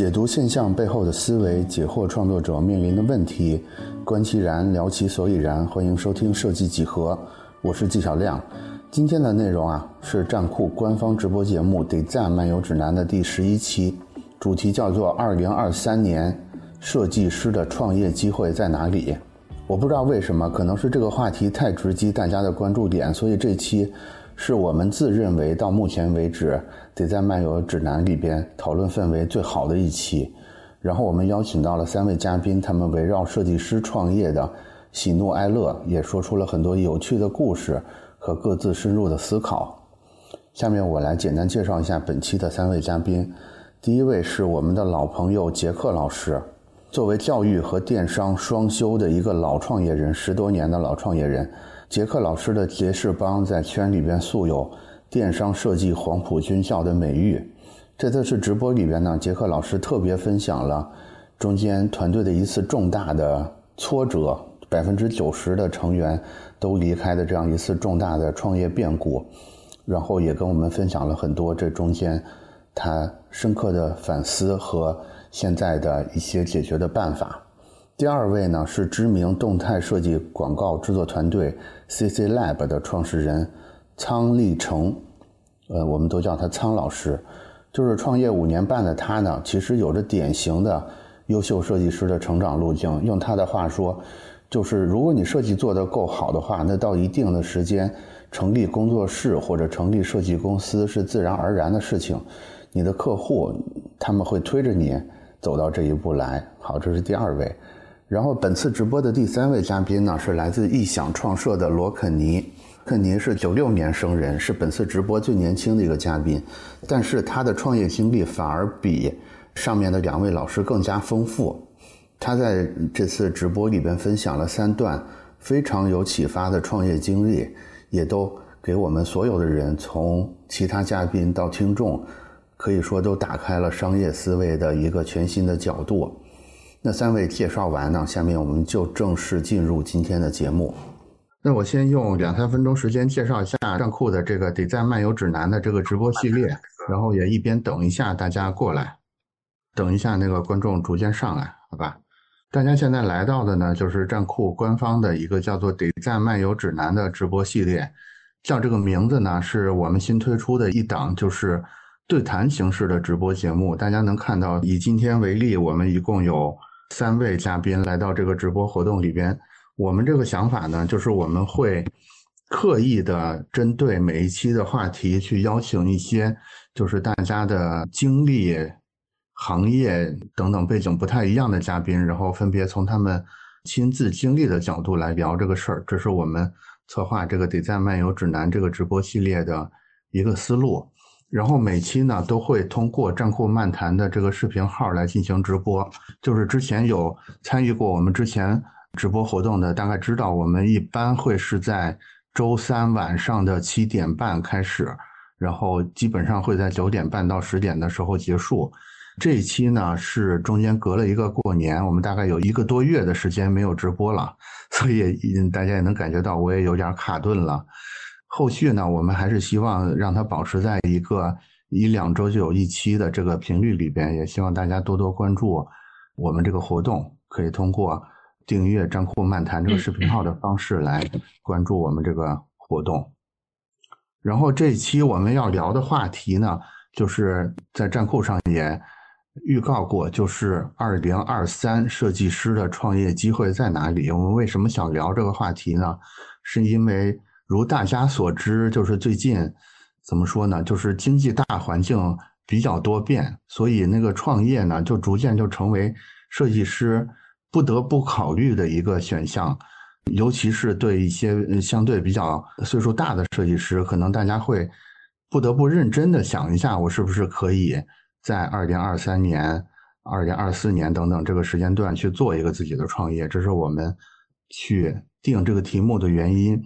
解读现象背后的思维，解惑创作者面临的问题，观其然，聊其所以然。欢迎收听设计几何，我是纪晓亮。今天的内容啊，是站酷官方直播节目《得赞漫游指南》的第十一期，主题叫做“二零二三年设计师的创业机会在哪里”。我不知道为什么，可能是这个话题太直击大家的关注点，所以这期。是我们自认为到目前为止得在漫游指南里边讨论氛围最好的一期，然后我们邀请到了三位嘉宾，他们围绕设计师创业的喜怒哀乐，也说出了很多有趣的故事和各自深入的思考。下面我来简单介绍一下本期的三位嘉宾，第一位是我们的老朋友杰克老师，作为教育和电商双修的一个老创业人，十多年的老创业人。杰克老师的杰士邦在圈里边素有“电商设计黄埔军校”的美誉。这次是直播里边呢，杰克老师特别分享了中间团队的一次重大的挫折，百分之九十的成员都离开的这样一次重大的创业变故，然后也跟我们分享了很多这中间他深刻的反思和现在的一些解决的办法。第二位呢是知名动态设计广告制作团队 CC Lab 的创始人仓立成，呃，我们都叫他仓老师。就是创业五年半的他呢，其实有着典型的优秀设计师的成长路径。用他的话说，就是如果你设计做得够好的话，那到一定的时间成立工作室或者成立设计公司是自然而然的事情。你的客户他们会推着你走到这一步来。好，这是第二位。然后本次直播的第三位嘉宾呢，是来自异想创设的罗肯尼。肯尼是九六年生人，是本次直播最年轻的一个嘉宾，但是他的创业经历反而比上面的两位老师更加丰富。他在这次直播里边分享了三段非常有启发的创业经历，也都给我们所有的人，从其他嘉宾到听众，可以说都打开了商业思维的一个全新的角度。那三位介绍完呢，下面我们就正式进入今天的节目。那我先用两三分钟时间介绍一下站酷的这个“得赞漫游指南”的这个直播系列，然后也一边等一下大家过来，等一下那个观众逐渐上来，好吧？大家现在来到的呢，就是站酷官方的一个叫做“得赞漫游指南”的直播系列，叫这个名字呢，是我们新推出的一档，就是对谈形式的直播节目。大家能看到，以今天为例，我们一共有。三位嘉宾来到这个直播活动里边，我们这个想法呢，就是我们会刻意的针对每一期的话题去邀请一些就是大家的经历、行业等等背景不太一样的嘉宾，然后分别从他们亲自经历的角度来聊这个事儿。这是我们策划这个“得赞漫游指南”这个直播系列的一个思路。然后每期呢都会通过战酷漫谈的这个视频号来进行直播，就是之前有参与过我们之前直播活动的，大概知道我们一般会是在周三晚上的七点半开始，然后基本上会在九点半到十点的时候结束。这一期呢是中间隔了一个过年，我们大概有一个多月的时间没有直播了，所以大家也能感觉到我也有点卡顿了。后续呢，我们还是希望让它保持在一个一两周就有一期的这个频率里边，也希望大家多多关注我们这个活动，可以通过订阅“站酷漫谈”这个视频号的方式来关注我们这个活动。然后这一期我们要聊的话题呢，就是在站酷上也预告过，就是二零二三设计师的创业机会在哪里？我们为什么想聊这个话题呢？是因为。如大家所知，就是最近怎么说呢？就是经济大环境比较多变，所以那个创业呢，就逐渐就成为设计师不得不考虑的一个选项。尤其是对一些相对比较岁数大的设计师，可能大家会不得不认真的想一下，我是不是可以在二零二三年、二零二四年等等这个时间段去做一个自己的创业。这是我们去定这个题目的原因。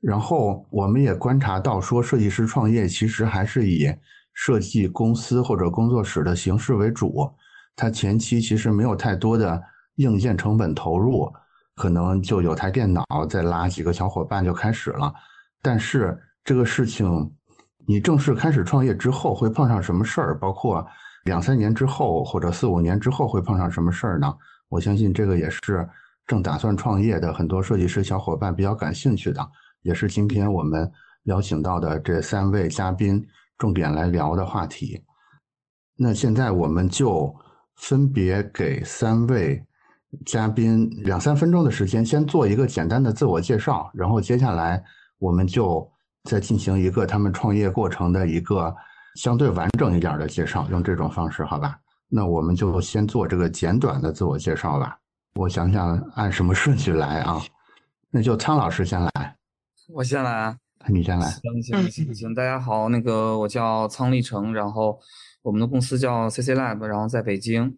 然后我们也观察到，说设计师创业其实还是以设计公司或者工作室的形式为主，它前期其实没有太多的硬件成本投入，可能就有台电脑，再拉几个小伙伴就开始了。但是这个事情，你正式开始创业之后会碰上什么事儿？包括两三年之后或者四五年之后会碰上什么事儿呢？我相信这个也是正打算创业的很多设计师小伙伴比较感兴趣的，也是今天我们邀请到的这三位嘉宾重点来聊的话题。那现在我们就分别给三位嘉宾两三分钟的时间，先做一个简单的自我介绍，然后接下来我们就再进行一个他们创业过程的一个相对完整一点的介绍，用这种方式，好吧？那我们就先做这个简短的自我介绍吧。我想想按什么顺序来啊？那就苍老师先来，我先来啊，你先来。行行行行，大家好，那个我叫苍立成，然后。我们的公司叫 CC Lab，然后在北京，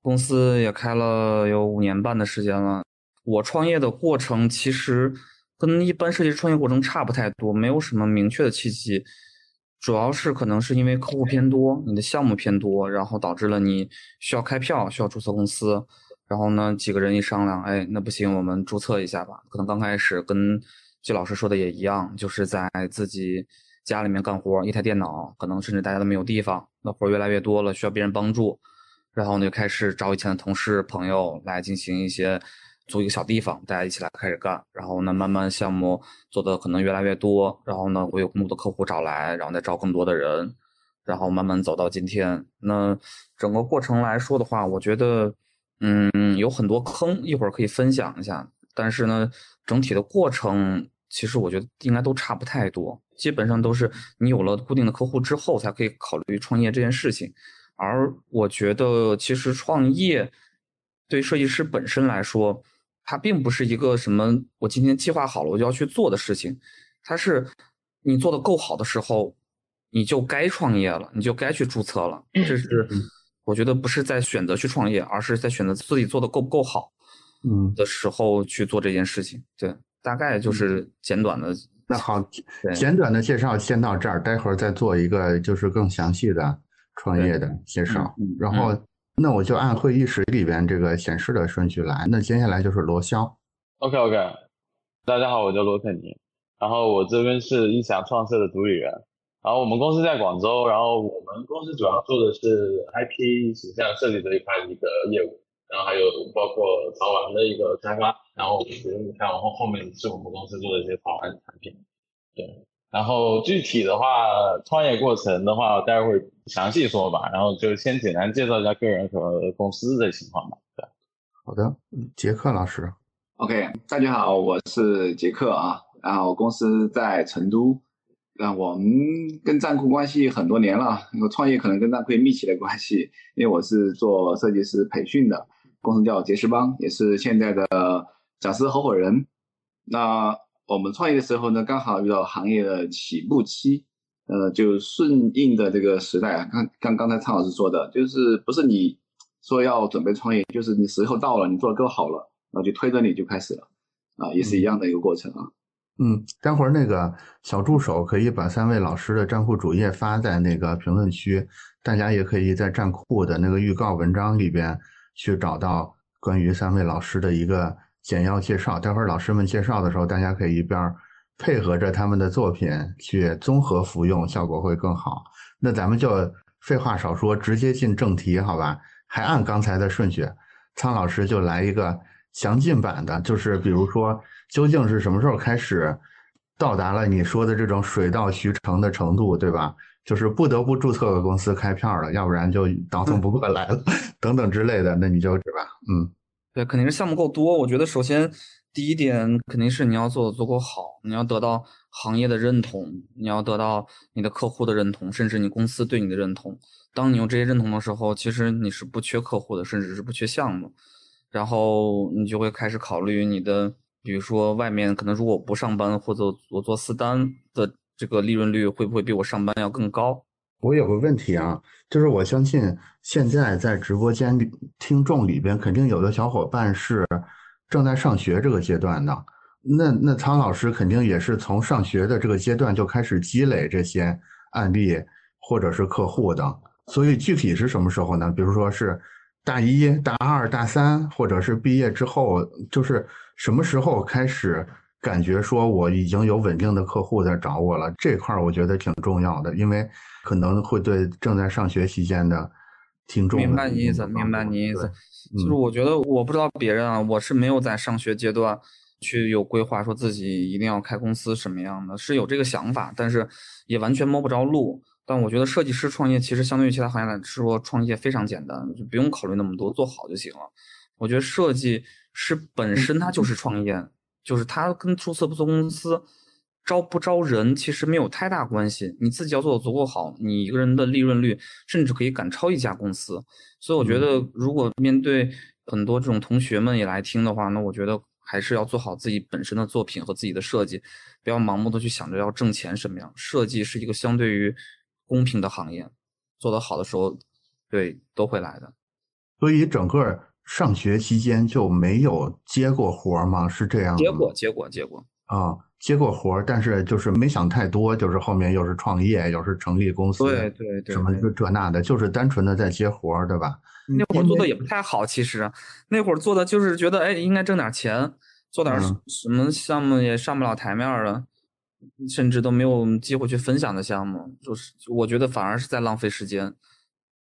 公司也开了有五年半的时间了。我创业的过程其实跟一般设计师创业过程差不太多，没有什么明确的契机，主要是可能是因为客户偏多，你的项目偏多，然后导致了你需要开票，需要注册公司。然后呢，几个人一商量，哎，那不行，我们注册一下吧。可能刚开始跟季老师说的也一样，就是在自己。家里面干活，一台电脑，可能甚至大家都没有地方。那活越来越多了，需要别人帮助，然后呢就开始找以前的同事朋友来进行一些租一个小地方，大家一起来开始干。然后呢，慢慢项目做的可能越来越多，然后呢，会有更多的客户找来，然后再招更多的人，然后慢慢走到今天。那整个过程来说的话，我觉得，嗯，有很多坑，一会儿可以分享一下。但是呢，整体的过程。其实我觉得应该都差不太多，基本上都是你有了固定的客户之后，才可以考虑创业这件事情。而我觉得，其实创业对设计师本身来说，它并不是一个什么我今天计划好了我就要去做的事情，它是你做的够好的时候，你就该创业了，你就该去注册了。这是我觉得不是在选择去创业，而是在选择自己做的够不够好，嗯的时候去做这件事情。对。大概就是简短的，那好，简短的介绍先到这儿，待会儿再做一个就是更详细的创业的介绍。然后，那我就按会议室里边这个显示的顺序来。那接下来就是罗霄。OK OK，大家好，我叫罗肯尼，然后我这边是一翔创设的主理人，然后我们公司在广州，然后我们公司主要做的是 IP 形象设计这一块的一个业务。然后还有包括潮玩的一个开发，然后比如你看后后面是我们公司做的一些潮玩产品，对。然后具体的话，创业过程的话，待会详细说吧。然后就先简单介绍一下个人和公司的情况吧。对，好的，杰克老师。OK，大家好，我是杰克啊。然后公司在成都，那我们跟站库关系很多年了。我创业可能跟站库密切的关系，因为我是做设计师培训的。公司叫杰士邦，也是现在的讲师合伙人。那我们创业的时候呢，刚好遇到行业的起步期，呃，就顺应的这个时代啊。刚刚刚才蔡老师说的，就是不是你说要准备创业，就是你时候到了，你做的够好了，然后就推着你就开始了，啊，也是一样的一个过程啊。嗯，待会儿那个小助手可以把三位老师的账户主页发在那个评论区，大家也可以在站库的那个预告文章里边。去找到关于三位老师的一个简要介绍。待会儿老师们介绍的时候，大家可以一边配合着他们的作品去综合服用，效果会更好。那咱们就废话少说，直接进正题，好吧？还按刚才的顺序，苍老师就来一个详尽版的，就是比如说，究竟是什么时候开始到达了你说的这种水到渠成的程度，对吧？就是不得不注册个公司开票了，要不然就倒腾不过来了，等等之类的，那你就是吧？嗯，对，肯定是项目够多。我觉得首先第一点肯定是你要做的足够好，你要得到行业的认同，你要得到你的客户的认同，甚至你公司对你的认同。当你有这些认同的时候，其实你是不缺客户的，甚至是不缺项目。然后你就会开始考虑你的，比如说外面可能如果不上班或者我做私单的。这个利润率会不会比我上班要更高？我有个问题啊，就是我相信现在在直播间里听众里边，肯定有的小伙伴是正在上学这个阶段的。那那苍老师肯定也是从上学的这个阶段就开始积累这些案例或者是客户的。所以具体是什么时候呢？比如说是大一大二大三，或者是毕业之后，就是什么时候开始？感觉说我已经有稳定的客户在找我了，这块儿我觉得挺重要的，因为可能会对正在上学期间的听众。明白你意思，明白你意思。就是我觉得，我不知道别人啊，我是没有在上学阶段去有规划，说自己一定要开公司什么样的，是有这个想法，但是也完全摸不着路。但我觉得设计师创业其实相对于其他行业来说，创业非常简单，就不用考虑那么多，做好就行了。我觉得设计师本身它就是创业，就是它跟注册不做公司。招不招人其实没有太大关系，你自己要做的足够好，你一个人的利润率甚至可以赶超一家公司。所以我觉得，如果面对很多这种同学们也来听的话，那我觉得还是要做好自己本身的作品和自己的设计，不要盲目的去想着要挣钱什么样。设计是一个相对于公平的行业，做得好的时候，对都会来的。所以整个上学期间就没有接过活吗？是这样？接过，接过，接过啊。接过活儿，但是就是没想太多，就是后面又是创业，又是成立公司，对对对，什么这这那的，就是单纯的在接活儿，对吧？那会儿做的也不太好，其实那会儿做的就是觉得，哎，应该挣点钱，做点什么项目也上不了台面了，甚至都没有机会去分享的项目，就是我觉得反而是在浪费时间，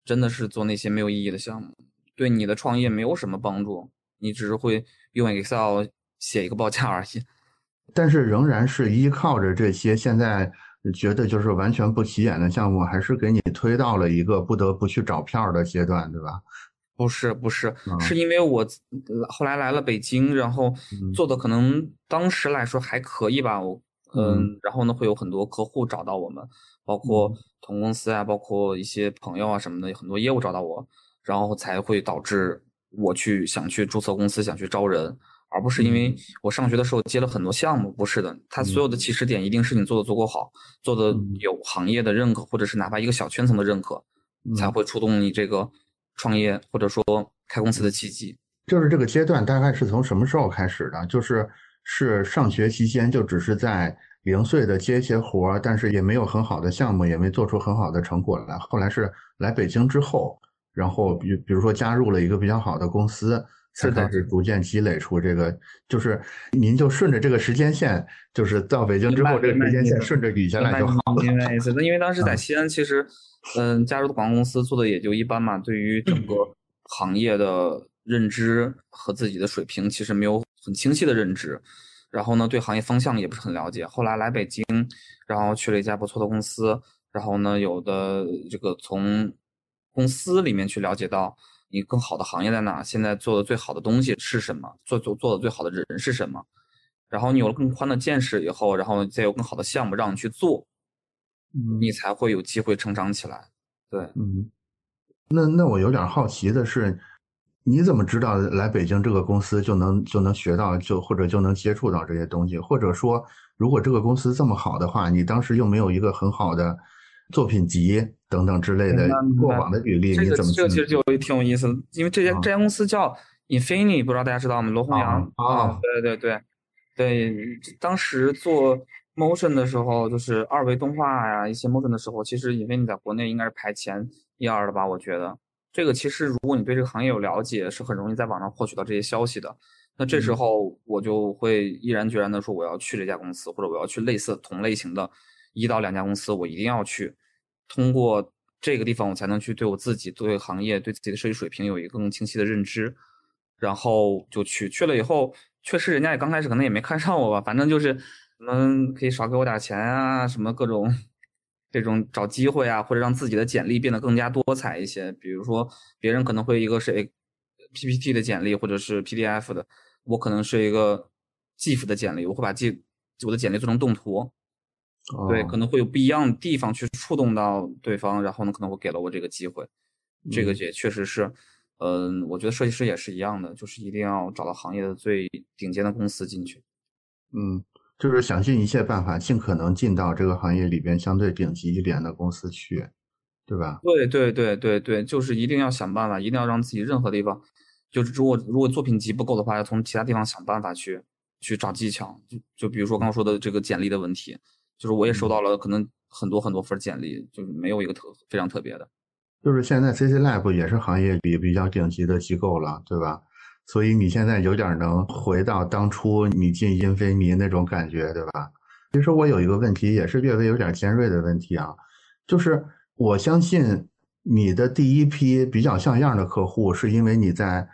真的是做那些没有意义的项目，对你的创业没有什么帮助，你只是会用 Excel 写一个报价而已。但是仍然是依靠着这些，现在觉得就是完全不起眼的项目，还是给你推到了一个不得不去找票的阶段，对吧？不是，不是，是因为我后来来了北京，然后做的可能当时来说还可以吧。我嗯，然后呢，会有很多客户找到我们，包括同公司啊，包括一些朋友啊什么的，很多业务找到我，然后才会导致我去想去注册公司，想去招人。而不是因为我上学的时候接了很多项目，不是的，它所有的起始点一定是你做的足够好，做的有行业的认可，或者是哪怕一个小圈层的认可，才会触动你这个创业或者说开公司的契机。就是这个阶段大概是从什么时候开始的？就是是上学期间就只是在零碎的接一些活儿，但是也没有很好的项目，也没做出很好的成果来。后来是来北京之后，然后比比如说加入了一个比较好的公司。才开始逐渐积累出这个，就是您就顺着这个时间线，就是到北京之后，这个时间线顺着捋下来就好了。明白意思？那因为当时 在西安，其实，嗯，加入的广告公司做的也就一般嘛，对于整个行业的认知和自己的水平，其实没有很清晰的认知。然后呢，对行业方向也不是很了解。后来来北京，然后去了一家不错的公司，然后呢，有的这个从公司里面去了解到。你更好的行业在哪？现在做的最好的东西是什么？做做做的最好的人是什么？然后你有了更宽的见识以后，然后再有更好的项目让你去做，你才会有机会成长起来。对，嗯，那那我有点好奇的是，你怎么知道来北京这个公司就能就能学到就或者就能接触到这些东西？或者说，如果这个公司这么好的话，你当时又没有一个很好的作品集？等等之类的过往的履历，你怎么？这个其实就挺有意思的，因为这家这家公司叫 Infini，不知道大家知道吗？罗红阳啊，对对对对，当时做 motion 的时候，就是二维动画呀，一些 motion 的时候，其实 Infini 在国内应该是排前一二的吧？我觉得这个其实如果你对这个行业有了解，是很容易在网上获取到这些消息的。那这时候我就会毅然决然的说，我要去这家公司，或者我要去类似同类型的一到两家公司，我一定要去。通过这个地方，我才能去对我自己、对行业、对自己的设计水平有一个更清晰的认知，然后就去去了以后，确实人家也刚开始可能也没看上我吧，反正就是可能可以少给我点钱啊，什么各种这种找机会啊，或者让自己的简历变得更加多彩一些。比如说别人可能会一个是 PPT 的简历或者是 PDF 的，我可能是一个 GIF 的简历，我会把 G 我的简历做成动图。对，可能会有不一样的地方去触动到对方，然后呢，可能会给了我这个机会。这个也确实是，嗯，我觉得设计师也是一样的，就是一定要找到行业的最顶尖的公司进去。嗯，就是想尽一切办法，尽可能进到这个行业里边相对顶级一点的公司去，对吧？对对对对对，就是一定要想办法，一定要让自己任何地方，就是如果如果作品集不够的话，要从其他地方想办法去去找技巧。就就比如说刚刚说的这个简历的问题。就是我也收到了可能很多很多份简历，就是没有一个特非常特别的。就是现在 CC Lab 也是行业里比较顶级的机构了，对吧？所以你现在有点能回到当初你进英菲尼那种感觉，对吧？其实我有一个问题，也是略微有点尖锐的问题啊，就是我相信你的第一批比较像样的客户，是因为你在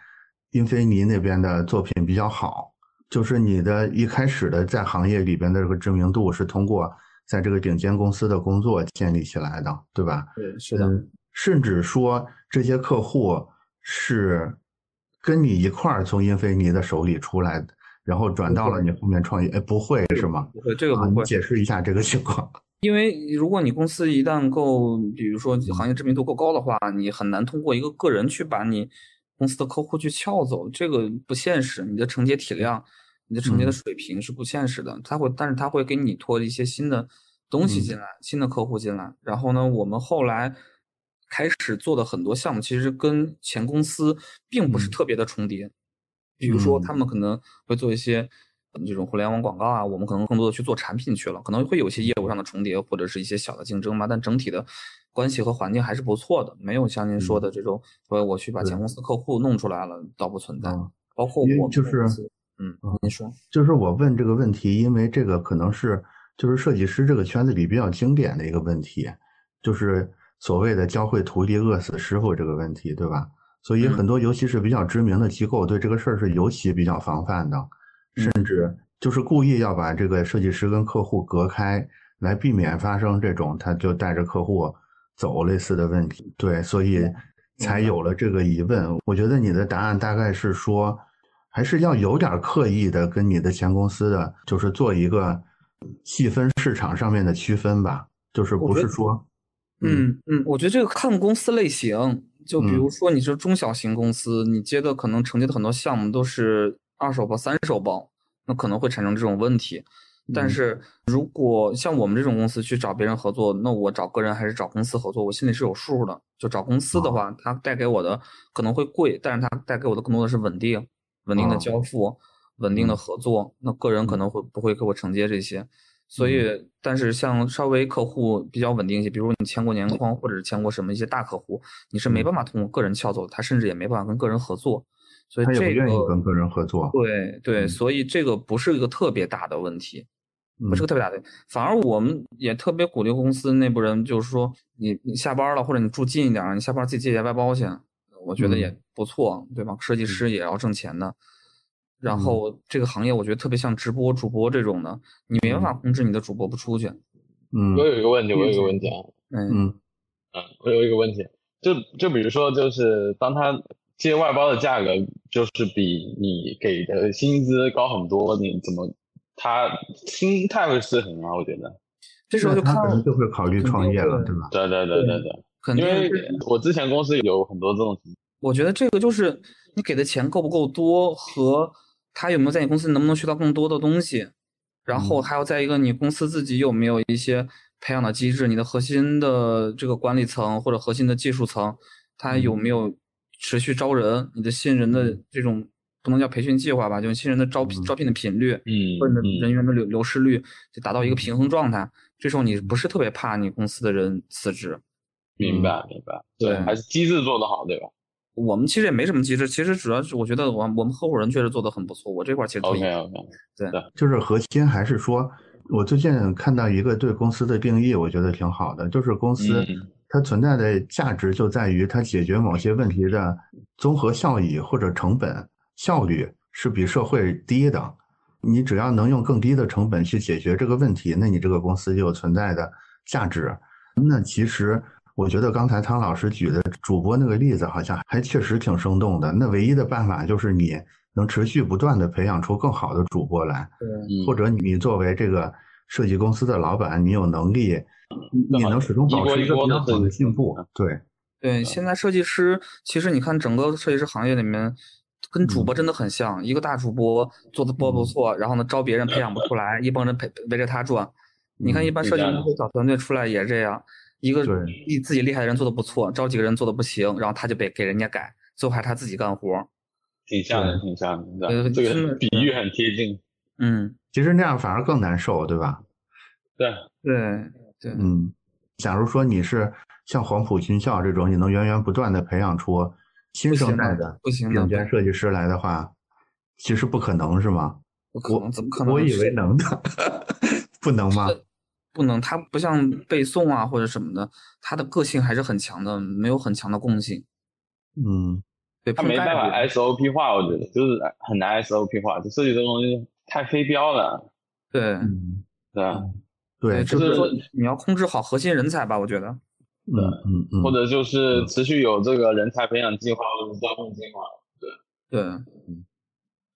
英菲尼那边的作品比较好，就是你的一开始的在行业里边的这个知名度是通过在这个顶尖公司的工作建立起来的，对吧？对，是的。甚至说这些客户是跟你一块儿从英菲尼的手里出来的，然后转到了你后面创业。哎，不会是吗？不会，这个不会。解释一下这个情况。因为如果你公司一旦够，比如说行业知名度够高的话，你很难通过一个个人去把你公司的客户去撬走，这个不现实。你的承接体量、你的承接的水平是不现实的。他会，但是他会给你拖一些新的东西进来，新的客户进来。然后呢，我们后来开始做的很多项目，其实跟前公司并不是特别的重叠。比如说，他们可能会做一些。这种互联网广告啊，我们可能更多的去做产品去了，可能会有一些业务上的重叠，或者是一些小的竞争吧。但整体的关系和环境还是不错的，没有像您说的这种，说我去把前公司客户弄出来了，倒不存在。包括我就是，嗯，您说，就是我问这个问题，因为这个可能是就是设计师这个圈子里比较经典的一个问题，就是所谓的教会徒弟饿死师傅这个问题，对吧？所以很多尤其是比较知名的机构对这个事儿是尤其比较防范的。甚至就是故意要把这个设计师跟客户隔开，来避免发生这种他就带着客户走类似的问题。对，所以才有了这个疑问。我觉得你的答案大概是说，还是要有点刻意的跟你的前公司的，就是做一个细分市场上面的区分吧。就是不是说，嗯嗯，我觉得这个看公司类型，就比如说你是中小型公司，你接的可能承接的很多项目都是。二手包、三手包，那可能会产生这种问题。但是如果像我们这种公司去找别人合作，那我找个人还是找公司合作，我心里是有数的。就找公司的话，它带给我的可能会贵，但是它带给我的更多的是稳定、稳定的交付、稳定的合作。那个人可能会不会给我承接这些？所以，但是像稍微客户比较稳定一些，比如你签过年框，或者是签过什么一些大客户，你是没办法通过个人撬走，他甚至也没办法跟个人合作。所以这个不愿意跟个人合作，对对，所以这个不是一个特别大的问题，不是个特别大的。反而我们也特别鼓励公司内部人，就是说你你下班了或者你住近一点，你下班自己借点外包去，我觉得也不错，对吧？设计师也要挣钱的。然后这个行业我觉得特别像直播主播这种的，你没办法控制你的主播不出去。嗯，我有一个问题，我有一个问题啊，嗯嗯嗯，我有一个问题，就就比如说就是当他。接外包的价格就是比你给的薪资高很多，你怎么他心态会失衡啊？我觉得这时候就可能就会考虑创业了，对吧？对对对对对，因为我之前公司有很多这种情况。我觉得这个就是你给的钱够不够多，和他有没有在你公司能不能学到更多的东西，然后还有再一个你公司自己有没有一些培养的机制，你的核心的这个管理层或者核心的技术层，他有没有？持续招人，你的新人的这种不能叫培训计划吧，就是新人的招聘招聘的频率，嗯，或者人员的流流失率就达到一个平衡状态。这时候你不是特别怕你公司的人辞职。明白，明白。对，还是机制做得好，对吧？我们其实也没什么机制，其实主要是我觉得我我们合伙人确实做得很不错。我这块其实 OK OK，对，就是核心还是说，我最近看到一个对公司的定义，我觉得挺好的，就是公司。它存在的价值就在于它解决某些问题的综合效益或者成本效率是比社会低的。你只要能用更低的成本去解决这个问题，那你这个公司就有存在的价值。那其实我觉得刚才汤老师举的主播那个例子好像还确实挺生动的。那唯一的办法就是你能持续不断的培养出更好的主播来，或者你作为这个设计公司的老板，你有能力。你能始终保持一个比较好的进步，对对。现在设计师其实你看整个设计师行业里面，跟主播真的很像。一个大主播做的播不错，然后呢招别人培养不出来，一帮人陪围着他转。你看一般设计公司小团队出来也这样，一个厉自己厉害的人做的不错，招几个人做的不行，然后他就被给人家改，最后还他自己干活。挺像的，挺像的，这个比喻很贴近。嗯，其实那样反而更难受，对吧？对对对。嗯，假如说你是像黄埔军校这种，你能源源不断的培养出新生代的顶尖设计师来的话，其实不可能是吗？不可能，怎么可能？我以为能的，不能吗？不能，他不像背诵啊或者什么的，他的个性还是很强的，没有很强的共性。嗯，对，他没办法 SOP 化，我觉得就是很难 SOP 化，就设计这东西太非标了。对，嗯，对啊，对，就是说你要控制好核心人才吧，我觉得。嗯嗯嗯，或者就是持续有这个人才培养计划或者招募计划。对，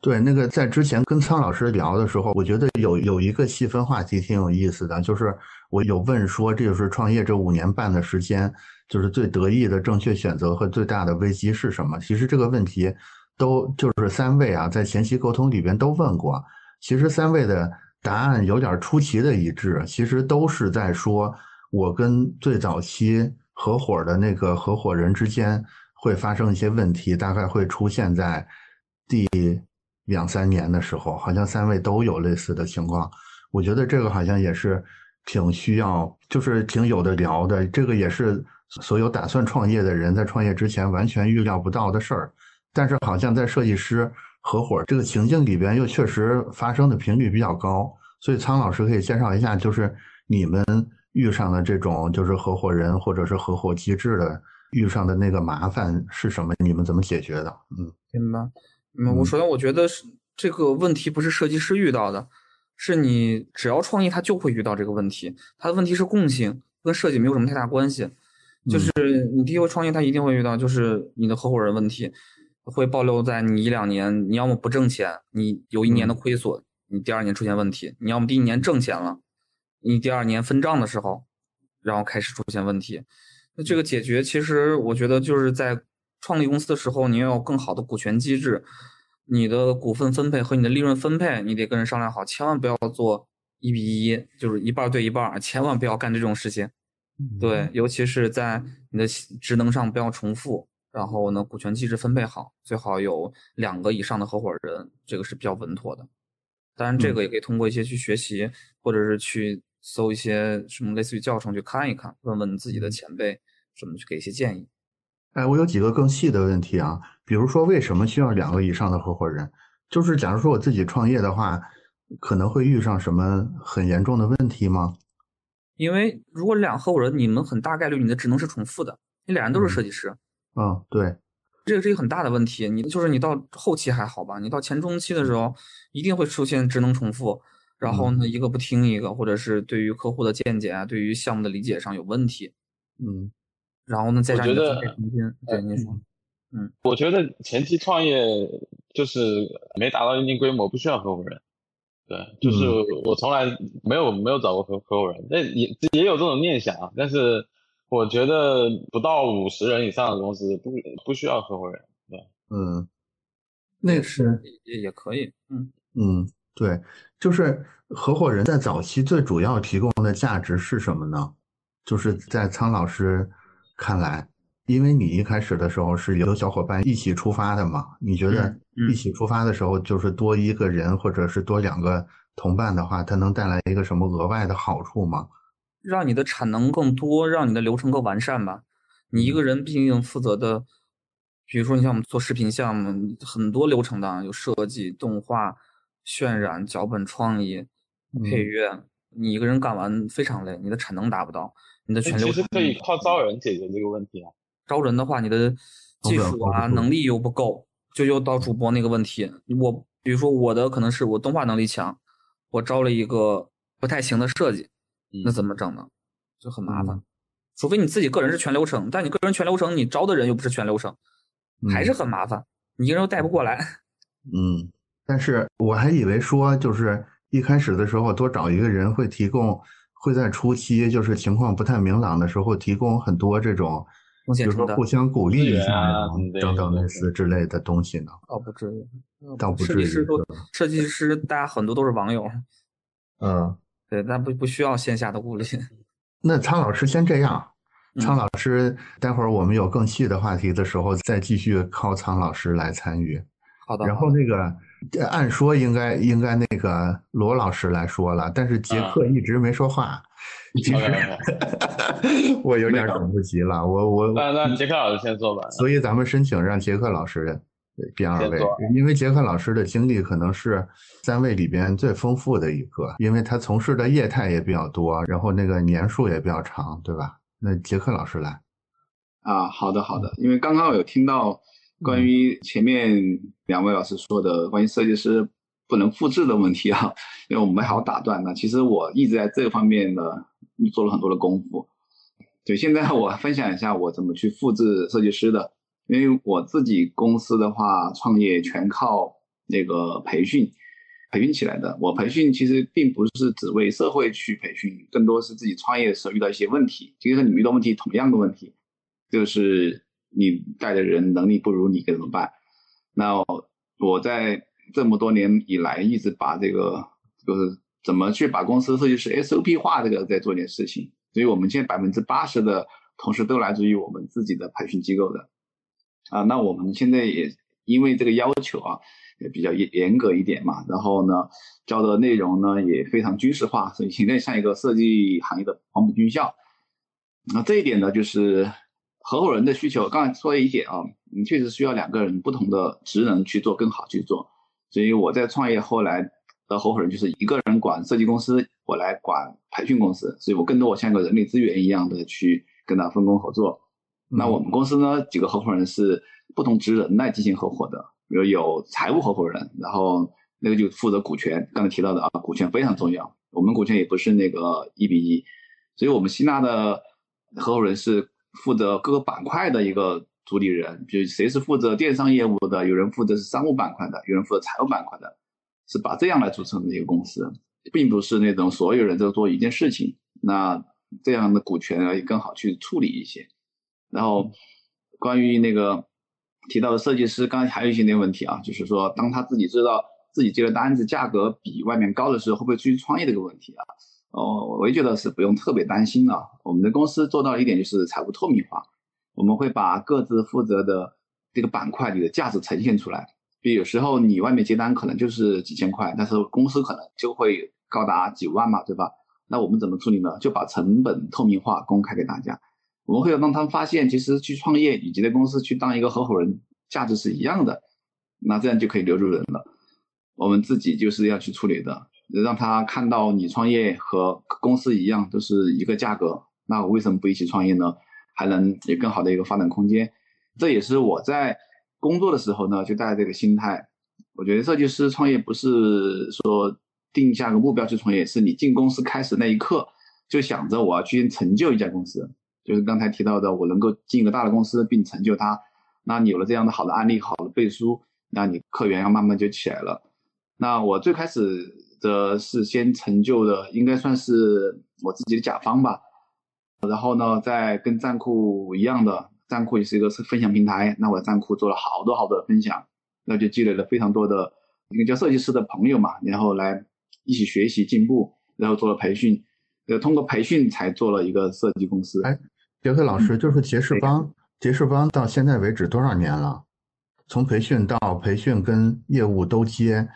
对，那个在之前跟苍老师聊的时候，我觉得有有一个细分话题挺有意思的，就是我有问说，这就是创业这五年半的时间，就是最得意的正确选择和最大的危机是什么？其实这个问题都就是三位啊，在前期沟通里边都问过，其实三位的答案有点出奇的一致，其实都是在说，我跟最早期合伙的那个合伙人之间会发生一些问题，大概会出现在第两三年的时候，好像三位都有类似的情况。我觉得这个好像也是挺需要，就是挺有的聊的。这个也是所有打算创业的人在创业之前完全预料不到的事儿。但是好像在设计师合伙这个情境里边，又确实发生的频率比较高。所以苍老师可以介绍一下，就是你们遇上的这种就是合伙人或者是合伙机制的遇上的那个麻烦是什么？你们怎么解决的？嗯，明白。嗯，我首先我觉得是这个问题不是设计师遇到的，是你只要创业他就会遇到这个问题。他的问题是共性，跟设计没有什么太大关系。就是你第一回创业，他一定会遇到，就是你的合伙人问题会暴露在你一两年，你要么不挣钱，你有一年的亏损，你第二年出现问题；你要么第一年挣钱了，你第二年分账的时候，然后开始出现问题。那这个解决，其实我觉得就是在。创立公司的时候，你要有更好的股权机制，你的股份分配和你的利润分配，你得跟人商量好，千万不要做一比一，就是一半对一半，千万不要干这种事情。对，尤其是在你的职能上不要重复，然后呢，股权机制分配好，最好有两个以上的合伙人，这个是比较稳妥的。当然，这个也可以通过一些去学习，或者是去搜一些什么类似于教程去看一看，问问自己的前辈，什么去给一些建议。哎，我有几个更细的问题啊，比如说为什么需要两个以上的合伙人？就是假如说我自己创业的话，可能会遇上什么很严重的问题吗？因为如果两合伙人，你们很大概率你的职能是重复的，你俩人都是设计师。嗯，对，这个是一个很大的问题。你就是你到后期还好吧？你到前中期的时候，一定会出现职能重复，然后呢一个不听一个，或者是对于客户的见解啊，对于项目的理解上有问题。嗯。然后呢，再加觉得对您说，嗯，我觉得前期创业就是没达到一定规模，不需要合伙人。对，就是我从来没有没有找过合合伙人，那也也有这种念想啊。但是我觉得不到五十人以上的公司不不需要合伙人。对，嗯，那是也也可以，嗯嗯，对，就是合伙人在早期最主要提供的价值是什么呢？就是在苍老师。看来，因为你一开始的时候是有小伙伴一起出发的嘛？你觉得一起出发的时候，就是多一个人或者是多两个同伴的话，它能带来一个什么额外的好处吗？让你的产能更多，让你的流程更完善吧。你一个人毕竟负责的，比如说你像我们做视频项目，很多流程的，有设计、动画、渲染、脚本创意、配乐，你一个人干完非常累，你的产能达不到。你的全流其实可以靠招人解决这个问题啊。招人的话，你的技术啊能力又不够，就又到主播那个问题。我比如说我的可能是我动画能力强，我招了一个不太行的设计，那怎么整呢？就很麻烦。除非你自己个人是全流程，但你个人全流程，你招的人又不是全流程，还是很麻烦，你一个人又带不过来。嗯，但是我还以为说就是一开始的时候多找一个人会提供。会在初期，就是情况不太明朗的时候，提供很多这种，比如说互相鼓励一下呀，等等类似之类的东西呢。哦，不至于，倒不至于。设计师都，设计师大家很多都是网友。嗯，对，但不不需要线下的物理。那苍老师先这样，苍老师，待会儿我们有更细的话题的时候，再继续靠苍老师来参与。好的。然后那个。按说应该应该那个罗老师来说了，但是杰克一直没说话。其实 我有点等不及了，我我那那杰克老师先说吧。所以咱们申请让杰克老师边二位因为杰克老师的经历可能是三位里边最丰富的一个，因为他从事的业态也比较多，然后那个年数也比较长，对吧？那杰克老师来，啊，好的好的，因为刚刚有听到关于前面两位老师说的关于设计师不能复制的问题啊，因为我们好打断呢。其实我一直在这个方面呢做了很多的功夫。对，现在我分享一下我怎么去复制设计师的。因为我自己公司的话，创业全靠那个培训培训起来的。我培训其实并不是只为社会去培训，更多是自己创业的时候遇到一些问题。其实和你遇到问题，同样的问题，就是你带的人能力不如你，该怎么办？那我在这么多年以来，一直把这个就是怎么去把公司设计师 SOP 化这个在做一件事情。所以我们现在百分之八十的同事都来自于我们自己的培训机构的。啊，那我们现在也因为这个要求啊，也比较严严格一点嘛，然后呢，教的内容呢也非常军事化，所以现在像一个设计行业的黄埔军校。那这一点呢，就是合伙人的需求。刚才说了一点啊，你确实需要两个人不同的职能去做更好去做。所以我在创业后来的合伙人就是一个人管设计公司，我来管培训公司，所以我更多我像个人力资源一样的去跟他分工合作。那我们公司呢，几个合伙人是不同职能来进行合伙的，比如有财务合伙人，然后那个就负责股权，刚才提到的啊，股权非常重要。我们股权也不是那个一比一，所以我们吸纳的合伙人是负责各个板块的一个主理人，比如谁是负责电商业务的，有人负责是商务板块的，有人负责财务板块的，是把这样来组成的一个公司，并不是那种所有人都做一件事情，那这样的股权也更好去处理一些。然后，关于那个提到的设计师，刚才还有一些那个问题啊，就是说，当他自己知道自己接的单子价格比外面高的时候，会不会出去创业这个问题啊？哦，我也觉得是不用特别担心啊。我们的公司做到一点就是财务透明化，我们会把各自负责的这个板块里的价值呈现出来。比如有时候你外面接单可能就是几千块，但是公司可能就会高达几万嘛，对吧？那我们怎么处理呢？就把成本透明化公开给大家。我们会让他们发现，其实去创业以及在公司去当一个合伙人，价值是一样的，那这样就可以留住人了。我们自己就是要去处理的，让他看到你创业和公司一样都是一个价格，那我为什么不一起创业呢？还能有更好的一个发展空间。这也是我在工作的时候呢，就带这个心态。我觉得设计师创业不是说定下个目标去创业，是你进公司开始那一刻就想着我要去成就一家公司。就是刚才提到的，我能够进一个大的公司并成就它，那你有了这样的好的案例、好的背书，那你客源要慢慢就起来了。那我最开始的是先成就的，应该算是我自己的甲方吧。然后呢，在跟站库一样的，站库也是一个分享平台，那我站库做了好多好多的分享，那就积累了非常多的一个叫设计师的朋友嘛，然后来一起学习进步，然后做了培训，呃，通过培训才做了一个设计公司。哎。杰克老师，就是杰士邦，杰士邦到现在为止多少年了？从培训到培训跟业务都接，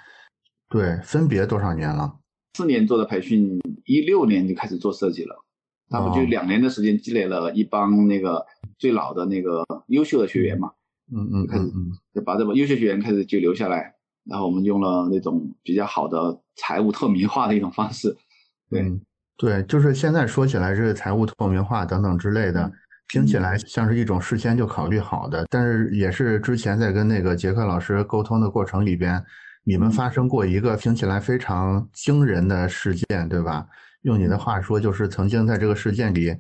对，分别多少年了？四年做的培训，一六年就开始做设计了，那不就两年的时间积累了一帮那个最老的那个优秀的学员嘛？嗯嗯，开始就把这帮优秀学员开始就留下来，然后我们用了那种比较好的财务透明化的一种方式，对。对，就是现在说起来，这个财务透明化等等之类的，听起来像是一种事先就考虑好的。但是也是之前在跟那个杰克老师沟通的过程里边，你们发生过一个听起来非常惊人的事件，对吧？用你的话说，就是曾经在这个事件里，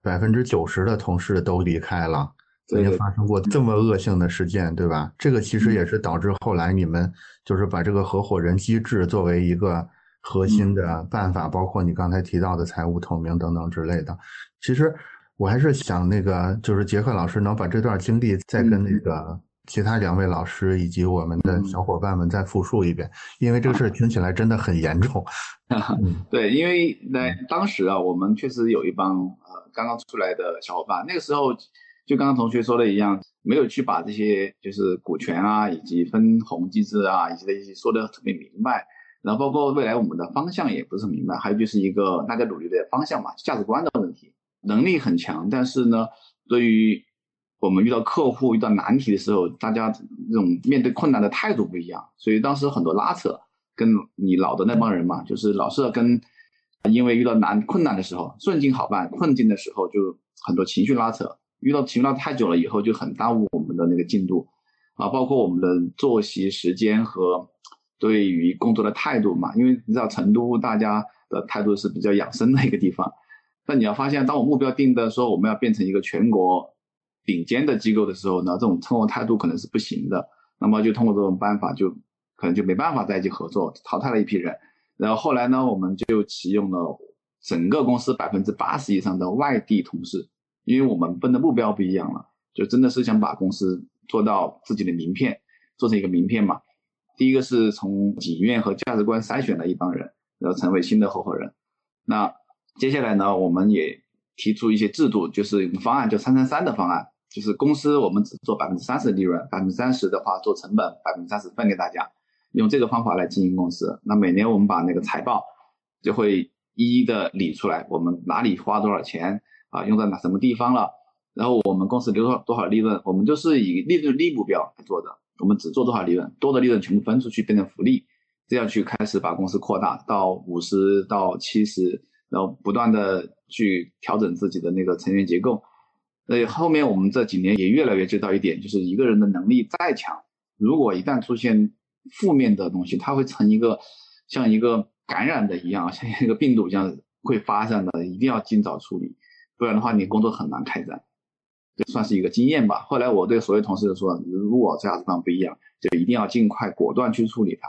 百分之九十的同事都离开了，曾经发生过这么恶性的事件，对吧？这个其实也是导致后来你们就是把这个合伙人机制作为一个。核心的办法包括你刚才提到的财务透明等等之类的。其实我还是想那个，就是杰克老师能把这段经历再跟那个其他两位老师以及我们的小伙伴们再复述一遍，因为这个事儿听起来真的很严重。对，因为那当时啊，我们确实有一帮呃刚刚出来的小伙伴，那个时候就刚刚同学说的一样，没有去把这些就是股权啊以及分红机制啊以及的一些说的特别明白。然后包括未来我们的方向也不是很明白，还有就是一个大家努力的方向嘛，价值观的问题，能力很强，但是呢，对于我们遇到客户遇到难题的时候，大家这种面对困难的态度不一样，所以当时很多拉扯，跟你老的那帮人嘛，就是老是跟，因为遇到难困难的时候，顺境好办，困境的时候就很多情绪拉扯，遇到情绪拉太久了以后，就很耽误我们的那个进度，啊，包括我们的作息时间和对于工作的态度嘛，因为你知道成都大家的态度是比较养生的一个地方，但你要发现，当我目标定的说我们要变成一个全国。顶尖的机构的时候呢，这种生活态度可能是不行的，那么就通过这种办法，就可能就没办法在一起合作，淘汰了一批人。然后后来呢，我们就启用了整个公司百分之八十以上的外地同事，因为我们分的目标不一样了，就真的是想把公司做到自己的名片，做成一个名片嘛。第一个是从景愿和价值观筛选了一帮人，然后成为新的合伙人。那接下来呢，我们也提出一些制度，就是方案，就三三三的方案。就是公司我们只做百分之三十的利润，百分之三十的话做成本，百分之三十分给大家，用这个方法来经营公司。那每年我们把那个财报就会一一的理出来，我们哪里花多少钱啊，用在哪什么地方了，然后我们公司留多少多少利润，我们就是以利润率目标来做的，我们只做多少利润，多的利润全部分出去变成福利，这样去开始把公司扩大到五十到七十，然后不断的去调整自己的那个成员结构。所以后面我们这几年也越来越知道一点，就是一个人的能力再强，如果一旦出现负面的东西，它会成一个像一个感染的一样，像一个病毒一样会发散的，一定要尽早处理，不然的话你工作很难开展。这算是一个经验吧。后来我对所有同事说，如果价值观不一样，就一定要尽快果断去处理它。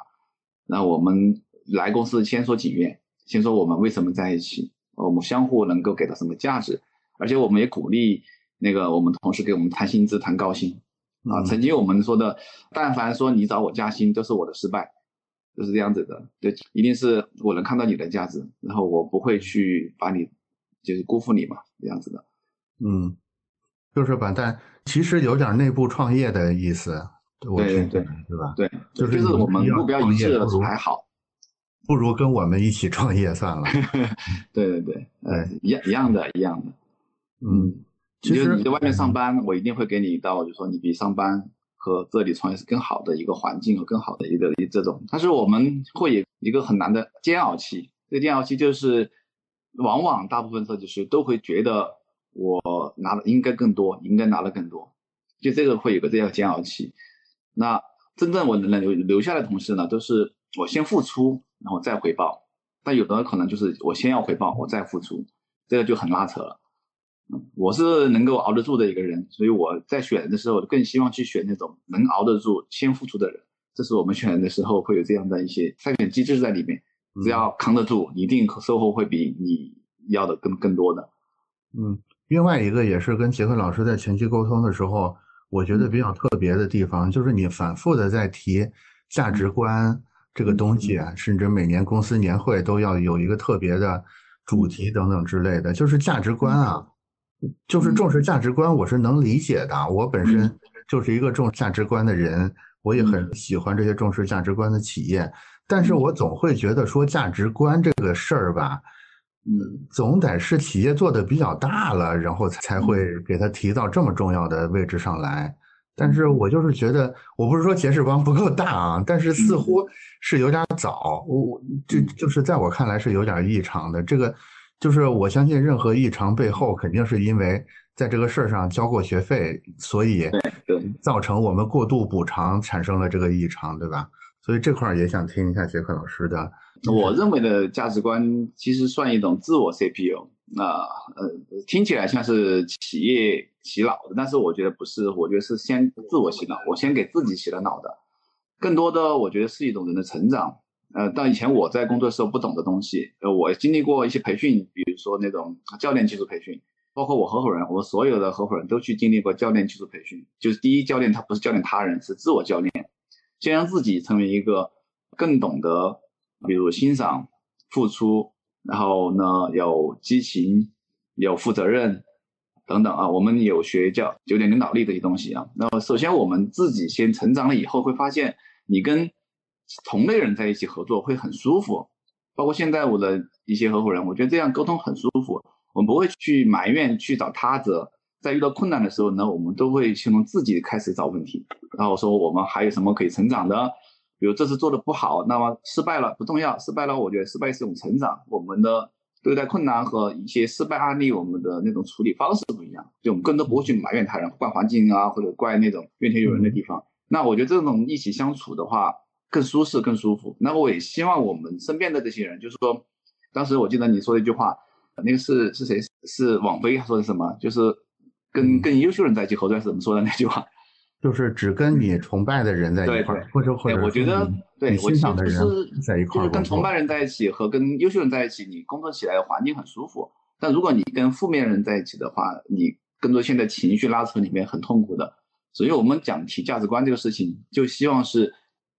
那我们来公司先说景愿，先说我们为什么在一起，我们相互能够给到什么价值，而且我们也鼓励。那个我们同事给我们谈薪资谈高薪，啊，曾经我们说的，但凡说你找我加薪都是我的失败，就是这样子的，对，一定是我能看到你的价值，然后我不会去把你就是辜负你嘛，这样子的，嗯，就是把但其实有点内部创业的意思，对对对，对吧？对，就是我们目标一致还好，不如跟我们一起创业算了，对对对，呃，一样一样的，一样的，嗯。其实你在外面上班，我一定会给你到，就说你比上班和这里创业是更好的一个环境和更好的一个这种。但是我们会有一个很难的煎熬期，这个煎熬期就是，往往大部分设计师都会觉得我拿的应该更多，应该拿的更多，就这个会有个这样煎熬期。那真正我能留留下的同事呢，都是我先付出，然后再回报。但有的可能就是我先要回报，我再付出，这个就很拉扯了。我是能够熬得住的一个人，所以我在选人的时候更希望去选那种能熬得住、先付出的人。这是我们选人的时候会有这样的一些筛选机制在里面。只要扛得住，一定收获会比你要的更更多的。嗯，另外一个也是跟杰克老师在前期沟通的时候，我觉得比较特别的地方，就是你反复的在提价值观这个东西，甚至每年公司年会都要有一个特别的主题等等之类的，就是价值观啊。就是重视价值观，我是能理解的。我本身就是一个重价值观的人，我也很喜欢这些重视价值观的企业。但是我总会觉得说价值观这个事儿吧，嗯，总得是企业做的比较大了，然后才会给他提到这么重要的位置上来。但是我就是觉得，我不是说杰士邦不够大啊，但是似乎是有点早。我我就就是在我看来是有点异常的这个。就是我相信，任何异常背后肯定是因为在这个事儿上交过学费，所以造成我们过度补偿产生了这个异常，对吧？所以这块儿也想听一下杰克老师的。我认为的价值观其实算一种自我 CPU，那呃听起来像是企业洗脑的，但是我觉得不是，我觉得是先自我洗脑，我先给自己洗了脑的。更多的我觉得是一种人的成长。呃，到以前我在工作时候不懂的东西，呃，我经历过一些培训，比如说那种教练技术培训，包括我合伙人，我所有的合伙人都去经历过教练技术培训。就是第一，教练他不是教练他人，是自我教练，先让自己成为一个更懂得，比如欣赏、付出，然后呢有激情、有负责任等等啊。我们有学叫九点领导力这些东西啊。那么首先我们自己先成长了以后，会发现你跟同类人在一起合作会很舒服，包括现在我的一些合伙人，我觉得这样沟通很舒服。我们不会去埋怨、去找他责，在遇到困难的时候呢，我们都会先从自己开始找问题，然后说我们还有什么可以成长的，比如这次做的不好，那么失败了不重要，失败了我觉得失败是一种成长，我们的对待困难和一些失败案例，我们的那种处理方式不一样，就我们更多不会去埋怨他人、怪环境啊，或者怪那种怨天尤人的地方。那我觉得这种一起相处的话更舒适、更舒服。那我也希望我们身边的这些人，就是说，当时我记得你说的一句话，那个是是谁？是网飞说的什么？就是。跟跟优秀人在一起合作是怎么说的那句话？就是只跟你崇拜的人在一块儿，或者或者我觉得对欣赏的人在一块儿。就是跟崇拜人在一起和跟优秀人在一起，你工作起来的环境很舒服。但如果你跟负面人在一起的话，你更多现在情绪拉扯里面很痛苦的。所以我们讲提价值观这个事情，就希望是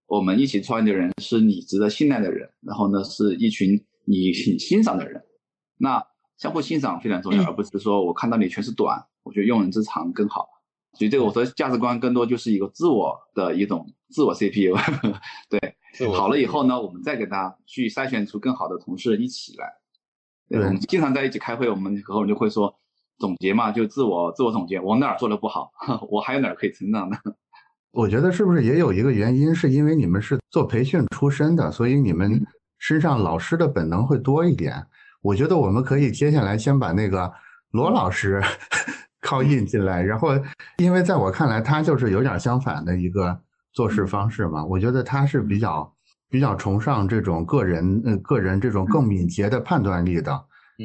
我们一起创业的人是你值得信赖的人，然后呢是一群你欣赏的人。那相互欣赏非常重要，而不是说我看到你全是短。我觉得用人之长更好，所以这个我说价值观更多就是一个自我的一种自我 CPU，对，好了以后呢，我们再给他去筛选出更好的同事一起来。对，我们经常在一起开会，我们合伙人就会说总结嘛，就自我自我总结，我哪儿做的不好，我还有哪儿可以成长的。我觉得是不是也有一个原因，是因为你们是做培训出身的，所以你们身上老师的本能会多一点。我觉得我们可以接下来先把那个罗老师。靠印进来，然后，因为在我看来，他就是有点相反的一个做事方式嘛。我觉得他是比较比较崇尚这种个人，呃，个人这种更敏捷的判断力的。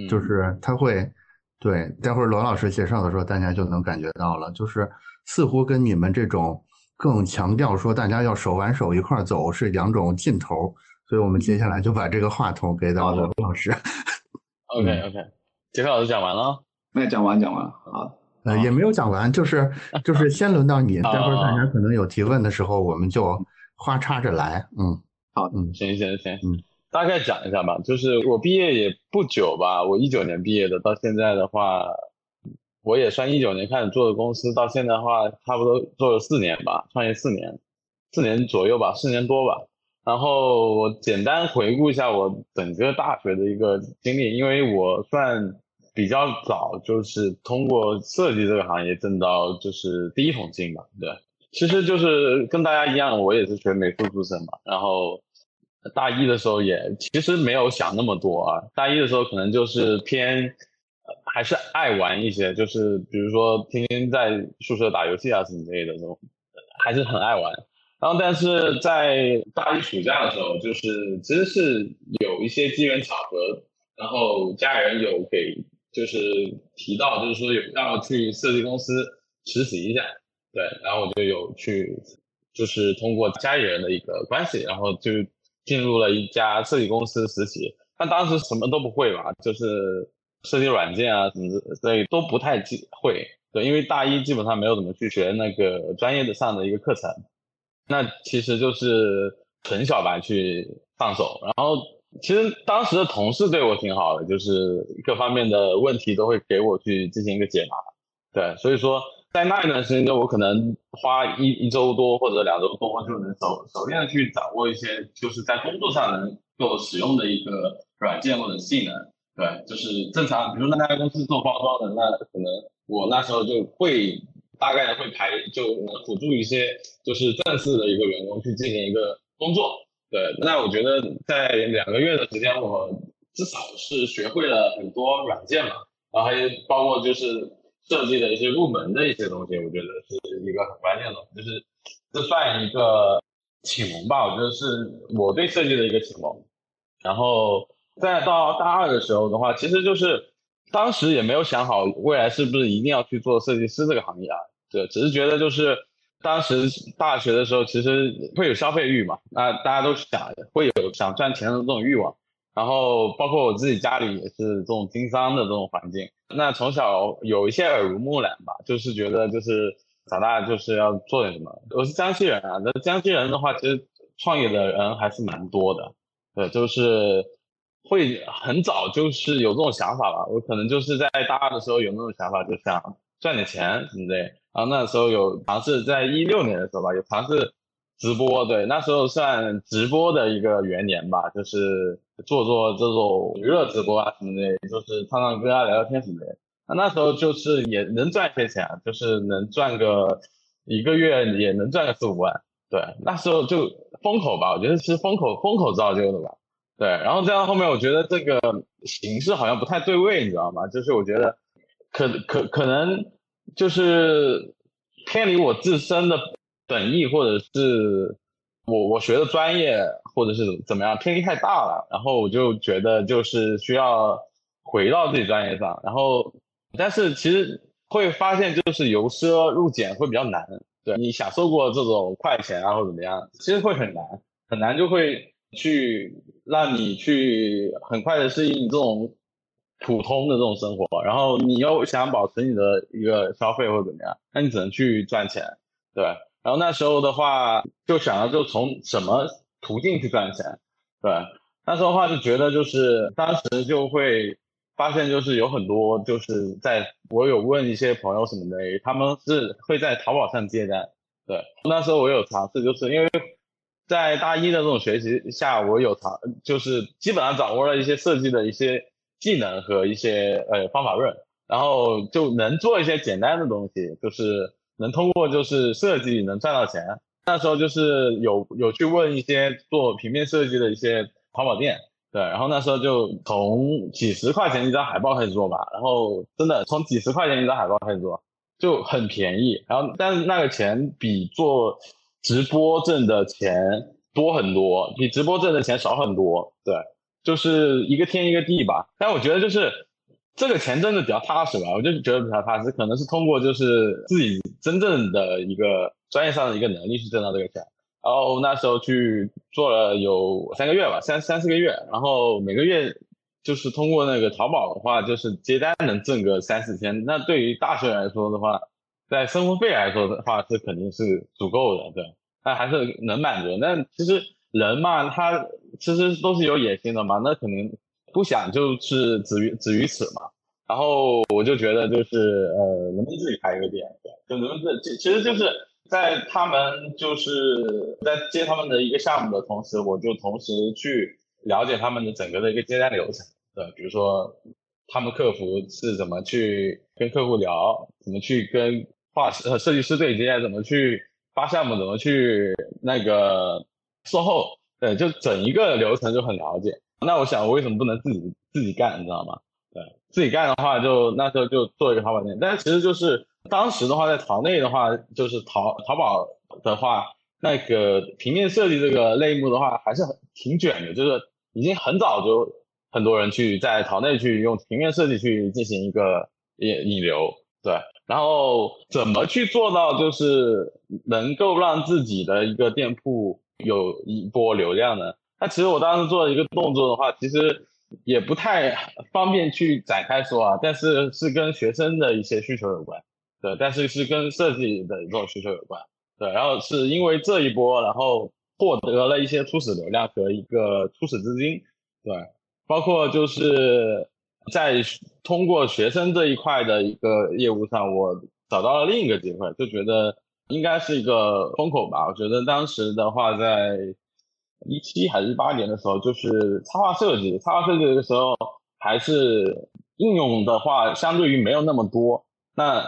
就是他会，对，待会儿罗老师介绍的时候，大家就能感觉到了，就是似乎跟你们这种更强调说大家要手挽手一块走是两种劲头。所以我们接下来就把这个话筒给到罗老师。OK OK，杰克老师讲完了，那讲完讲完了，好。呃，也没有讲完，就是 就是先轮到你，待会儿大家可能有提问的时候，我们就花插着来。嗯，好，嗯，行行行，嗯，大概讲一下吧。就是我毕业也不久吧，我一九年毕业的，到现在的话，我也算一九年开始做的公司，到现在的话，差不多做了四年吧，创业四年，四年左右吧，四年多吧。然后我简单回顾一下我整个大学的一个经历，因为我算。比较早就是通过设计这个行业挣到就是第一桶金嘛，对，其实就是跟大家一样，我也是学美术出身嘛，然后大一的时候也其实没有想那么多啊，大一的时候可能就是偏还是爱玩一些，就是比如说天天在宿舍打游戏啊什么之类的这种，还是很爱玩。然后但是在大一暑假的时候，就是其实是有一些机缘巧合，然后家人有给。就是提到，就是说有要去设计公司实习一下，对，然后我就有去，就是通过家里人的一个关系，然后就进入了一家设计公司实习。但当时什么都不会吧，就是设计软件啊什么的，所以都不太会。对，因为大一基本上没有怎么去学那个专业的上的一个课程，那其实就是纯小白去上手，然后。其实当时的同事对我挺好的，就是各方面的问题都会给我去进行一个解答。对，所以说在那一段时间，我可能花一一周多或者两周多，就能熟熟练的去掌握一些就是在工作上能够使用的一个软件或者技能。对，就是正常，比如说那家公司做包装的，那可能我那时候就会大概会排，就能辅助一些就是正式的一个员工去进行一个工作。对，那我觉得在两个月的时间，我至少是学会了很多软件嘛，然后还有包括就是设计的一些入门的一些东西，我觉得是一个很关键的，就是这算一个启蒙吧，我觉得是我对设计的一个启蒙。然后再到大二的时候的话，其实就是当时也没有想好未来是不是一定要去做设计师这个行业啊，对，只是觉得就是。当时大学的时候，其实会有消费欲嘛，那大家都想会有想赚钱的这种欲望，然后包括我自己家里也是这种经商的这种环境，那从小有一些耳濡目染吧，就是觉得就是长大就是要做点什么。我是江西人啊，那江西人的话，其实创业的人还是蛮多的，对，就是会很早就是有这种想法吧。我可能就是在大二的时候有那种想法，就想赚点钱什么的。啊那时候有尝试，在一六年的时候吧，有尝试直播，对，那时候算直播的一个元年吧，就是做做这种娱乐直播啊什么的，就是唱唱歌啊、聊聊天什么的。那那时候就是也能赚些钱，就是能赚个一个月也能赚个四五万。对，那时候就风口吧，我觉得是风口风口造就的吧。对，然后再到后面，我觉得这个形式好像不太对位，你知道吗？就是我觉得可可可能就是偏离我自身的本意，或者是我我学的专业，或者是怎么样，偏离太大了。然后我就觉得就是需要回到自己专业上。然后，但是其实会发现，就是由奢入俭会比较难。对你享受过这种快钱啊，或怎么样，其实会很难，很难就会去让你去很快的适应这种普通的这种生活，然后你又想保持你的一个消费或者怎么样，那你只能去赚钱，对。然后那时候的话，就想着就从什么途径去赚钱，对。那时候的话就觉得就是当时就会。发现就是有很多，就是在我有问一些朋友什么的，他们是会在淘宝上接单。对，那时候我有尝试，就是因为在大一的这种学习下，我有尝，就是基本上掌握了一些设计的一些技能和一些呃方法论，然后就能做一些简单的东西，就是能通过就是设计能赚到钱。那时候就是有有去问一些做平面设计的一些淘宝店。对，然后那时候就从几十块钱一张海报开始做吧，然后真的从几十块钱一张海报开始做，就很便宜。然后但是那个钱比做直播挣的钱多很多，比直播挣的钱少很多。对，就是一个天一个地吧。但我觉得就是这个钱挣的比较踏实吧，我就觉得比较踏实，可能是通过就是自己真正的一个专业上的一个能力去挣到这个钱。然后那时候去做了有三个月吧，三三四个月，然后每个月就是通过那个淘宝的话，就是接单能挣个三四千。那对于大学来说的话，在生活费来说的话，是肯定是足够的，对，那还是能满足。那其实人嘛，他其实都是有野心的嘛，那肯定不想就是止于止于此嘛。然后我就觉得就是呃，能不能自己开一个店，对，就能不能这其实就是。在他们就是在接他们的一个项目的同时，我就同时去了解他们的整个的一个接单流程。对，比如说他们客服是怎么去跟客户聊，怎么去跟画呃设计师对接，怎么去发项目，怎么去那个售后，对，就整一个流程就很了解。那我想，我为什么不能自己自己干，你知道吗？对，自己干的话，就那时候就做一个淘宝店，但是其实就是。当时的话，在淘内的话，就是淘淘宝的话，那个平面设计这个类目的话，还是很挺卷的，就是已经很早就很多人去在淘内去用平面设计去进行一个引引流，对。然后怎么去做到就是能够让自己的一个店铺有一波流量呢？那其实我当时做的一个动作的话，其实也不太方便去展开说啊，但是是跟学生的一些需求有关。对，但是是跟设计的这种需求有关。对，然后是因为这一波，然后获得了一些初始流量和一个初始资金。对，包括就是在通过学生这一块的一个业务上，我找到了另一个机会，就觉得应该是一个风口吧。我觉得当时的话，在一七还是一八年的时候，就是插画设计，插画设计的时候还是应用的话，相对于没有那么多。那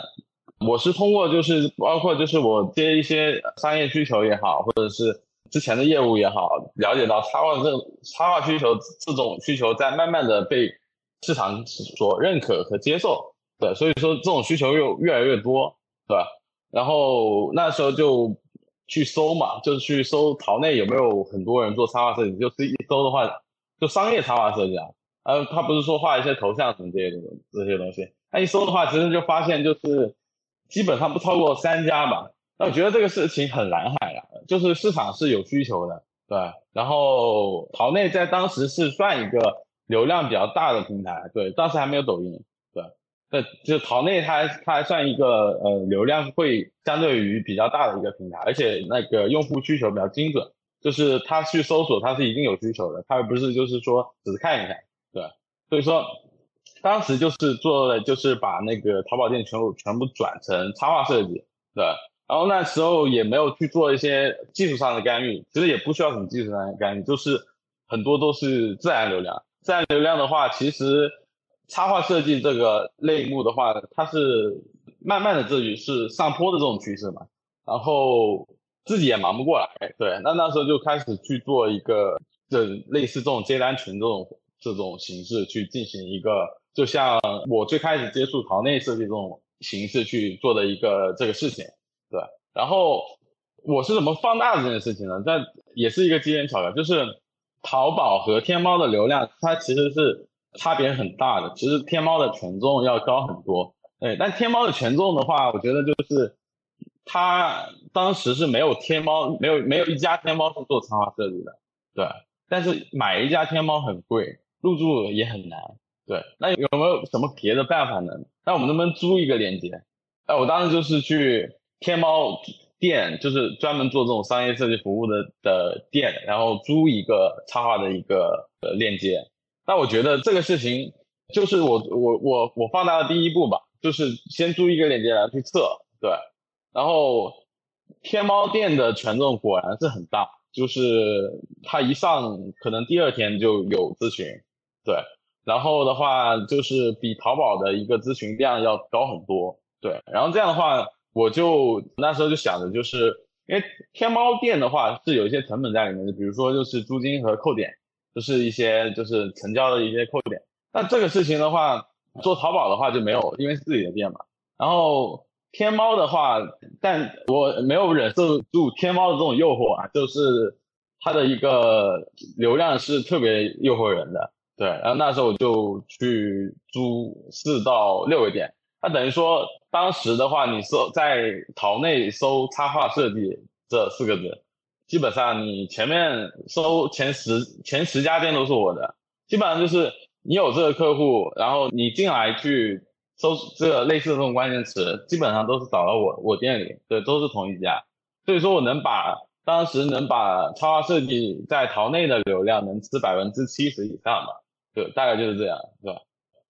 我是通过就是包括就是我接一些商业需求也好，或者是之前的业务也好，了解到插画这插画需求这种需求在慢慢的被市场所认可和接受，对，所以说这种需求又越来越多，对吧？然后那时候就去搜嘛，就是去搜淘内有没有很多人做插画设计，就是一搜的话，就商业插画设计啊，呃，他不是说画一些头像什么这些东这些东西，他一搜的话，其实就发现就是。基本上不超过三家吧，那我觉得这个事情很蓝海啊，就是市场是有需求的，对。然后淘内在当时是算一个流量比较大的平台，对，当时还没有抖音，对。就淘内它它还算一个呃流量会相对于比较大的一个平台，而且那个用户需求比较精准，就是他去搜索他是一定有需求的，他而不是就是说只是看一看，对。所以说。当时就是做了，就是把那个淘宝店全部全部转成插画设计，对。然后那时候也没有去做一些技术上的干预，其实也不需要什么技术上的干预，就是很多都是自然流量。自然流量的话，其实插画设计这个类目的话，它是慢慢的这里是上坡的这种趋势嘛，然后自己也忙不过来，对，那那时候就开始去做一个这类似这种接单群这种这种形式去进行一个，就像我最开始接触淘内设计这种形式去做的一个这个事情，对，然后我是怎么放大这件事情呢？这也是一个机缘巧合，就是淘宝和天猫的流量，它其实是。差别很大的，其实天猫的权重要高很多，对，但天猫的权重的话，我觉得就是它当时是没有天猫，没有没有一家天猫是做插画设计的，对，但是买一家天猫很贵，入驻也很难，对，那有没有什么别的办法呢？那我们能不能租一个链接？哎，我当时就是去天猫店，就是专门做这种商业设计服务的的店，然后租一个插画的一个呃链接。那我觉得这个事情就是我我我我放大的第一步吧，就是先租一个链接来去测，对，然后天猫店的权重果然是很大，就是他一上可能第二天就有咨询，对，然后的话就是比淘宝的一个咨询量要高很多，对，然后这样的话我就那时候就想着就是因为天猫店的话是有一些成本在里面的，比如说就是租金和扣点。就是一些就是成交的一些扣点，那这个事情的话，做淘宝的话就没有，因为是自己的店嘛。然后天猫的话，但我没有忍受住天猫的这种诱惑啊，就是它的一个流量是特别诱惑人的。对，然后那时候我就去租四到六个店，那等于说当时的话，你搜在淘内搜插画设计这四个字。基本上你前面搜前十前十家店都是我的，基本上就是你有这个客户，然后你进来去搜这个类似的这种关键词，基本上都是找到我我店里，对，都是同一家。所以说我能把当时能把插画设计在淘内的流量能吃百分之七十以上吧，对，大概就是这样，对吧？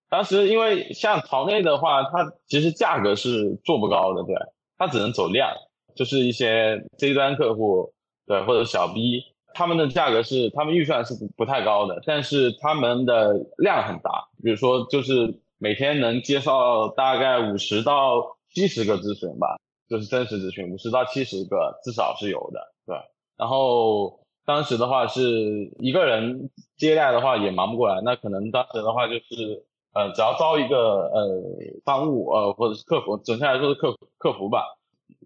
当时因为像淘内的话，它其实价格是做不高的，对，它只能走量，就是一些 C 端客户。对，或者小 B，他们的价格是，他们预算是不不太高的，但是他们的量很大，比如说就是每天能接到大概五十到七十个咨询吧，就是真实咨询，五十到七十个至少是有的，对。然后当时的话是一个人接待的话也忙不过来，那可能当时的话就是，呃，只要招一个呃商务呃或者是客服，整体来说是客客服吧。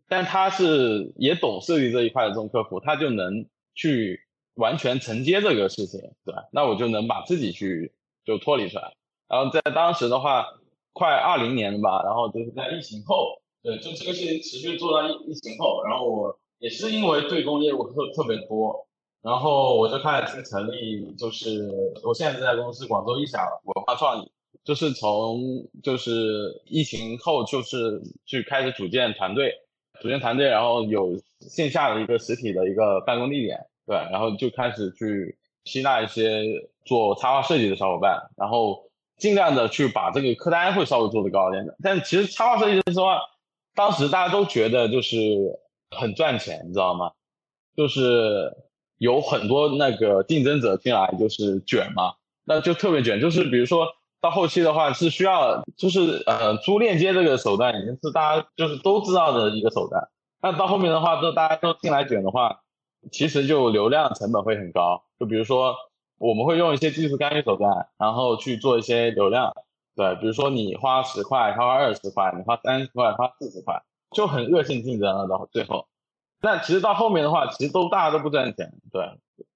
但他是也懂设计这一块的这种客服，他就能去完全承接这个事情，对吧？那我就能把自己去就脱离出来。然后在当时的话，快二零年吧，然后就是在疫情后，对，就这个事情持续做到疫疫情后，然后我也是因为对公业务特特别多，然后我就开始去成立，就是我现在这家公司广州一想文化创意，就是从就是疫情后就是去开始组建团队。组建团队，然后有线下的一个实体的一个办公地点，对，然后就开始去吸纳一些做插画设计的小伙伴，然后尽量的去把这个客单会稍微做的高一点的。但其实插画设计的话，当时大家都觉得就是很赚钱，你知道吗？就是有很多那个竞争者进来就是卷嘛，那就特别卷，就是比如说。到后期的话是需要，就是呃租链接这个手段已经是大家就是都知道的一个手段。那到后面的话，都大家都进来卷的话，其实就流量成本会很高。就比如说我们会用一些技术干预手段，然后去做一些流量。对，比如说你花十块，他花二十块，你花三十块，花四十块，就很恶性竞争了。到最后，那其实到后面的话，其实都大家都不赚钱，对，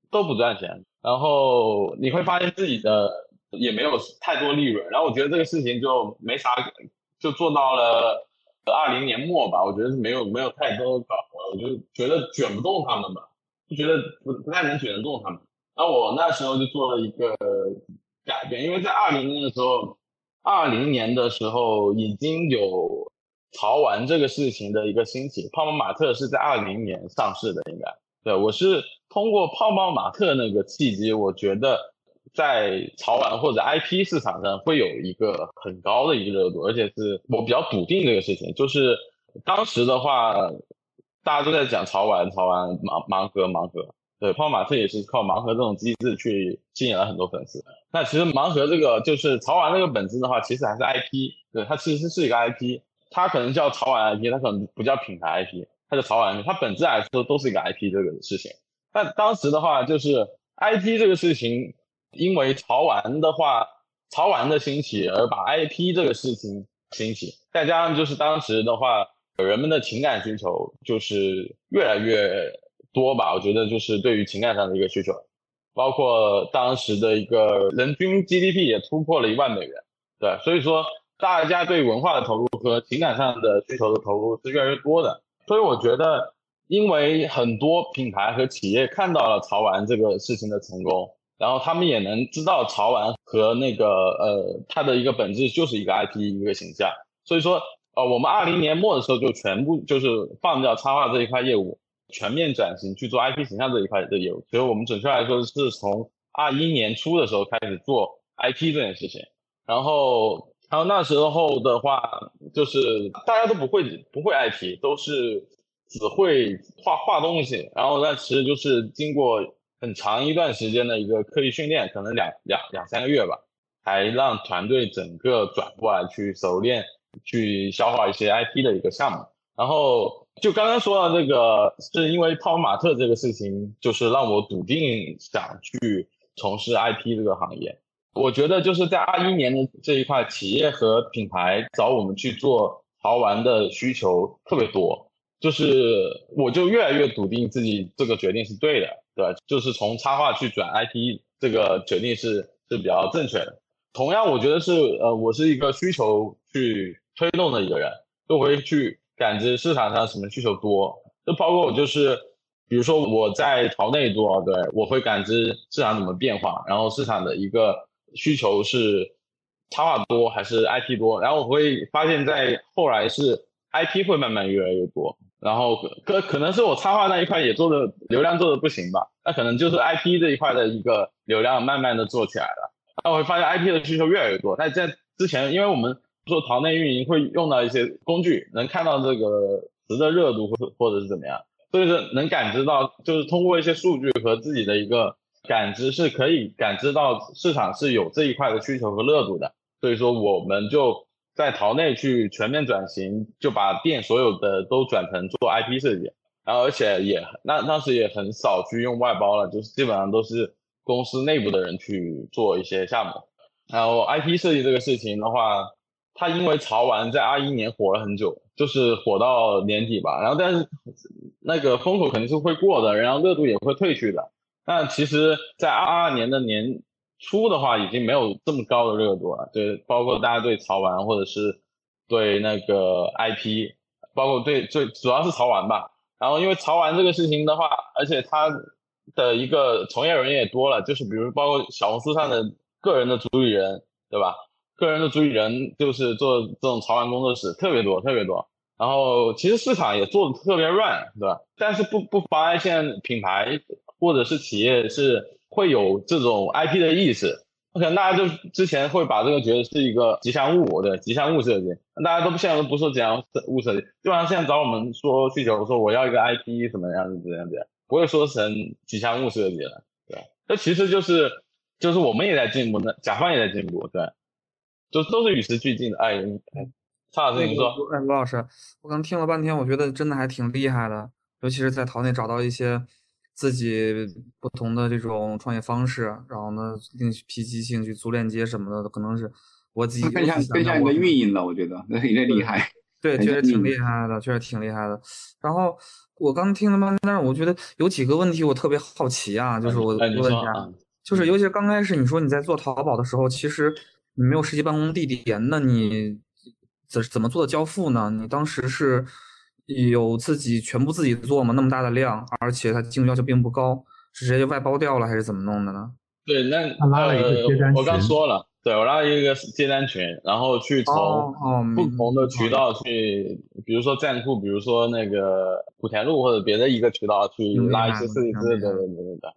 都不赚钱。然后你会发现自己的。也没有太多利润，然后我觉得这个事情就没啥，就做到了二零年末吧。我觉得没有没有太多搞，我就觉得卷不动他们吧，就觉得不不太能卷得动他们。然后我那时候就做了一个改变，因为在二零年的时候，二零年的时候已经有潮玩这个事情的一个兴起。泡泡玛特是在二零年上市的，应该对我是通过泡泡玛特那个契机，我觉得。在潮玩或者 IP 市场上会有一个很高的一个热度，而且是我比较笃定这个事情。就是当时的话，大家都在讲潮玩、潮玩盲盲盒、盲盒，对，泡泡玛特也是靠盲盒这种机制去吸引了很多粉丝。那其实盲盒这个就是潮玩这个本质的话，其实还是 IP，对，它其实是一个 IP，它可能叫潮玩 IP，它可能不叫品牌 IP，它叫潮玩 IP，它本质来说都是一个 IP 这个事情。但当时的话，就是 IP 这个事情，因为潮玩的话，潮玩的兴起而把 IP 这个事情兴起，再加上就是当时的话，人们的情感需求就是越来越多吧。我觉得就是对于情感上的一个需求，包括当时的一个人均 GDP 也突破了一万美元，对，所以说大家对文化的投入和情感上的需求的投入是越来越多的。所以我觉得。因为很多品牌和企业看到了潮玩这个事情的成功，然后他们也能知道潮玩和那个呃它的一个本质就是一个 IP 一个形象，所以说呃我们二零年末的时候就全部就是放掉插画这一块业务，全面转型去做 IP 形象这一块的业务。所以我们准确来说是从二一年初的时候开始做 IP 这件事情，然后然后那时候的话就是大家都不会不会 IP，都是。只会画画东西，然后那其实就是经过很长一段时间的一个刻意训练，可能两两两三个月吧，才让团队整个转过来去熟练去消化一些 IP 的一个项目。然后就刚刚说到这个，是因为泡泡玛特这个事情，就是让我笃定想去从事 IP 这个行业。我觉得就是在二一年的这一块，企业和品牌找我们去做潮玩的需求特别多。就是我就越来越笃定自己这个决定是对的，对？就是从插画去转 IP 这个决定是是比较正确的。同样，我觉得是呃，我是一个需求去推动的一个人，就会去感知市场上什么需求多。就包括我就是，比如说我在朝内做，对我会感知市场怎么变化，然后市场的一个需求是插画多还是 IP 多，然后我会发现，在后来是 IP 会慢慢越来越多。然后可可能是我插画那一块也做的流量做的不行吧，那可能就是 IP 这一块的一个流量慢慢的做起来了。那我会发现 IP 的需求越来越多。那在之前，因为我们做淘内运营会用到一些工具，能看到这个词的热度或或者是怎么样，所以说能感知到，就是通过一些数据和自己的一个感知是可以感知到市场是有这一块的需求和热度的。所以说我们就。在淘内去全面转型，就把店所有的都转成做 IP 设计，然后而且也那当时也很少去用外包了，就是基本上都是公司内部的人去做一些项目。然后 IP 设计这个事情的话，它因为潮玩在二一年火了很久，就是火到年底吧，然后但是那个风口肯定是会过的，然后热度也会退去的。但其实，在二二年的年。初的话已经没有这么高的热度了，对，包括大家对潮玩或者是对那个 IP，包括对最主要是潮玩吧。然后因为潮玩这个事情的话，而且它的一个从业人员也多了，就是比如包括小红书上的个人的主理人，对吧？个人的主理人就是做这种潮玩工作室特别多特别多。然后其实市场也做的特别乱，对吧？但是不不妨碍现在品牌或者是企业是。会有这种 IP 的意识，可能大家就之前会把这个觉得是一个吉祥物，对吉祥物设计，大家都现在都不说吉祥物设计，基本上现在找我们说需求，说我要一个 IP 什么样子这样子，不会说成吉祥物设计了，对，这其实就是就是我们也在进步，那甲方也在进步，对，就都是与时俱进的。哎，蔡老师你说，哎，罗老师，我刚听了半天，我觉得真的还挺厉害的，尤其是在淘内找到一些。自己不同的这种创业方式，然后呢，另辟蹊径去租链接什么的，可能是我自己 更像更像一个运营了，我觉得那有点厉害。对，确实挺厉害的，确实挺厉害的。然后我刚听了半天，但是我觉得有几个问题我特别好奇啊，就是我问一下，就是尤其是刚开始你说你在做淘宝的时候，其实你没有实际办公地点，那你怎怎么做的交付呢？你当时是？有自己全部自己做吗？那么大的量，而且它技术要求并不高，是直接外包掉了还是怎么弄的呢？对，那拉了一个接单群。我刚说了，对我拉了一个接单群，然后去从不同的渠道去，比如说站库，比如说那个莆田路或者别的一个渠道去拉一些设计师的等等等等。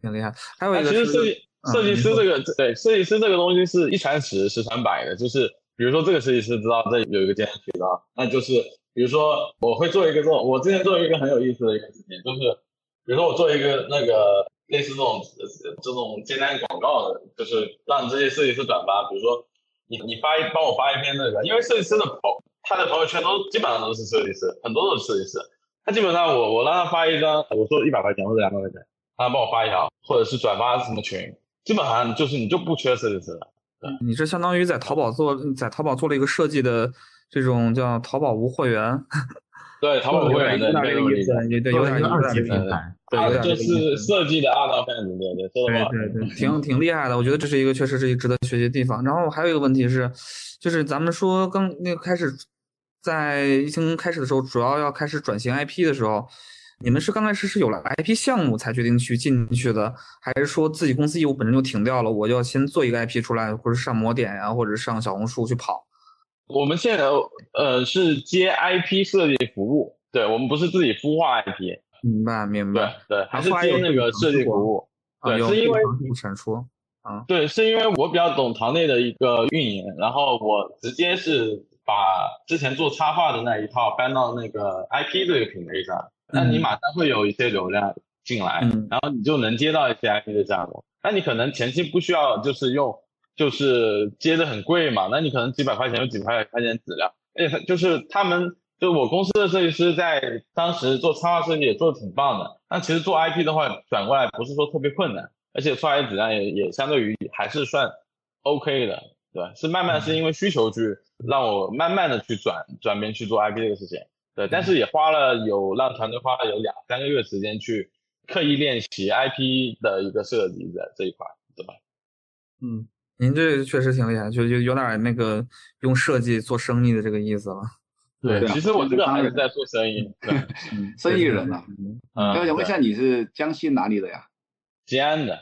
挺厉害。还有一个，其实设计设计师这个，对设计师这个东西是一传十，十传百的，就是比如说这个设计师知道这有一个接单渠道，那就是。比如说，我会做一个这种，我之前做一个很有意思的一个事情，就是比如说我做一个那个类似这种这种简单广告的，就是让这些设计师转发，比如说你你发一帮我发一篇那个，因为设计师的朋他的朋友圈都基本上都是设计师，很多都是设计师，他基本上我我让他发一张，我说一百块钱或者两百块钱，他帮我发一条，或者是转发什么群，基本上就是你就不缺设计师了。你这相当于在淘宝做，在淘宝做了一个设计的这种叫淘宝无货源。对，淘宝无货源的有点这个意思，也对，有点一个二级平台。对，就是设计的二道贩子，对对，说的对对对，挺挺厉害的。我觉得这是一个确实是一个值得学习的地方。然后还有一个问题是，就是咱们说刚那个开始在疫情开始的时候，主要要开始转型 IP 的时候，你们是刚开始是有了 IP 项目才决定去进去的，还是说自己公司业务本身就停掉了，我就要先做一个 IP 出来，或者上模点呀，或者上小红书去跑？我们现在呃是接 IP 设计服务，对我们不是自己孵化 IP。明白明白，对对，还是接那个设计服务。对，是因为产出啊，对，是因为我比较懂堂内的一个运营，然后我直接是把之前做插画的那一套搬到那个 IP 这个品类上，那你马上会有一些流量进来，然后你就能接到一些 IP 的项目。那你可能前期不需要就是用，就是接的很贵嘛，那你可能几百块钱有几百块钱质量，而且他就是他们。就我公司的设计师在当时做插画设计也做的挺棒的，那其实做 IP 的话转过来不是说特别困难，而且出来的质量也也相对于还是算 OK 的，对是慢慢是因为需求去让我慢慢的去转转变去做 IP 这个事情，对，但是也花了有让团队花了有两三个月时间去刻意练习 IP 的一个设计的这一块，对吧？嗯，您这确实挺厉害，就就有点那个用设计做生意的这个意思了。对，其实我这个还是在做生意，生意人呐。嗯，我想问一下，你是江西哪里的呀？吉安的。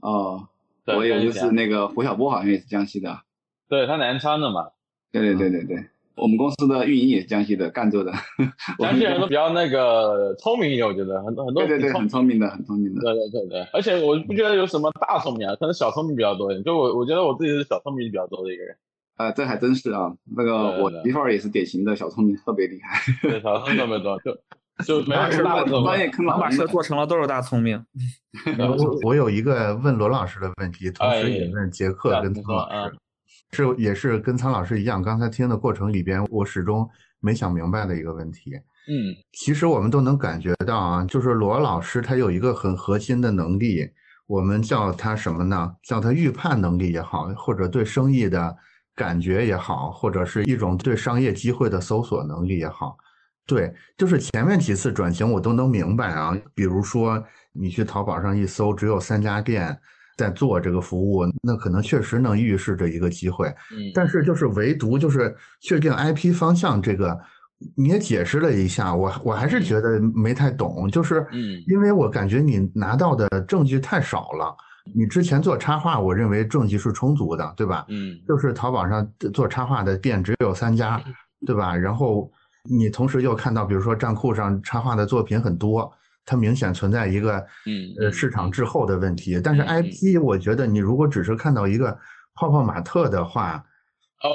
哦，我也就是那个胡晓波，好像也是江西的。对他南昌的嘛。对对对对对，我们公司的运营也是江西的，赣州的。江西人都比较那个聪明一点，我觉得很多很多。对对对，很聪明的，很聪明的。对对对对，而且我不觉得有什么大聪明啊，可能小聪明比较多一点。就我我觉得我自己是小聪明比较多的一个人。啊，这还真是啊！那个我媳妇儿也是典型的小聪明，特别厉害。对，小聪明特别多，就 就没事大专业坑老把事做成了都是大聪明。我我有一个问罗老师的问题，同时也问杰克跟汤老师，是也是跟苍老师一样，刚才听的过程里边，我始终没想明白的一个问题。嗯，其实我们都能感觉到啊，就是罗老师他有一个很核心的能力，我们叫他什么呢？叫他预判能力也好，或者对生意的。感觉也好，或者是一种对商业机会的搜索能力也好，对，就是前面几次转型我都能明白啊。比如说你去淘宝上一搜，只有三家店在做这个服务，那可能确实能预示着一个机会。嗯，但是就是唯独就是确定 IP 方向这个，你也解释了一下，我我还是觉得没太懂，就是嗯因为我感觉你拿到的证据太少了。你之前做插画，我认为证据是充足的，对吧？嗯，就是淘宝上做插画的店只有三家，对吧？然后你同时又看到，比如说站酷上插画的作品很多，它明显存在一个嗯呃市场滞后的问题。但是 IP，我觉得你如果只是看到一个泡泡玛特的话，哦，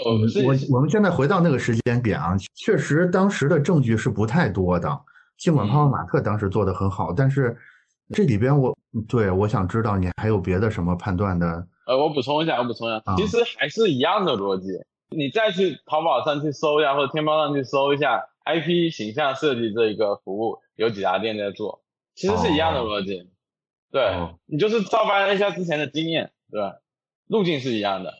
我我们现在回到那个时间点啊，确实当时的证据是不太多的。尽管泡泡玛特当时做的很好，但是。这里边我对我想知道你还有别的什么判断的？呃，我补充一下，我补充一下，其实还是一样的逻辑。你再去淘宝上去搜一下，或者天猫上去搜一下 IP 形象设计这一个服务，有几家店在做，其实是一样的逻辑。对你就是照搬一下之前的经验，对吧？路径是一样的。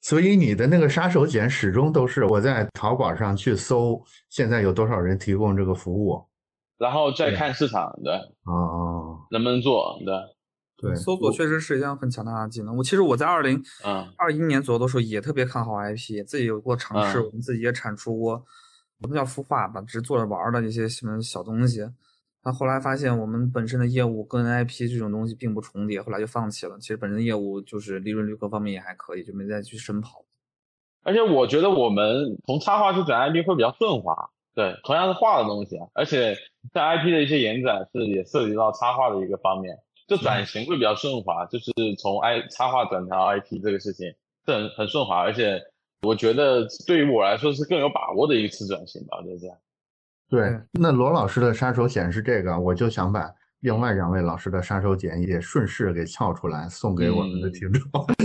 所以你的那个杀手锏始终都是我在淘宝上去搜，现在有多少人提供这个服务？然后再看市场，对，哦，能不能做，对，对，搜索确实是一项很强大的技能。我其实我在二零二一年左右的时候也特别看好 IP，自己有过尝试，我们自己也产出过，不叫孵化吧，只是做着玩的一些什么小东西。但后来发现我们本身的业务跟 IP 这种东西并不重叠，后来就放弃了。其实本身业务就是利润率各方面也还可以，就没再去深跑。而且我觉得我们从插画去转 IP 会比较顺滑。对，同样是画的东西啊，而且在 IP 的一些延展是也涉及到插画的一个方面，就转型会比较顺滑，就是从 I 插画转到 IP 这个事情是很很顺滑，而且我觉得对于我来说是更有把握的一次转型吧，就是这样。对，那罗老师的杀手锏是这个，我就想把另外两位老师的杀手锏也顺势给撬出来，送给我们的听众。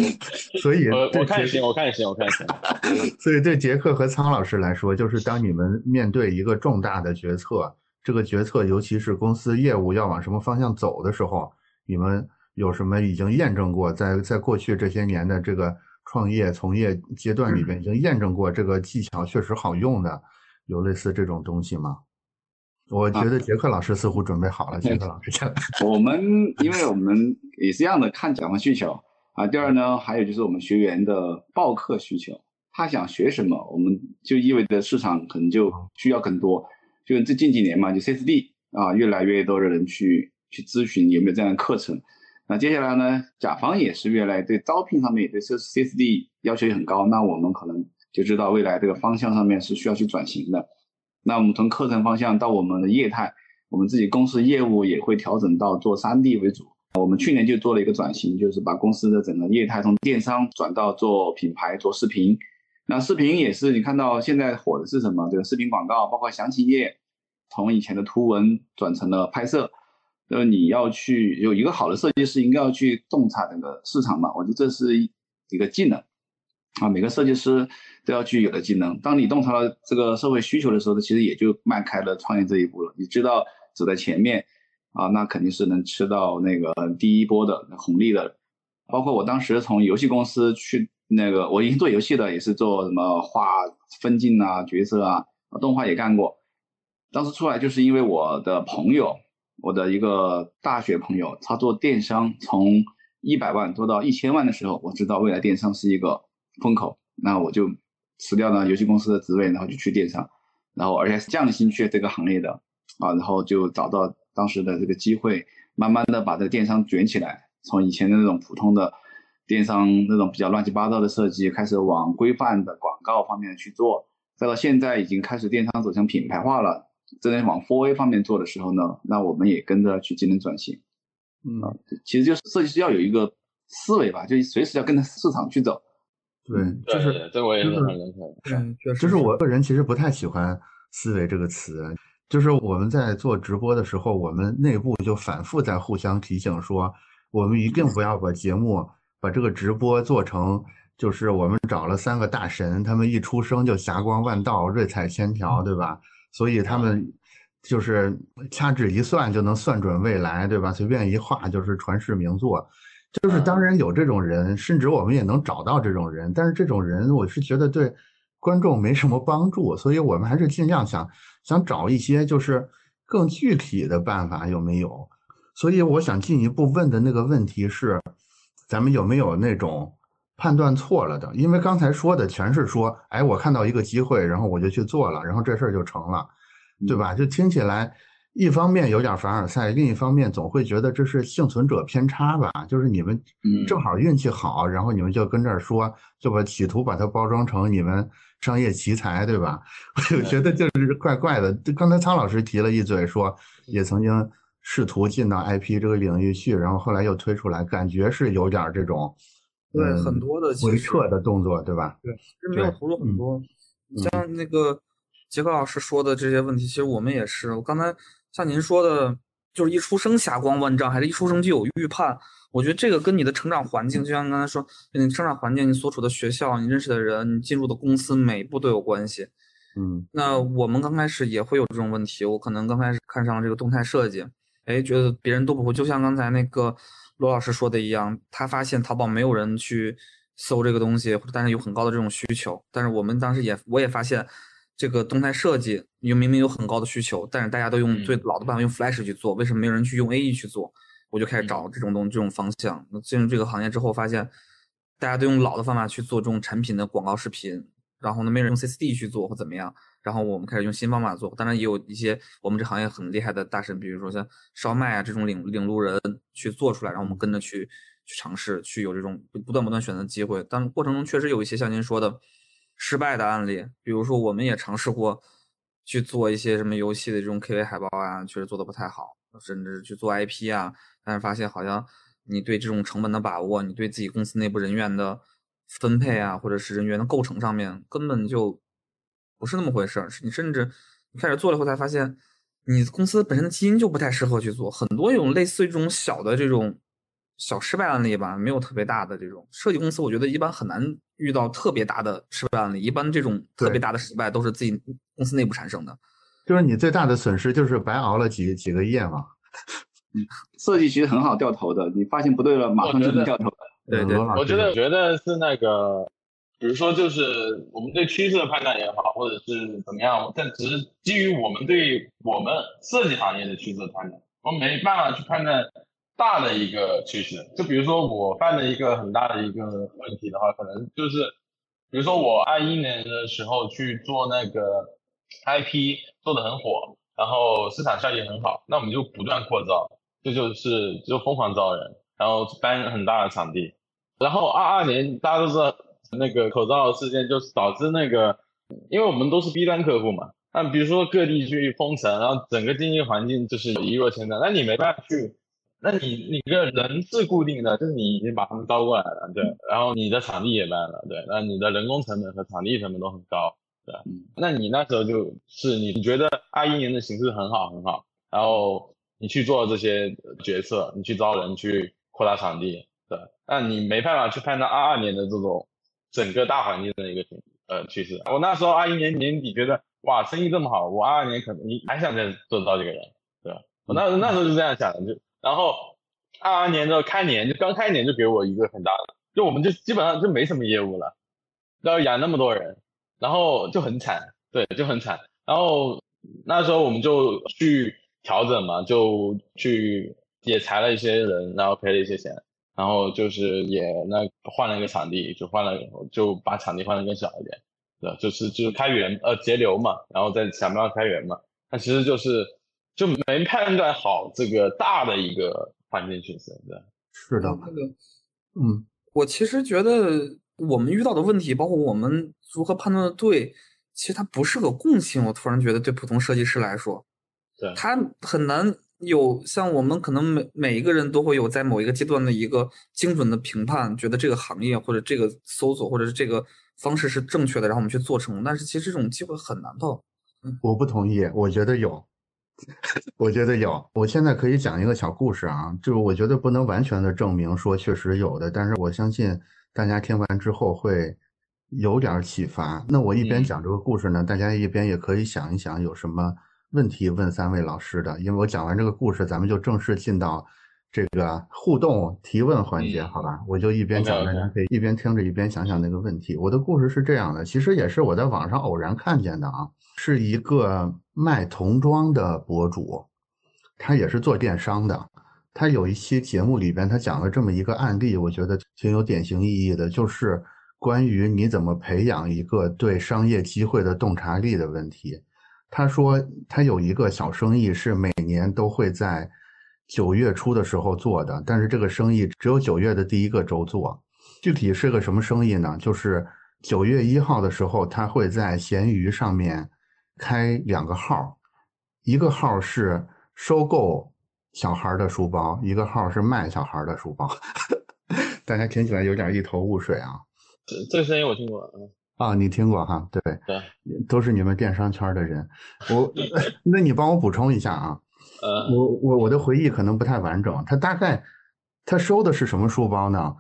所以我我看行，我看行，我看行。所以对杰克和苍老师来说，就是当你们面对一个重大的决策，这个决策尤其是公司业务要往什么方向走的时候，你们有什么已经验证过，在在过去这些年的这个创业从业阶段里边，已经验证过这个技巧确实好用的，有类似这种东西吗？我觉得杰克老师似乎准备好了。杰克老师，我们因为我们也是一样的看甲方需求啊。第二呢，还有就是我们学员的报课需求，他想学什么，我们就意味着市场可能就需要更多。就这近几年嘛，就 CSD 啊，越来越多的人去去咨询有没有这样的课程。那接下来呢，甲方也是越来对招聘上面也对 C CSD 要求也很高。那我们可能就知道未来这个方向上面是需要去转型的。那我们从课程方向到我们的业态，我们自己公司业务也会调整到做三 D 为主。我们去年就做了一个转型，就是把公司的整个业态从电商转到做品牌、做视频。那视频也是你看到现在火的是什么？这个视频广告，包括详情页，从以前的图文转成了拍摄。呃，你要去有一个好的设计师，应该要去洞察整个市场嘛。我觉得这是一个技能啊，每个设计师。都要具有的技能。当你洞察了这个社会需求的时候，其实也就迈开了创业这一步了。你知道走在前面，啊，那肯定是能吃到那个第一波的红利的。包括我当时从游戏公司去那个，我已经做游戏的，也是做什么画分镜啊、角色啊，动画也干过。当时出来就是因为我的朋友，我的一个大学朋友，他做电商，从一百万做到一千万的时候，我知道未来电商是一个风口，那我就。辞掉了游戏公司的职位，然后就去电商，然后而且是降薪去这个行业的啊，然后就找到当时的这个机会，慢慢的把这个电商卷起来，从以前的那种普通的电商那种比较乱七八糟的设计，开始往规范的广告方面去做，再到现在已经开始电商走向品牌化了，正在往 4A 方面做的时候呢，那我们也跟着去进行转型。嗯，其实就是设计师要有一个思维吧，就随时要跟着市场去走。对，就是这我也很认可。就是我个人其实不太喜欢“思维”这个词。就是我们在做直播的时候，我们内部就反复在互相提醒说，我们一定不要把节目、把这个直播做成，就是我们找了三个大神，他们一出生就霞光万道、瑞彩千条，对吧？所以他们就是掐指一算就能算准未来，对吧？随便一画就是传世名作。就是当然有这种人，甚至我们也能找到这种人，但是这种人我是觉得对观众没什么帮助，所以我们还是尽量想想找一些就是更具体的办法有没有？所以我想进一步问的那个问题是，咱们有没有那种判断错了的？因为刚才说的全是说，哎，我看到一个机会，然后我就去做了，然后这事儿就成了，对吧？就听起来。一方面有点凡尔赛，另一方面总会觉得这是幸存者偏差吧？就是你们正好运气好，然后你们就跟这儿说，就把企图把它包装成你们商业奇才，对吧？我就觉得就是怪怪的。刚才苍老师提了一嘴，说也曾经试图进到 IP 这个领域去，然后后来又推出来，感觉是有点这种对很多的回撤的动作，对吧？对，是没有投入很多。像那个杰克老师说的这些问题，其实我们也是。我刚才。像您说的，就是一出生霞光万丈，还是一出生就有预判？我觉得这个跟你的成长环境，就像刚才说，你成长环境、你所处的学校、你认识的人、你进入的公司，每一步都有关系。嗯，那我们刚开始也会有这种问题。我可能刚开始看上了这个动态设计，哎，觉得别人都不会。就像刚才那个罗老师说的一样，他发现淘宝没有人去搜这个东西，但是有很高的这种需求。但是我们当时也，我也发现。这个动态设计，有明明有很高的需求，但是大家都用最老的办法，用 Flash 去做，为什么没有人去用 AE 去做？我就开始找这种东这种方向。进入这个行业之后，发现大家都用老的方法去做这种产品的广告视频，然后呢，没人用 CCD 去做或怎么样。然后我们开始用新方法做。当然也有一些我们这行业很厉害的大神，比如说像烧麦啊这种领领路人去做出来，然后我们跟着去去尝试，去有这种不断不断选择机会。但过程中确实有一些像您说的。失败的案例，比如说我们也尝试过去做一些什么游戏的这种 KV 海报啊，确实做的不太好，甚至去做 IP 啊，但是发现好像你对这种成本的把握，你对自己公司内部人员的分配啊，或者是人员的构成上面根本就不是那么回事儿。你甚至你开始做了以后才发现，你公司本身的基因就不太适合去做。很多有类似于这种小的这种小失败案例吧，没有特别大的这种设计公司，我觉得一般很难遇到特别大的失败案例。一般这种特别大的失败都是自己公司内部产生的。就是你最大的损失就是白熬了几几个夜嘛。设计其实很好掉头的，你发现不对了，马上就能掉头。对对，我觉得觉得是那个，比如说就是我们对趋势的判断也好，或者是怎么样，但只是基于我们对我们设计行业的趋势的判断，我们没办法去判断大的一个趋势。就比如说我犯了一个很大的一个问题的话，可能就是，比如说我二一年的时候去做那个 IP 做的很火，然后市场效益很好，那我们就不断扩招。这就是就疯狂招人，然后搬很大的场地，然后二二年大家都知道那个口罩事件，就是导致那个，因为我们都是 B 端客户嘛，那比如说各地去封城，然后整个经济环境就是一落千丈，那你没办法去，那你你个人是固定的，就是你已经把他们招过来了，对，然后你的场地也搬了，对，那你的人工成本和场地成本都很高，对，那你那时候就是你觉得二一年的形势很好很好，然后。你去做这些决策，你去招人，去扩大场地，对，那你没办法去判断二二年的这种整个大环境的一个呃趋势。我那时候二一年年底觉得，哇，生意这么好，我二二年可能你还想再做招几个人，对吧？我那那时候就这样想的，就然后二二年的开年就刚开年就给我一个很大的，就我们就基本上就没什么业务了，要养那么多人，然后就很惨，对，就很惨。然后那时候我们就去。调整嘛，就去也裁了一些人，然后赔了一些钱，然后就是也那换了一个场地，就换了就把场地换的更小一点，对，就是就是开源呃节流嘛，然后再想办法开源嘛。那其实就是就没判断好这个大的一个环境趋势，对。是的，那个嗯，我其实觉得我们遇到的问题，包括我们如何判断的对，其实它不是个共性。我突然觉得，对普通设计师来说。对他很难有像我们可能每每一个人都会有在某一个阶段的一个精准的评判，觉得这个行业或者这个搜索或者是这个方式是正确的，然后我们去做成。但是其实这种机会很难的。我不同意，我觉得有，我觉得有。我现在可以讲一个小故事啊，就是我觉得不能完全的证明说确实有的，但是我相信大家听完之后会有点启发。那我一边讲这个故事呢，大家一边也可以想一想有什么。问题问三位老师的，因为我讲完这个故事，咱们就正式进到这个互动提问环节，好吧？我就一边讲，大家可以一边听着一边想想那个问题。我的故事是这样的，其实也是我在网上偶然看见的啊，是一个卖童装的博主，他也是做电商的。他有一期节目里边，他讲了这么一个案例，我觉得挺有典型意义的，就是关于你怎么培养一个对商业机会的洞察力的问题。他说，他有一个小生意是每年都会在九月初的时候做的，但是这个生意只有九月的第一个周做。具体是个什么生意呢？就是九月一号的时候，他会在闲鱼上面开两个号，一个号是收购小孩的书包，一个号是卖小孩的书包。大家听起来有点一头雾水啊。这这个声音我听过，嗯。啊，你听过哈？对，对，都是你们电商圈的人。我，那你帮我补充一下啊。呃，我我我的回忆可能不太完整。他大概他收的是什么书包呢？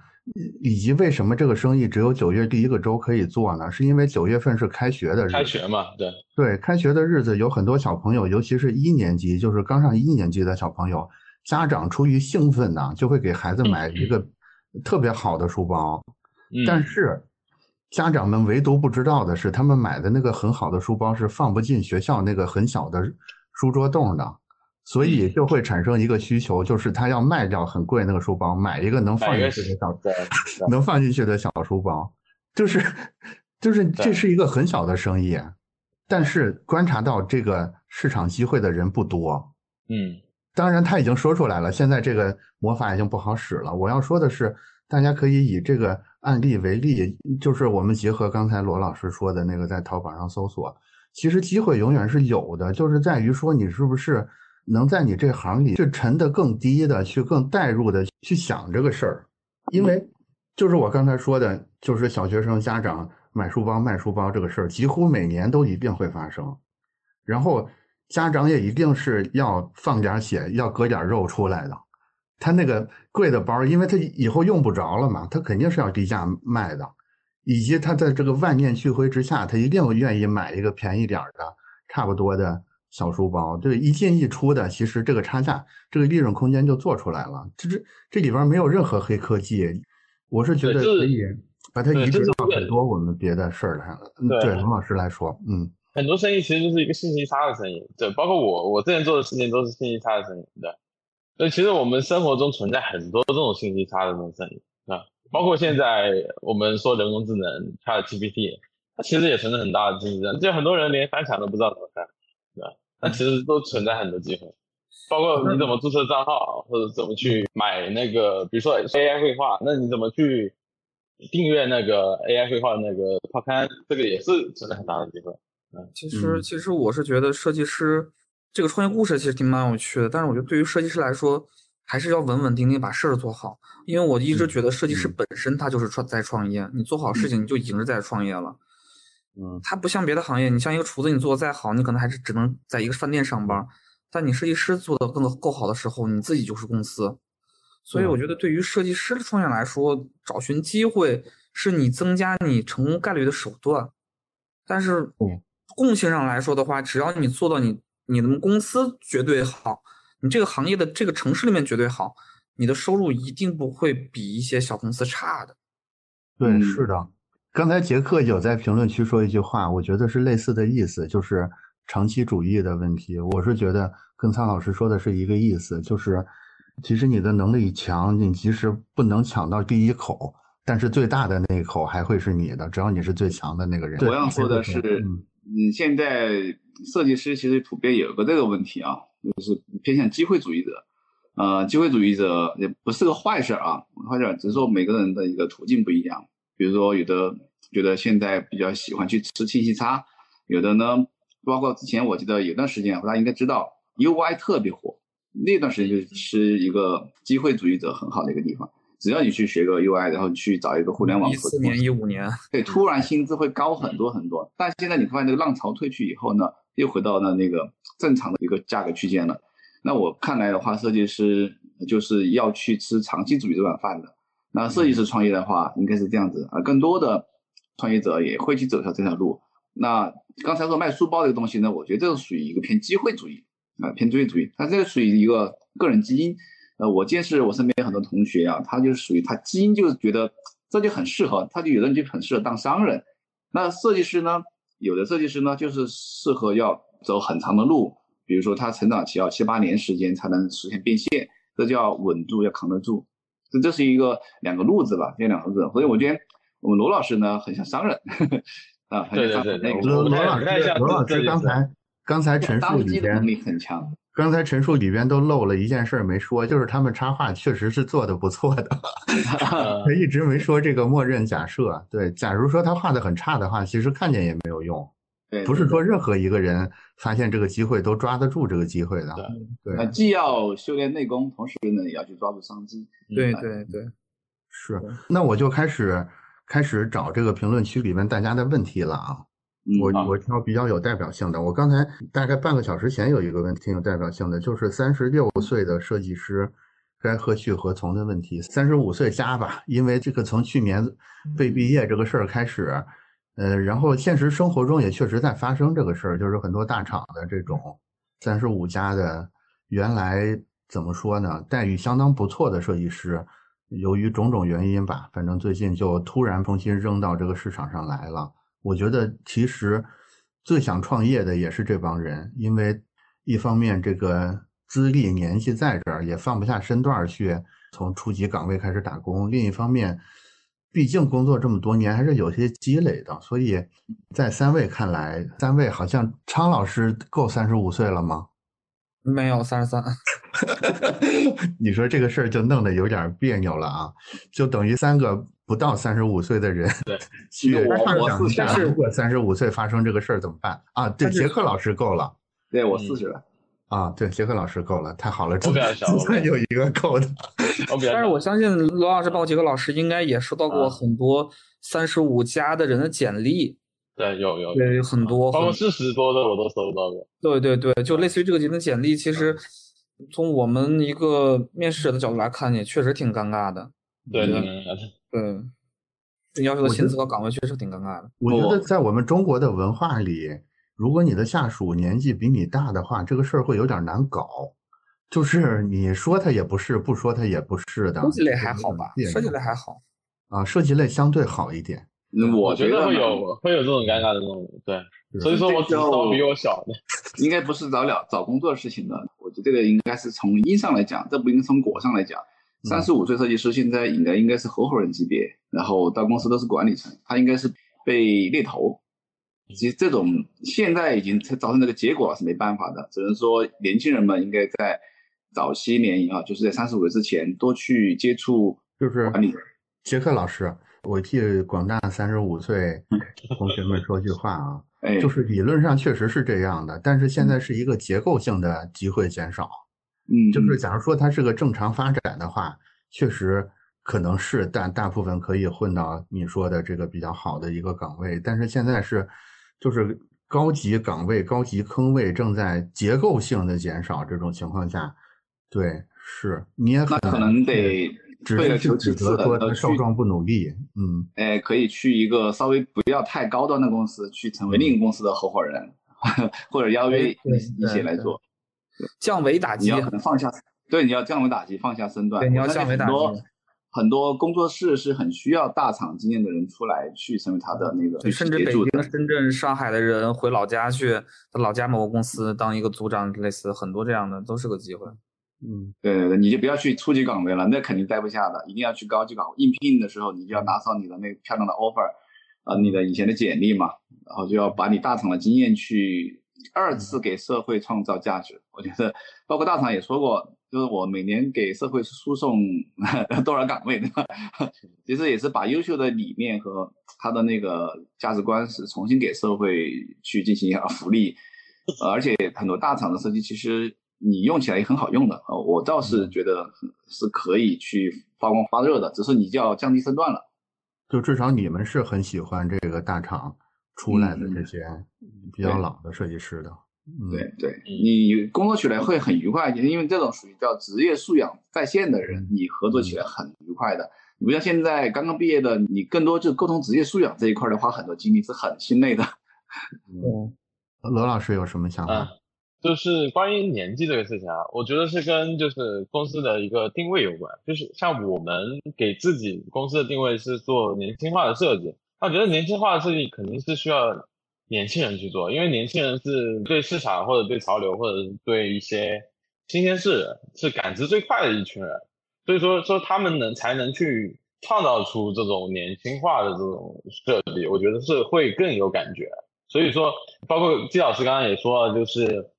以及为什么这个生意只有九月第一个周可以做呢？是因为九月份是开学的日子。开学嘛，对。对，开学的日子有很多小朋友，尤其是一年级，就是刚上一年级的小朋友，家长出于兴奋呢，就会给孩子买一个特别好的书包。但是。家长们唯独不知道的是，他们买的那个很好的书包是放不进学校那个很小的书桌洞的，所以就会产生一个需求，就是他要卖掉很贵那个书包，买一个能放进去的小 能放进去的小书包，就是就是这是一个很小的生意，但是观察到这个市场机会的人不多。嗯，当然他已经说出来了，现在这个魔法已经不好使了。我要说的是，大家可以以这个。案例为例，就是我们结合刚才罗老师说的那个，在淘宝上搜索，其实机会永远是有的，就是在于说你是不是能在你这行里去沉得更低的，去更带入的去想这个事儿。因为就是我刚才说的，就是小学生家长买书包卖书包这个事儿，几乎每年都一定会发生。然后家长也一定是要放点血，要割点肉出来的。他那个贵的包，因为他以后用不着了嘛，他肯定是要低价卖的。以及他在这个万念俱灰之下，他一定愿意买一个便宜点的、差不多的小书包。这个一进一出的，其实这个差价，这个利润空间就做出来了。这这这里边没有任何黑科技，我是觉得可以把它移植到很多我们别的事儿上。对龙老师来说，嗯，很多生意其实就是一个信息差的生意。对，包括我，我之前做的事情都是信息差的生意。对，所以其实我们生活中存在很多这种信息差的这种生意啊。包括现在我们说人工智能，ChatGPT，它其实也存在很大的竞争，就很多人连翻墙都不知道怎么翻，对吧？那其实都存在很多机会，包括你怎么注册账号，或者怎么去买那个，比如说 AI 绘画，那你怎么去订阅那个 AI 绘画的那个套刊，这个也是存在很大的机会。嗯，其实其实我是觉得设计师这个创业故事其实挺蛮有趣的，但是我觉得对于设计师来说。还是要稳稳定定把事儿做好，因为我一直觉得设计师本身他就是创在创业，你做好事情你就已经是在创业了。嗯，他不像别的行业，你像一个厨子，你做的再好，你可能还是只能在一个饭店上班。但你设计师做的更够好的时候，你自己就是公司。所以我觉得对于设计师的创业来说，找寻机会是你增加你成功概率的手段。但是共性上来说的话，只要你做到你你们公司绝对好。你这个行业的这个城市里面绝对好，你的收入一定不会比一些小公司差的。对，是的。刚才杰克有在评论区说一句话，我觉得是类似的意思，就是长期主义的问题。我是觉得跟苍老师说的是一个意思，就是其实你的能力强，你即使不能抢到第一口，但是最大的那一口还会是你的，只要你是最强的那个人。我要说的是，嗯，嗯现在设计师其实普遍有个这个问题啊。就是偏向机会主义者，呃，机会主义者也不是个坏事啊，坏事只是说每个人的一个途径不一样。比如说，有的觉得现在比较喜欢去吃信息差，有的呢，包括之前我记得有段时间，大家应该知道，UI 特别火，那段时间就是一个机会主义者很好的一个地方。只要你去学个 UI，然后去找一个互联网，一四年、一五年，对，突然薪资会高很多很多。但现在你发现这个浪潮退去以后呢？又回到了那个正常的一个价格区间了。那我看来的话，设计师就是要去吃长期主义这碗饭的。那设计师创业的话，应该是这样子啊。更多的创业者也会去走上这条路。那刚才说卖书包这个东西呢，我觉得这是属于一个偏机会主义啊，偏机会主义。它这个属于一个个人基因。呃，我见识我身边很多同学啊，他就是属于他基因就是觉得这就很适合，他就有的人就很适合当商人。那设计师呢？有的设计师呢，就是适合要走很长的路，比如说他成长期要七八年时间才能实现变现，这叫稳住，要扛得住。这这是一个两个路子吧，这两个路子。所以我觉得我们罗老师呢，很像商人 啊，对对对，那个罗老师，罗老师刚才刚才陈述里边能力很强。刚才陈述里边都漏了一件事没说，就是他们插画确实是做的不错的，他一直没说这个默认假设。对，假如说他画的很差的话，其实看见也没有用。对，不是说任何一个人发现这个机会都抓得住这个机会的。对，对，既要修炼内功，同时呢也要去抓住商机。对对对，是。那我就开始开始找这个评论区里面大家的问题了啊。我我挑比较有代表性的。我刚才大概半个小时前有一个问题挺有代表性的，就是三十六岁的设计师该何去何从的问题。三十五岁加吧，因为这个从去年被毕业这个事儿开始，呃，然后现实生活中也确实在发生这个事儿，就是很多大厂的这种三十五加的，原来怎么说呢，待遇相当不错的设计师，由于种种原因吧，反正最近就突然重新扔到这个市场上来了。我觉得其实最想创业的也是这帮人，因为一方面这个资历年纪在这儿，也放不下身段去从初级岗位开始打工；另一方面，毕竟工作这么多年，还是有些积累的。所以在三位看来，三位好像昌老师够三十五岁了吗？没有，三十三。你说这个事儿就弄得有点别扭了啊！就等于三个。不到三十五岁的人，对，去我想如果三十五岁发生这个事儿怎么办啊？对，杰克老师够了，对我四十了啊，对，杰克老师够了，太好了，总算有一个够的。但是我相信罗老师包括杰克老师应该也收到过很多三十五加的人的简历，对，有有对，有很多，包括四十多的我都收到过。对对对，就类似于这个级的简历，其实从我们一个面试者的角度来看，也确实挺尴尬的。对对对，对，要求的薪资和岗位确实挺尴尬的。我觉得在我们中国的文化里，如果你的下属年纪比你大的话，这个事儿会有点难搞。就是你说他也不是，不说他也不是的。设计类还好吧？设计类还好啊，设计类相对好一点。我觉得会有会有这种尴尬的那种，对。所以说我只找比我小的，应该不是找了找工作的事情的。我觉得这个应该是从因上来讲，这不应该从果上来讲。三十五岁设计师现在应该应该是合伙人级别，然后到公司都是管理层，他应该是被猎头。其实这种现在已经造成这个结果是没办法的，只能说年轻人们应该在早些年啊，就是在三十五岁之前多去接触，就是管理。杰克老师，我替广大三十五岁同学们说句话啊。就是理论上确实是这样的，但是现在是一个结构性的机会减少。嗯，就是假如说它是个正常发展的话，确实可能是，但大部分可以混到你说的这个比较好的一个岗位。但是现在是，就是高级岗位、高级坑位正在结构性的减少这种情况下，对，是你也可能得。为了求指责说他少壮不努力，嗯，哎，可以去一个稍微不要太高端的公司，去成为另一个公司的合伙人，或者邀约一起来做，降维打击。你要可能放下，对，你要降维打击，放下身段。对，你要降维打击。很多很多工作室是很需要大厂经验的人出来去成为他的那个，甚至北京、深圳、上海的人回老家去，老家某个公司当一个组长，类似很多这样的都是个机会。嗯，对对对，你就不要去初级岗位了，那肯定待不下的，一定要去高级岗位。应聘的时候，你就要打扫你的那漂亮的 offer，啊，你的以前的简历嘛，然后就要把你大厂的经验去二次给社会创造价值。我觉得，包括大厂也说过，就是我每年给社会输送 多少岗位，对吧？其实也是把优秀的理念和他的那个价值观是重新给社会去进行一下福利，而且很多大厂的设计其实。你用起来也很好用的啊，我倒是觉得是可以去发光发热的，只是你就要降低身段了。就至少你们是很喜欢这个大厂出来的这些比较老的设计师的。对对，你工作起来会很愉快，因为这种属于叫职业素养在线的人，你合作起来很愉快的。你不像现在刚刚毕业的，你更多就沟通职业素养这一块的花很多精力是很心累的。嗯，罗老师有什么想法？就是关于年纪这个事情啊，我觉得是跟就是公司的一个定位有关。就是像我们给自己公司的定位是做年轻化的设计，那觉得年轻化的设计肯定是需要年轻人去做，因为年轻人是对市场或者对潮流或者对一些新鲜事是感知最快的一群人，所以说说他们能才能去创造出这种年轻化的这种设计，我觉得是会更有感觉。所以说，包括季老师刚刚也说了，就是。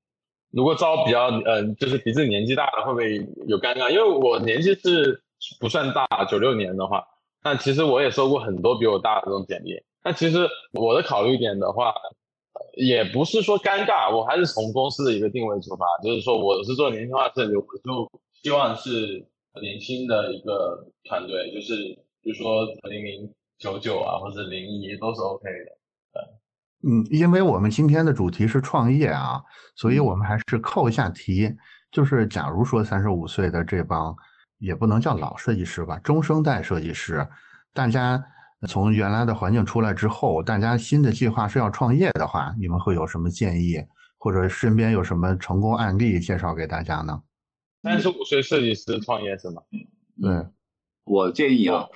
如果招比较嗯，就是比自己年纪大的，会不会有尴尬？因为我年纪是不算大，九六年的话，那其实我也收过很多比我大的这种简历。那其实我的考虑点的话，也不是说尴尬，我还是从公司的一个定位出发，就是说我是做年轻化设计，我就希望是年轻的一个团队，就是比如说零零九九啊，或者零一都是 OK 的。嗯，因为我们今天的主题是创业啊，所以我们还是扣一下题，就是假如说三十五岁的这帮，也不能叫老设计师吧，中生代设计师，大家从原来的环境出来之后，大家新的计划是要创业的话，你们会有什么建议，或者身边有什么成功案例介绍给大家呢？三十五岁设计师创业是吗？对，我建议啊，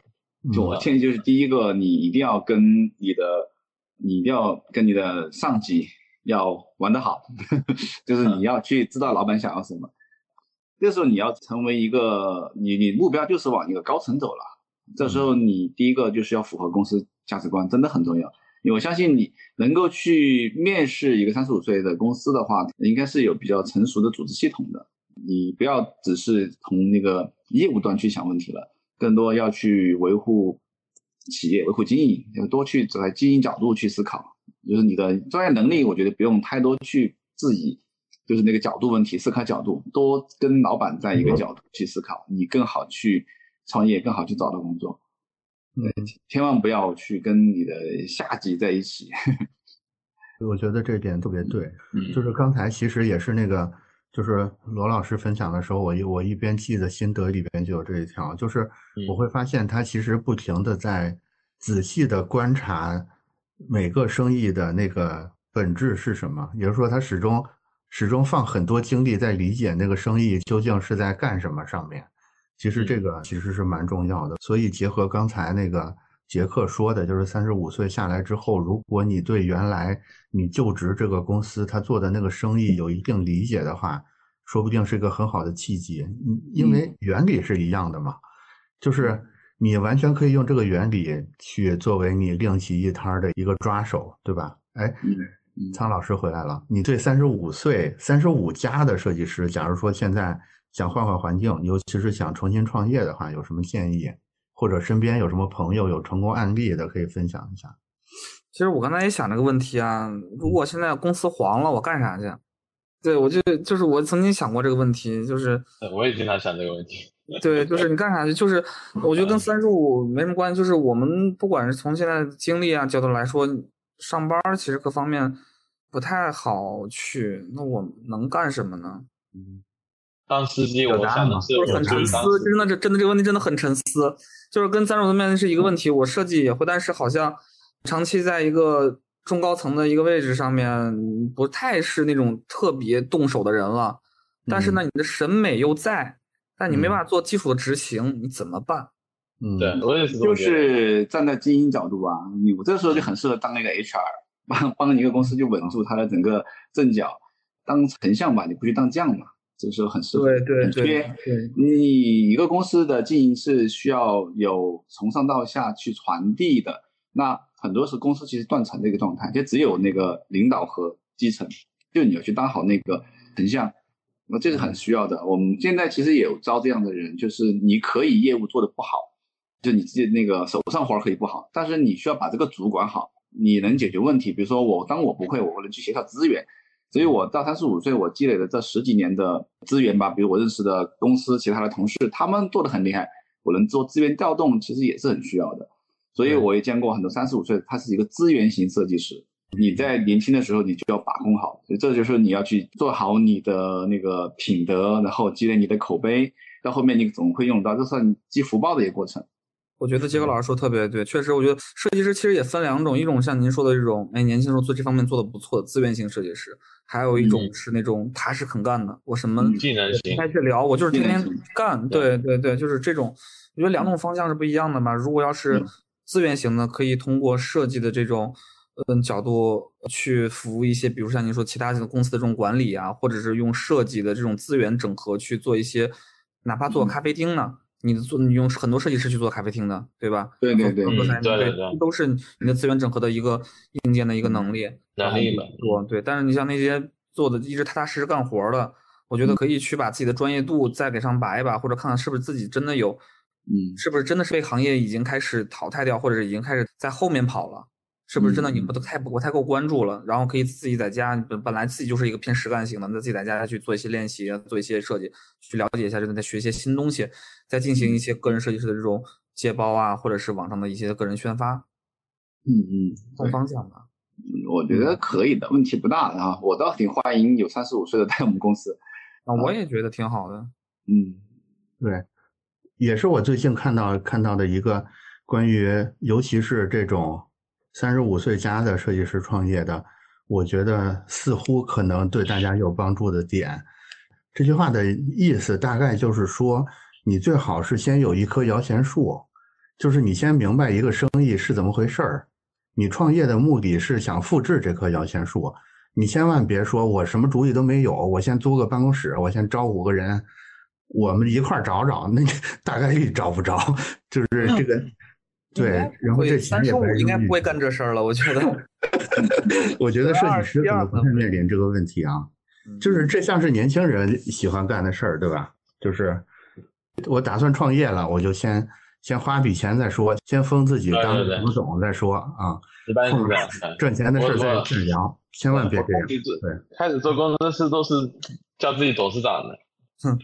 就我建议就是第一个，你一定要跟你的。你一定要跟你的上级要玩得好，就是你要去知道老板想要什么。这时候你要成为一个，你你目标就是往一个高层走了。这时候你第一个就是要符合公司价值观，真的很重要。我相信你能够去面试一个三十五岁的公司的话，应该是有比较成熟的组织系统的。你不要只是从那个业务端去想问题了，更多要去维护。企业维护经营，要多去在经营角度去思考，就是你的专业能力，我觉得不用太多去质疑，就是那个角度问题，思考角度，多跟老板在一个角度去思考，你更好去创业，更好去找到工作。千万不要去跟你的下级在一起。我觉得这点特别对，嗯就是刚才其实也是那个，就是罗老师分享的时候，我一我一边记的心得里边就有这一条，就是我会发现他其实不停的在仔细的观察每个生意的那个本质是什么，也就是说他始终始终放很多精力在理解那个生意究竟是在干什么上面。其实这个其实是蛮重要的，所以结合刚才那个杰克说的，就是三十五岁下来之后，如果你对原来你就职这个公司他做的那个生意有一定理解的话，说不定是一个很好的契机。嗯，因为原理是一样的嘛，就是你完全可以用这个原理去作为你另起一摊的一个抓手，对吧？哎，苍老师回来了，你对三十五岁、三十五加的设计师，假如说现在。想换换环境，尤其是想重新创业的话，有什么建议？或者身边有什么朋友有成功案例的，可以分享一下。其实我刚才也想这个问题啊，如果现在公司黄了，我干啥去？对我就就是我曾经想过这个问题，就是我也经常想这个问题。对，就是你干啥去？就是我觉得跟三十五没什么关系，就是我们不管是从现在经历啊角度来说，上班其实各方面不太好去，那我能干什么呢？嗯。当司机，我想的是就是很沉思，真的，这真的这个问题真的很沉思。就是跟三十五面临是一个问题，我设计也会，但是好像长期在一个中高层的一个位置上面，不太是那种特别动手的人了。但是呢，你的审美又在，但你没办法做基础的执行，你怎么办？嗯，对，我也是。就是站在精英角度吧，你我这时候就很适合当那个 HR，帮帮一个公司就稳住它的整个阵脚，当丞相吧，你不去当将嘛。这个时候很适合，对对对，对你一个公司的经营是需要有从上到下去传递的。那很多是公司其实断层的一个状态，就只有那个领导和基层，就你要去当好那个丞相，那这是很需要的。我们现在其实也有招这样的人，就是你可以业务做的不好，就你自己那个手上活可以不好，但是你需要把这个主管好，你能解决问题。比如说我当我不会，我能去协调资源。所以我到三十五岁，我积累了这十几年的资源吧，比如我认识的公司其他的同事，他们做的很厉害，我能做资源调动，其实也是很需要的。所以我也见过很多三十五岁，他是一个资源型设计师。你在年轻的时候，你就要把控好，所以这就是你要去做好你的那个品德，然后积累你的口碑，到后面你总会用到，这算积福报的一个过程。我觉得杰克老师说特别对，确实，我觉得设计师其实也分两种，一种像您说的这种，哎，年轻时候做这方面做的不错的资源型设计师，还有一种是那种踏实肯干的，我什么技能型，开去聊，我就是天天干，对对对，就是这种，我觉得两种方向是不一样的嘛。如果要是资源型的，可以通过设计的这种嗯角度去服务一些，比如像您说其他的公司的这种管理啊，或者是用设计的这种资源整合去做一些，哪怕做咖啡厅呢。你的做你用很多设计师去做咖啡厅的，对吧？对对对，对对对，都是你的资源整合的一个硬件的一个能力能力多对。但是你像那些做的一直踏踏实实干活的，我觉得可以去把自己的专业度再给上拔一拔，或者看看是不是自己真的有，嗯，是不是真的是被行业已经开始淘汰掉，或者是已经开始在后面跑了。是不是真的你不太不太够关注了？然后可以自己在家，本本来自己就是一个偏实干型的，那自己在家去做一些练习，做一些设计，去了解一下，真的在学一些新东西，再进行一些个人设计师的这种接包啊，或者是网上的一些个人宣发。嗯嗯，换方向吧。嗯，我觉得可以的，问题不大啊。我倒挺欢迎有三十五岁的在我们公司。啊，我也觉得挺好的。嗯，对，也是我最近看到看到的一个关于，尤其是这种。三十五岁加的设计师创业的，我觉得似乎可能对大家有帮助的点。这句话的意思大概就是说，你最好是先有一棵摇钱树，就是你先明白一个生意是怎么回事儿。你创业的目的是想复制这棵摇钱树，你千万别说我什么主意都没有，我先租个办公室，我先招五个人，我们一块儿找找，那 大概率找不着，就是这个。对，然后这三十五应该不会干这事儿了，我觉得。我觉得设计师可能不太面临这个问题啊，就是这像是年轻人喜欢干的事儿，对吧？就是我打算创业了，我就先先花笔钱再说，先封自己当副总再说啊。一般是这样，赚钱的事再再聊，千万别这样。对，开始做工程师都是叫自己董事长的。哼，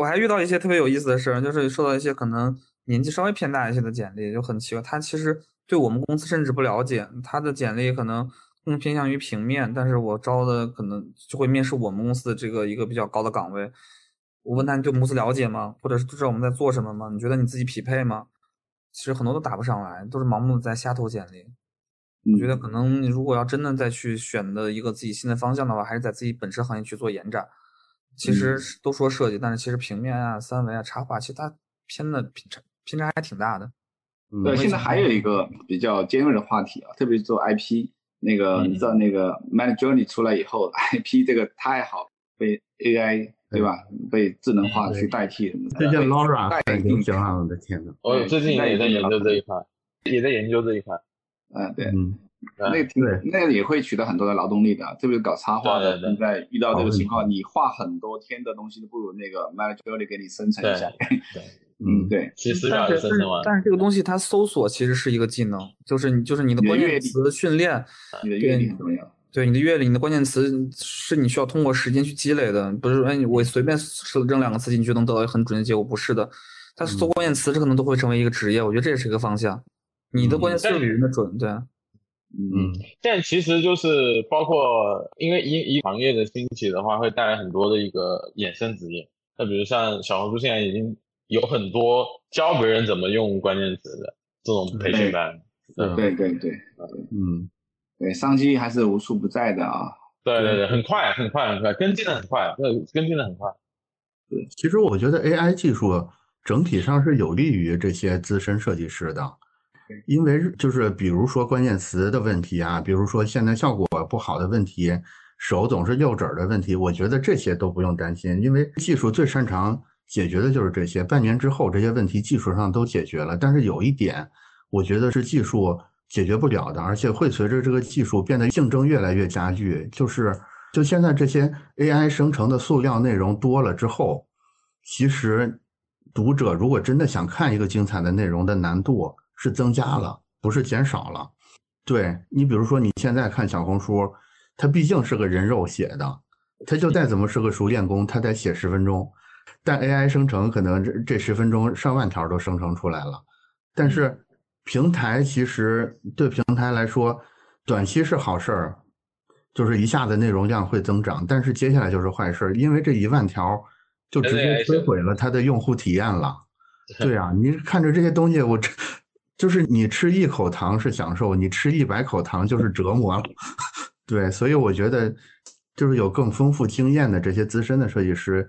我还遇到一些特别有意思的事儿，就是受到一些可能。年纪稍微偏大一些的简历就很奇怪，他其实对我们公司甚至不了解，他的简历可能更偏向于平面，但是我招的可能就会面试我们公司的这个一个比较高的岗位。我问他你对公司了解吗？或者是知道我们在做什么吗？你觉得你自己匹配吗？其实很多都答不上来，都是盲目的在瞎投简历。我觉得可能你如果要真的再去选的一个自己新的方向的话，还是在自己本身行业去做延展。其实都说设计，但是其实平面啊、三维啊、插画，其实它偏的偏差还挺大的。对，现在还有一个比较尖锐的话题啊，特别是做 IP，那个你知道那个 Mad Journey 出来以后，IP 这个太好被 AI 对吧？被智能化去代替。这叫 Laura 太影响啊！我的天呐。我最近也在研究这一块，也在研究这一块。嗯，对。那个挺那个也会取得很多的劳动力的，特别是搞插画的，现在遇到这个情况，你画很多天的东西都不如那个 Midjourney 给你生成一下。对，嗯，对，其实但是但是这个东西它搜索其实是一个技能，就是你就是你的关键词训练，你的阅历怎么样。对你的阅历，你的关键词是你需要通过时间去积累的，不是说哎我随便扔两个词进去能得到很准的结果，不是的。它搜关键词这可能都会成为一个职业，我觉得这也是一个方向。你的关键词比人的准，对。嗯，但其实就是包括，因为一一行业的兴起的话，会带来很多的一个衍生职业。那比如像小红书现在已经有很多教别人怎么用关键词的这种培训班。嗯对对对，嗯，对，商机还是无处不在的啊。对对对，很快很快很快，跟进的很快，对，跟进的很快。对，其实我觉得 AI 技术整体上是有利于这些资深设计师的。因为就是比如说关键词的问题啊，比如说现在效果不好的问题，手总是右指的问题，我觉得这些都不用担心，因为技术最擅长解决的就是这些。半年之后这些问题技术上都解决了，但是有一点，我觉得是技术解决不了的，而且会随着这个技术变得竞争越来越加剧，就是就现在这些 AI 生成的塑料内容多了之后，其实读者如果真的想看一个精彩的内容的难度。是增加了，不是减少了。对你，比如说你现在看小红书，它毕竟是个人肉写的，它就再怎么是个熟练工，它得写十分钟。但 AI 生成可能这这十分钟上万条都生成出来了。但是平台其实对平台来说，短期是好事儿，就是一下子内容量会增长。但是接下来就是坏事，因为这一万条就直接摧毁了它的用户体验了。对啊，你看着这些东西，我这。就是你吃一口糖是享受，你吃一百口糖就是折磨了。对，所以我觉得，就是有更丰富经验的这些资深的设计师，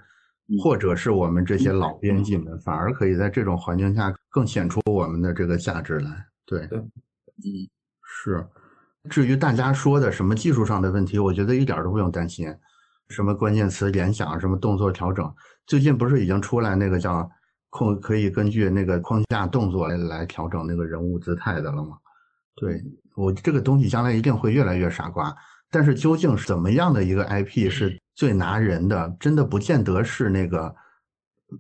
或者是我们这些老编辑们，反而可以在这种环境下更显出我们的这个价值来。对，对，嗯，是。至于大家说的什么技术上的问题，我觉得一点都不用担心。什么关键词联想，什么动作调整，最近不是已经出来那个叫。控可以根据那个框架动作来来调整那个人物姿态的了吗？对我这个东西将来一定会越来越傻瓜。但是究竟是怎么样的一个 IP 是最拿人的？真的不见得是那个，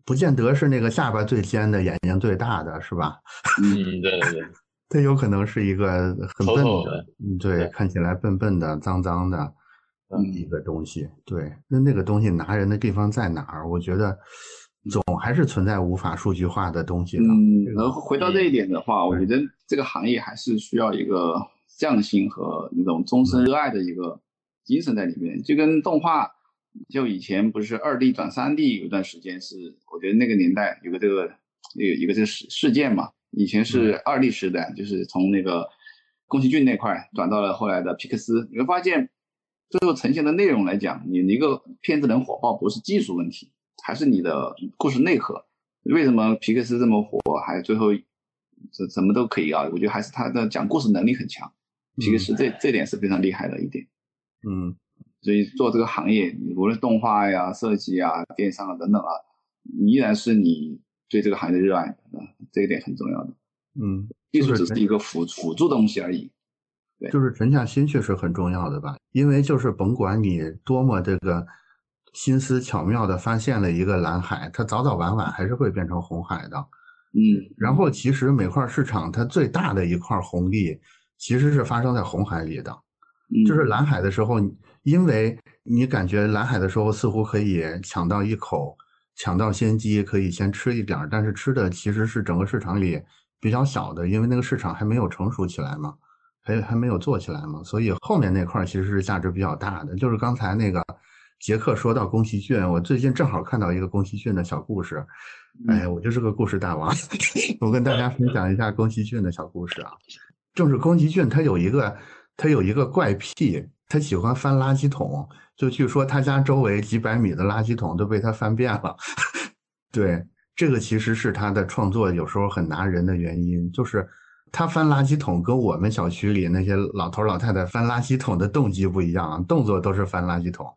不见得是那个下巴最尖的、眼睛最大的，是吧？嗯，对对对，它有可能是一个很笨的，嗯，对，看起来笨笨的、脏脏的一个东西。对，那那个东西拿人的地方在哪儿？我觉得。总还是存在无法数据化的东西的。嗯，然后回到这一点的话，我觉得这个行业还是需要一个匠心和那种终身热爱的一个精神在里面。就跟动画，就以前不是二 D 转三 D 有一段时间是，我觉得那个年代有个这个有一个这个事事件嘛。以前是二 D 时代，就是从那个宫崎骏那块转到了后来的皮克斯。你会发现，最后呈现的内容来讲，你一个片子能火爆，不是技术问题。还是你的故事内核，为什么皮克斯这么火？还最后怎怎么都可以啊？我觉得还是他的讲故事能力很强。皮克斯这这点是非常厉害的一点。嗯，所以做这个行业，无论动画呀、设计啊、电商啊等等啊，依然是你对这个行业的热爱啊，这一点很重要的。嗯，技术只是一个辅辅助东西而已。对，就是沉下心去是很重要的吧？因为就是甭管你多么这个。心思巧妙的发现了一个蓝海，它早早晚晚还是会变成红海的。嗯，然后其实每块市场它最大的一块红利，其实是发生在红海里的。就是蓝海的时候，因为你感觉蓝海的时候似乎可以抢到一口抢到先机，可以先吃一点儿，但是吃的其实是整个市场里比较小的，因为那个市场还没有成熟起来嘛，还还没有做起来嘛，所以后面那块儿其实是价值比较大的。就是刚才那个杰克说到宫崎骏，我最近正好看到一个宫崎骏的小故事，哎，我就是个故事大王，我跟大家分享一下宫崎骏的小故事啊。就是宫崎骏他有一个他有一个怪癖，他喜欢翻垃圾桶。就据说他家周围几百米的垃圾桶都被他翻遍了。对，这个其实是他的创作有时候很拿人的原因。就是他翻垃圾桶跟我们小区里那些老头老太太翻垃圾桶的动机不一样，动作都是翻垃圾桶，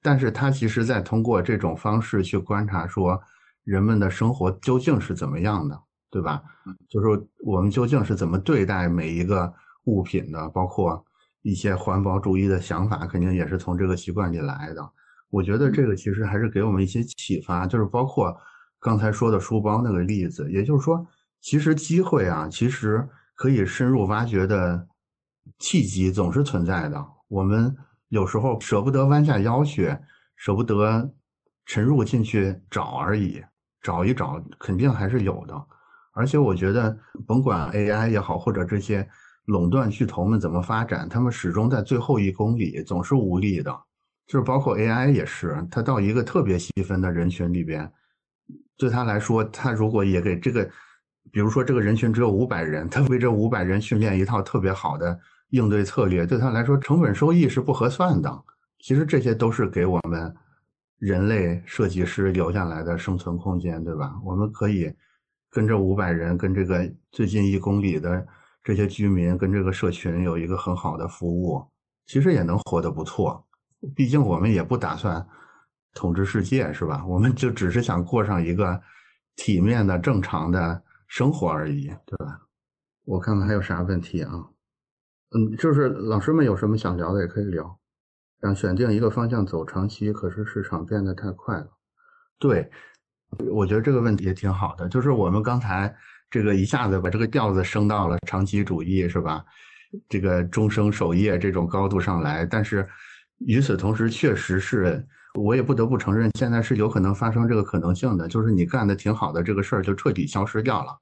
但是他其实在通过这种方式去观察说人们的生活究竟是怎么样的，对吧？就是我们究竟是怎么对待每一个物品的，包括。一些环保主义的想法，肯定也是从这个习惯里来的。我觉得这个其实还是给我们一些启发，就是包括刚才说的书包那个例子，也就是说，其实机会啊，其实可以深入挖掘的契机总是存在的。我们有时候舍不得弯下腰去，舍不得沉入进去找而已，找一找肯定还是有的。而且我觉得，甭管 AI 也好，或者这些。垄断巨头们怎么发展？他们始终在最后一公里总是无力的，就是包括 AI 也是，它到一个特别细分的人群里边，对他来说，他如果也给这个，比如说这个人群只有五百人，他为这五百人训练一套特别好的应对策略，对他来说成本收益是不合算的。其实这些都是给我们人类设计师留下来的生存空间，对吧？我们可以跟这五百人，跟这个最近一公里的。这些居民跟这个社群有一个很好的服务，其实也能活得不错。毕竟我们也不打算统治世界，是吧？我们就只是想过上一个体面的、正常的生活而已，对吧？我看看还有啥问题啊？嗯，就是老师们有什么想聊的也可以聊。想选定一个方向走长期，可是市场变得太快了。对，我觉得这个问题也挺好的。就是我们刚才。这个一下子把这个调子升到了长期主义，是吧？这个终生守业这种高度上来，但是与此同时，确实是我也不得不承认，现在是有可能发生这个可能性的，就是你干的挺好的这个事儿就彻底消失掉了。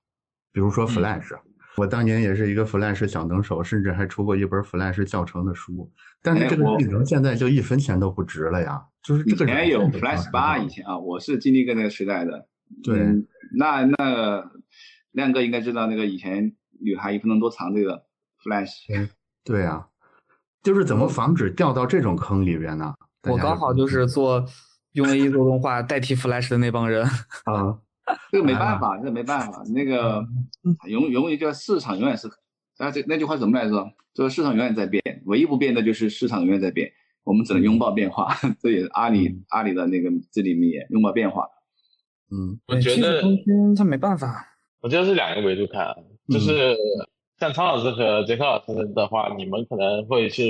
比如说 Flash，我当年也是一个 Flash 小能手，甚至还出过一本 Flash 教程的书，但是这个技能现在就一分钱都不值了呀。就是这个以前有 Flash 八，以前啊，我是经历过那个时代的。对，那那。亮哥应该知道那个以前女孩一分钟多长这个 Flash，对啊，就是怎么防止掉到这种坑里边呢？我刚好就是做用 A E 做动画代替 Flash 的那帮人。啊，这个没办法，这个没办法，那个永永远叫市场永远是啊，这那句话怎么来着？就是市场永远在变，唯一不变的就是市场永远在变，我们只能拥抱变化，这也是阿里阿里的那个至理名言，拥抱变化。嗯，我觉得他没办法。我觉得是两个维度看，就是像苍老师和杰克老师的话，你们可能会是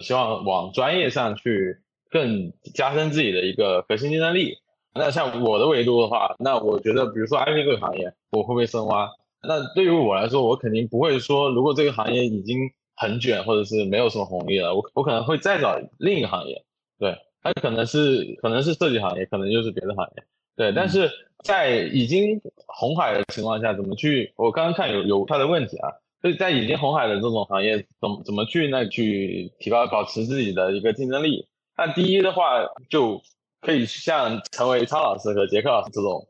希望往专业上去更加深自己的一个核心竞争力。那像我的维度的话，那我觉得，比如说 IP 这个行业，我会不会深挖？那对于我来说，我肯定不会说，如果这个行业已经很卷，或者是没有什么红利了，我我可能会再找另一个行业。对，它可能是可能是设计行业，可能就是别的行业。对，但是在已经红海的情况下，怎么去？我刚刚看有有他的问题啊，就是在已经红海的这种行业，怎么怎么去那去提高保持自己的一个竞争力？那第一的话，就可以像成为苍老师和杰克老师这种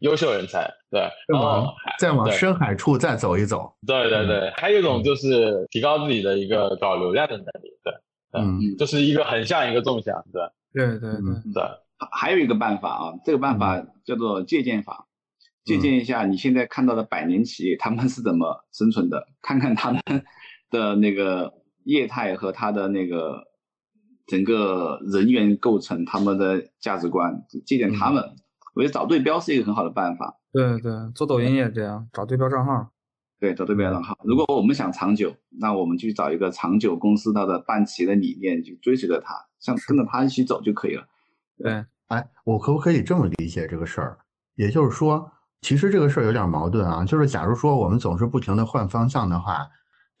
优秀人才，对，然后再往深海处再走一走。对对对，还有一种就是提高自己的一个搞流量的能力，对，嗯，就是一个横向一个纵向，对，对对对。对。还有一个办法啊，这个办法叫做借鉴法，借鉴一下你现在看到的百年企业他们是怎么生存的，看看他们的那个业态和他的那个整个人员构成，他们的价值观，借鉴他们。我觉得找对标是一个很好的办法。对对，做抖音也这样，找对标账号。对，找对标账号。如果我们想长久，那我们去找一个长久公司它的办企业的理念，去追随着它，像跟着它一起走就可以了。对，哎，我可不可以这么理解这个事儿？也就是说，其实这个事儿有点矛盾啊。就是假如说我们总是不停的换方向的话，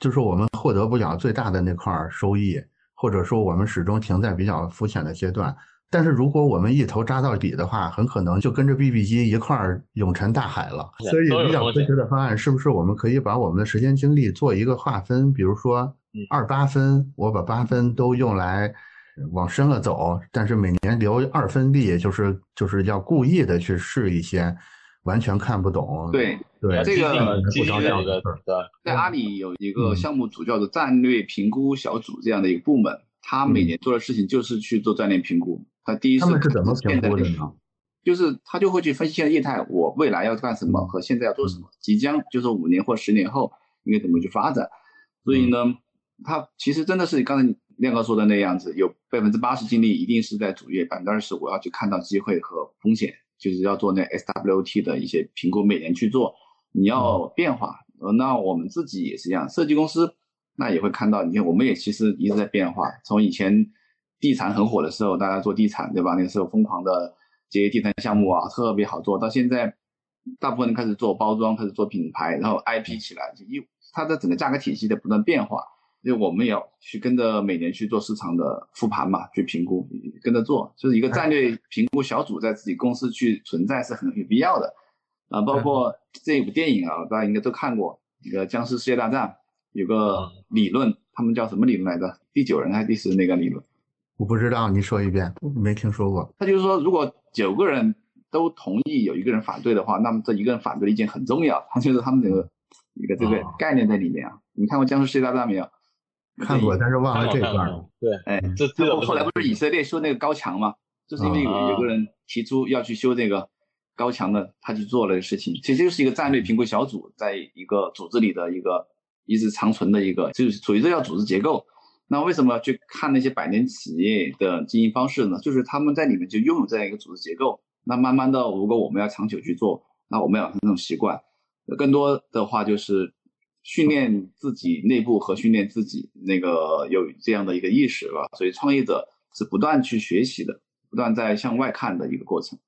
就是我们获得不了最大的那块收益，或者说我们始终停在比较肤浅的阶段，但是如果我们一头扎到底的话，很可能就跟着 BB 机一块儿永沉大海了。所以比较科学的方案是不是我们可以把我们的时间精力做一个划分？比如说二八分，我把八分都用来往深了走，但是每年留二分力，就是就是要故意的去试一些完全看不懂。对对，这个基金的在阿里有一个项目组叫做战略评估小组这样的一个部门，他每年做的事情就是去做战略评估。他第一他们是怎么评估的呢？就是他就会去分析现在业态，我未来要干什么和现在要做什么，即将就是五年或十年后应该怎么去发展。所以呢，他其实真的是刚才亮哥说的那样子，有百分之八十精力一定是在主业，百分之二十我要去看到机会和风险，就是要做那 SWT 的一些评估，每年去做。你要变化，那我们自己也是一样，设计公司那也会看到，你看我们也其实一直在变化，从以前。地产很火的时候，大家做地产，对吧？那个时候疯狂的这些地产项目啊，特别好做。到现在，大部分人开始做包装，开始做品牌，然后 IP 起来，一它的整个价格体系在不断变化。因为我们也要去跟着每年去做市场的复盘嘛，去评估，跟着做，就是一个战略评估小组在自己公司去存在是很有必要的。啊，包括这一部电影啊，大家应该都看过，一个僵尸世界大战，有个理论，他们叫什么理论来着？第九人还是第十那个理论？我不知道，你说一遍，没听说过。他就是说，如果九个人都同意，有一个人反对的话，那么这一个人反对的意见很重要。他就是他们这个一个这个概念在里面啊。你看过《僵尸世界大战》没有？看过，但是忘了这段了。对，哎，这这后来不是以色列修那个高墙吗？就是因为有有个人提出要去修这个高墙的，他去做了事情。其实就是一个战略评估小组在一个组织里的一个一直长存的一个，就是属于这叫组织结构。那为什么要去看那些百年企业的经营方式呢？就是他们在里面就拥有这样一个组织结构。那慢慢的，如果我们要长久去做，那我们要那种习惯。更多的话就是训练自己内部和训练自己那个有这样的一个意识吧。所以创业者是不断去学习的，不断在向外看的一个过程。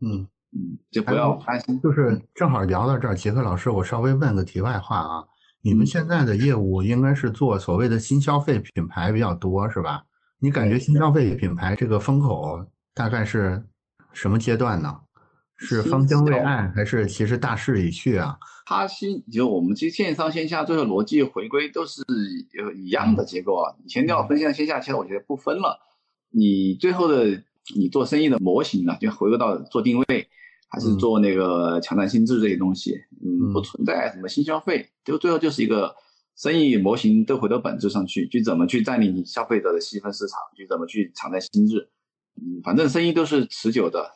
嗯嗯，就不要担心。就是正好聊到这儿，杰克老师，我稍微问个题外话啊。你们现在的业务应该是做所谓的新消费品牌比较多，是吧？你感觉新消费品牌这个风口大概是什么阶段呢？是方兴未艾，还是其实大势已去啊？它新就我们其实线上线下最后逻辑回归都是呃一样的结构啊。以前要分线上线下，其实我觉得不分了。你最后的你做生意的模型呢，就回归到做定位。还是做那个抢占心智这些东西，嗯，不存在什么新消费，就最后就是一个生意模型都回到本质上去，去怎么去占领消费者的细分市场，去怎么去抢占心智，嗯，反正生意都是持久的，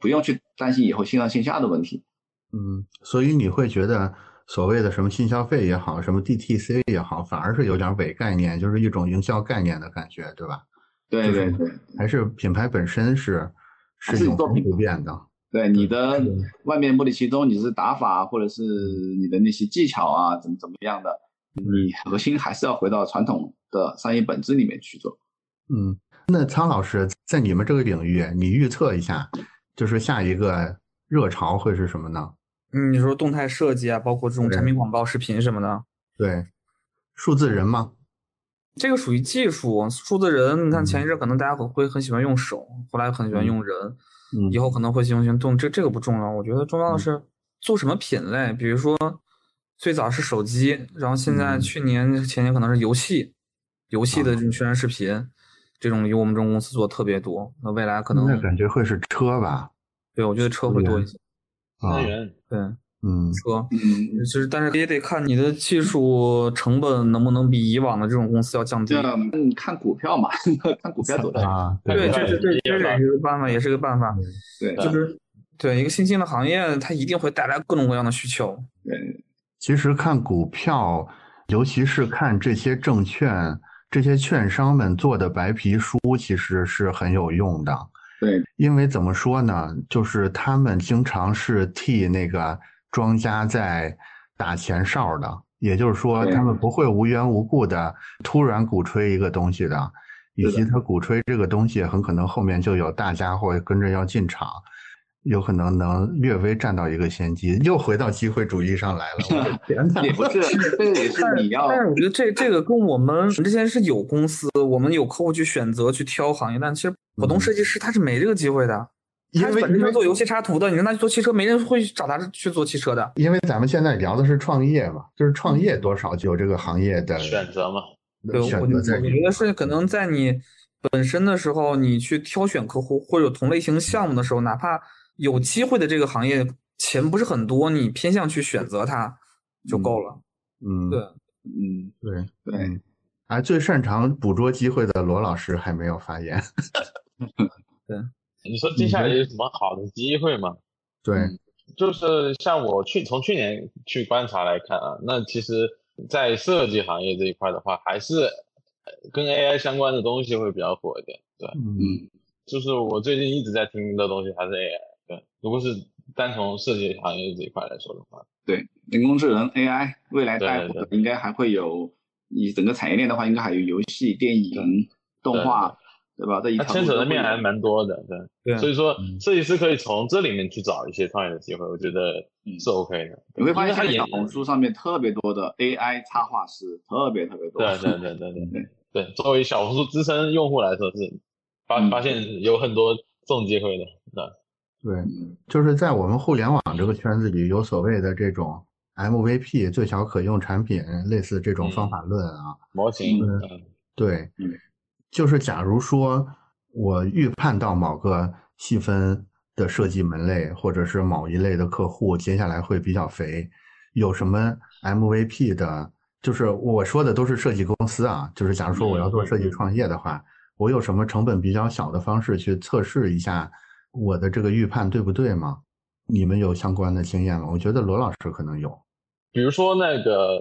不用去担心以后线上线下的问题，嗯，所以你会觉得所谓的什么新消费也好，什么 DTC 也好，反而是有点伪概念，就是一种营销概念的感觉，对吧？对对对，还是品牌本身是是永恒不变的。对你的外面目的其中，你是打法或者是你的那些技巧啊，怎么怎么样的，你核心还是要回到传统的商业本质里面去做。嗯，那苍老师在你们这个领域，你预测一下，就是下一个热潮会是什么呢？嗯，你说动态设计啊，包括这种产品广告、视频什么的。对，数字人吗？这个属于技术，数字人。你看前一阵可能大家会会很喜欢用手，后来很喜欢用人。以后可能会行行动，这这个不重要，我觉得重要的是做什么品类。比如说，最早是手机，然后现在去年前年可能是游戏，游戏的这种宣传视频，这种由我们这种公司做特别多。那未来可能那感觉会是车吧？对，我觉得车会多一些。啊，对。嗯，车，嗯，其实但是也得看你的技术成本能不能比以往的这种公司要降低。嗯，看股票嘛，看股票走的啊。对，这是对这也是个办法，也是个办法。对，就是对一个新兴的行业，它一定会带来各种各样的需求。对，其实看股票，尤其是看这些证券、这些券商们做的白皮书，其实是很有用的。对，因为怎么说呢，就是他们经常是替那个。庄家在打前哨的，也就是说，他们不会无缘无故的突然鼓吹一个东西的，以及他鼓吹这个东西，很可能后面就有大家伙跟着要进场，有可能能略微占到一个先机。又回到机会主义上来了，也不是，这个也是你要。但是我觉得这这个跟我们之前是有公司，我们有客户去选择去挑行业，但其实普通设计师他是没这个机会的。他因为本身是做游戏插图的，你让他去做汽车，没人会找他去做汽车的。因为咱们现在聊的是创业嘛，就是创业多少就有这个行业的选择嘛。对，我我觉得是可能在你本身的时候，你去挑选客户或者同类型项目的时候，哪怕有机会的这个行业钱不是很多，你偏向去选择它就够了。嗯，对，嗯，对对，嗯，啊，最擅长捕捉机会的罗老师还没有发言。你说接下来有什么好的机会吗？对，嗯就是像我去从去年去观察来看啊，那其实，在设计行业这一块的话，还是呃跟 AI 相关的东西会比较火一点。对，嗯就是我最近一直在听的东西还是 AI。对，如果是单从设计行业这一块来说的话，对，人工智能 AI 未来带火的应该还会有，你整个产业链的话，应该还有游戏、电影、动画，对吧？这一它条路牵扯的面还蛮多的。对，对所以说嗯设计师可以从这里面去找一些创业的机会，我觉得是 OK 的。你会发现因为它也现在小红书上面特别多的 AI 插画师，特别特别多。对对对对对对对，作为小红书资深用户来说是发嗯发现有很多这种机会的。对，对，嗯就是在我们互联网这个圈子里，有所谓的这种 MVP 最小可用产品，类似这种方法论啊。模型，对嗯，就是假如说我预判到某个细分的设计门类，或者是某一类的客户接下来会比较肥，有什么 MVP 的？就是我说的都是设计公司啊，就是假如说我要做设计创业的话，我有什么成本比较小的方式去测试一下我的这个预判对不对吗？你们有相关的经验吗？我觉得罗老师可能有。比如说那个，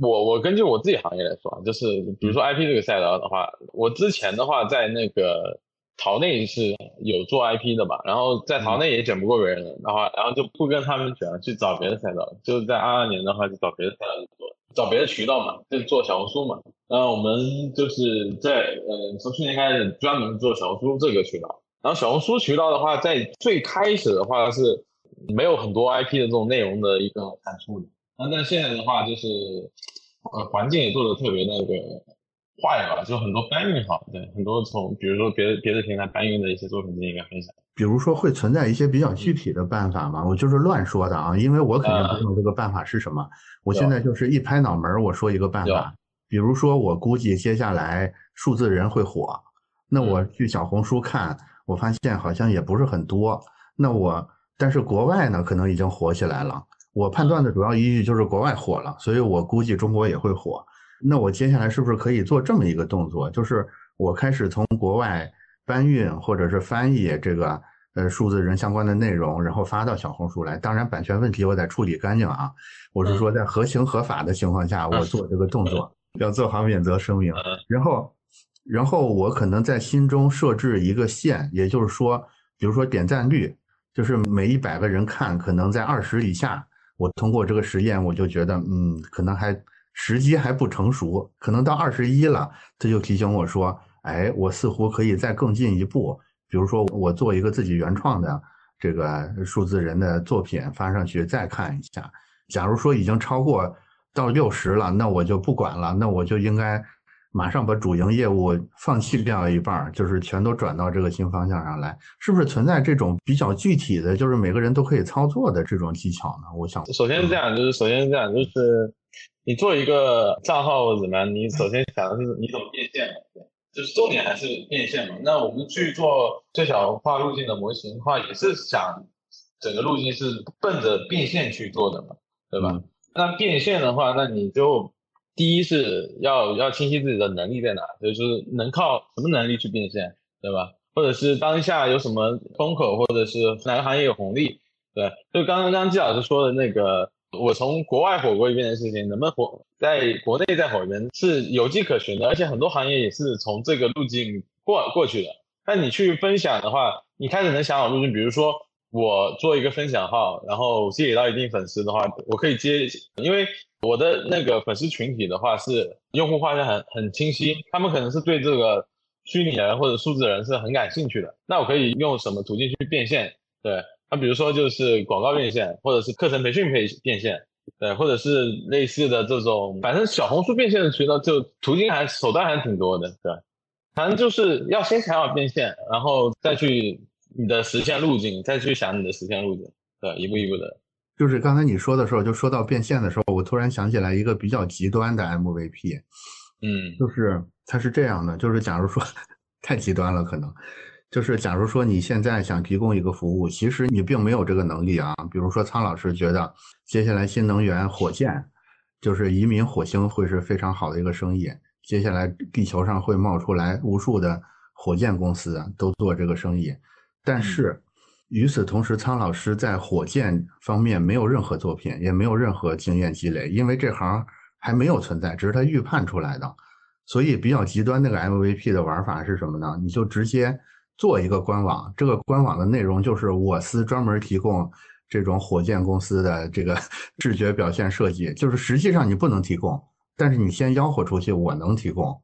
我我根据我自己行业来说啊，就是比如说 IP 这个赛道的话，我之前的话在那个淘内是有做 IP 的吧，然后在淘内也卷不过别人，然后然后就不跟他们卷了，去找别的赛道，就是在二二年的话就找别的赛道去做，找别的渠道嘛，就做小红书嘛。然后我们就是在呃从去年开始专门做小红书这个渠道，然后小红书渠道的话，在最开始的话是没有很多 IP 的这种内容的一个产出的。那但现在的话，就是呃环境也做的特别那个坏吧，就很多搬运好，对，很多从比如说别的别的平台搬运的一些作品进行一个分享。比如说会存在一些比较具体的办法吗？我就是乱说的啊，因为我肯定不知道这个办法是什么。我现在就是一拍脑门儿，我说一个办有法，比如说我估计接下来数字人会火，那我去小红书看，我发现好像也不是很多。那我但是国外呢，可能已经火起来了。我判断的主要依据就是国外火了，所以我估计中国也会火。那我接下来是不是可以做这么一个动作，就是我开始从国外搬运或者是翻译这个呃数字人相关的内容，然后发到小红书来。当然，版权问题我得处理干净啊。我是说，在合情合法的情况下，我做这个动作，要做好免责声明。嗯然后，然后我可能在心中设置一个线，也就是说，比如说点赞率，就是每一百个人看，可能在二十以下。我通过这个实验，我就觉得，嗯，可能还时机还不成熟，可能到二十一了，他就提醒我说，哎，我似乎可以再更进一步，比如说我做一个自己原创的这个数字人的作品发上去，再看一下。假如说已经超过到六十了，那我就不管了，那我就应该马上把主营业务放弃掉一半儿，就是全都转到这个新方向上来。是不是存在这种比较具体的，就是每个人都可以操作的这种技巧呢？我想，首先是这样，就是首先是这样，就是你做一个账号或者怎么样，你首先想的是你怎么变现嘛，对，就是重点还是变现嘛。那我们去做最小化路径的模型的话，也是想整个路径是奔着变现去做的嘛，对吧？嗯那变现的话，那你就第一是要要清晰自己的能力在哪，就是能靠什么能力去变现，对吧？或者是当下有什么风口，或者是哪个行业有红利，对。就刚刚刚季老师说的那个，我从国外火过一遍的事情，能不能火在国内再火一遍是有迹可循的，而且很多行业也是从这个路径过过去的。那你去分享的话，你开始能想好路径，比如说。我做一个分享号，然后积累到一定粉丝的话，我可以接，因为我的那个粉丝群体的话是用户画像很很清晰，他们可能是对这个虚拟人或者数字人是很感兴趣的。那我可以用什么途径去变现？对，那比如说就是广告变现，或者是课程培训培变现，对，或者是类似的这种，反正小红书变现的渠道就途径还手段还挺多的，对。反正就是要先想好变现，然后再去你的实现路径，再去想你的实现路径，对，一步一步的。就是刚才你说的时候，就说到变现的时候，我突然想起来一个比较极端的 MVP，嗯，就是它是这样的，就是假如说 太极端了，可能。就是假如说你现在想提供一个服务，其实你并没有这个能力啊。比如说苍老师觉得接下来新能源火箭，就是移民火星会是非常好的一个生意，接下来地球上会冒出来无数的火箭公司都做这个生意，但是。与此同时，苍老师在火箭方面没有任何作品，也没有任何经验积累，因为这行还没有存在，只是他预判出来的。所以比较极端那个 MVP 的玩法是什么呢？你就直接做一个官网，这个官网的内容就是我司专门提供这种火箭公司的这个 视觉表现设计，就是实际上你不能提供，但是你先吆喝出去我能提供，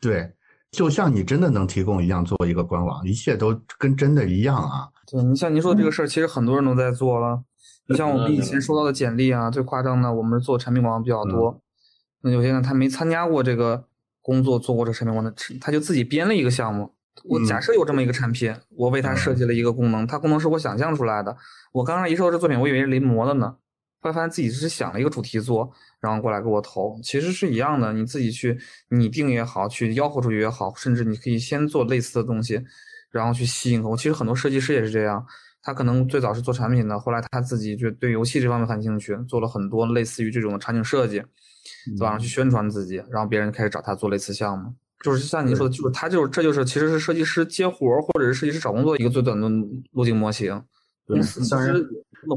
对，就像你真的能提供一样，做一个官网，一切都跟真的一样啊。对你像您说的这个事儿，其实很多人都在做了。你像我们以前收到的简历啊，最夸张的，我们是做产品广告比较多。那有些人他没参加过这个工作，做过这产品广告，他就自己编了一个项目。我假设有这么一个产品，我为他设计了一个功能，它功能是我想象出来的。我刚刚一收到这作品，我以为是临摹的呢，后来发现自己是想了一个主题做，然后过来给我投，其实是一样的。你自己去拟定也好，去吆喝出去也好，甚至你可以先做类似的东西。然后去吸引客户，其实很多设计师也是这样，他可能最早是做产品的，后来他自己就对游戏这方面感兴趣，做了很多类似于这种场景设计，网上去宣传自己，然后别人开始找他做类似项目，就是像您说的，就是他就是这就是其实是设计师接活儿或者是设计师找工作一个最短的路径模型。对，当然，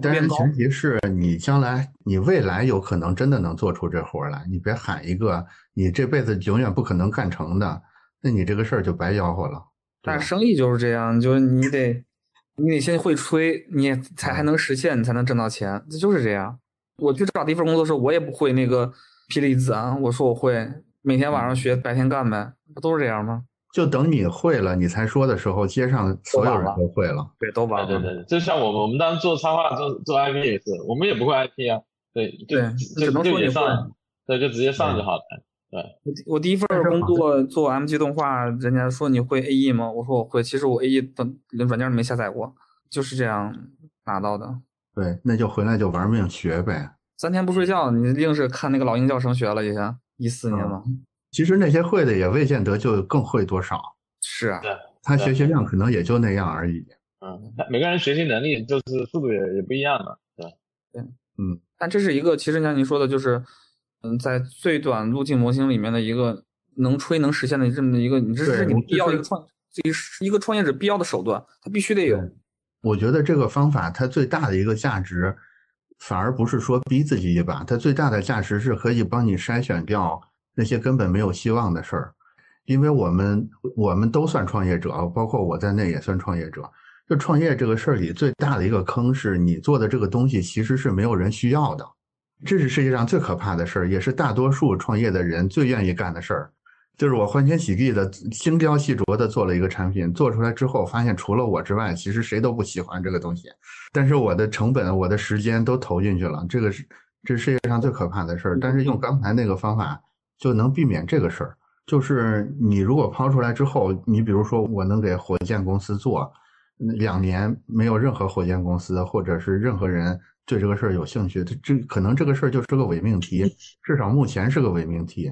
但是前提是你将来你未来有可能真的能做出这活来，你别喊一个你这辈子永远不可能干成的，那你这个事儿就白吆喝了。但生意就是这样，就是你得，你得先会吹，你才还能实现，你才能挣到钱，这就是这样。我去找第一份工作的时候，我也不会那个霹雳子啊，我说我会，每天晚上学，白天干呗，不都是这样吗？就等你会了，你才说的时候，街上所有人都会了，对，都完了。对对对，就像我们，我们当时做插画、做做 IP 也是，我们也不会 IP 啊，对，对，只能说你上，对，就直接上就好了。对我，我第一份工作做 MG 动画，人家说你会 AE 吗？我说我会。其实我 AE 的连软件都没下载过，就是这样拿到的。对，那就回来就玩命学呗。三天不睡觉，你硬是看那个老鹰叫声学了一下。一四年嘛。其实那些会的也未见得就更会多少。是啊。对。他学习量可能也就那样而已。嗯，每个人学习能力就是速度也也不一样的。对。对。嗯。但这是一个，其实像您说的，就是。嗯，在最短路径模型里面的一个能吹能实现的这么一个，你这是你必要一个创，这是一个创业者必要的手段，他必须得有。我觉得这个方法它最大的一个价值，反而不是说逼自己一把，它最大的价值是可以帮你筛选掉那些根本没有希望的事儿。因为我们我们都算创业者，包括我在内也算创业者。就创业这个事儿里最大的一个坑是你做的这个东西其实是没有人需要的。这是世界上最可怕的事儿，也是大多数创业的人最愿意干的事儿。就是我欢天喜地的、精雕细琢的做了一个产品，做出来之后，发现除了我之外，其实谁都不喜欢这个东西。但是我的成本、我的时间都投进去了，这个是这是世界上最可怕的事儿。但是用刚才那个方法就能避免这个事儿。就是你如果抛出来之后，你比如说我能给火箭公司做两年，没有任何火箭公司或者是任何人。对这个事儿有兴趣，这这可能这个事儿就是个伪命题，至少目前是个伪命题。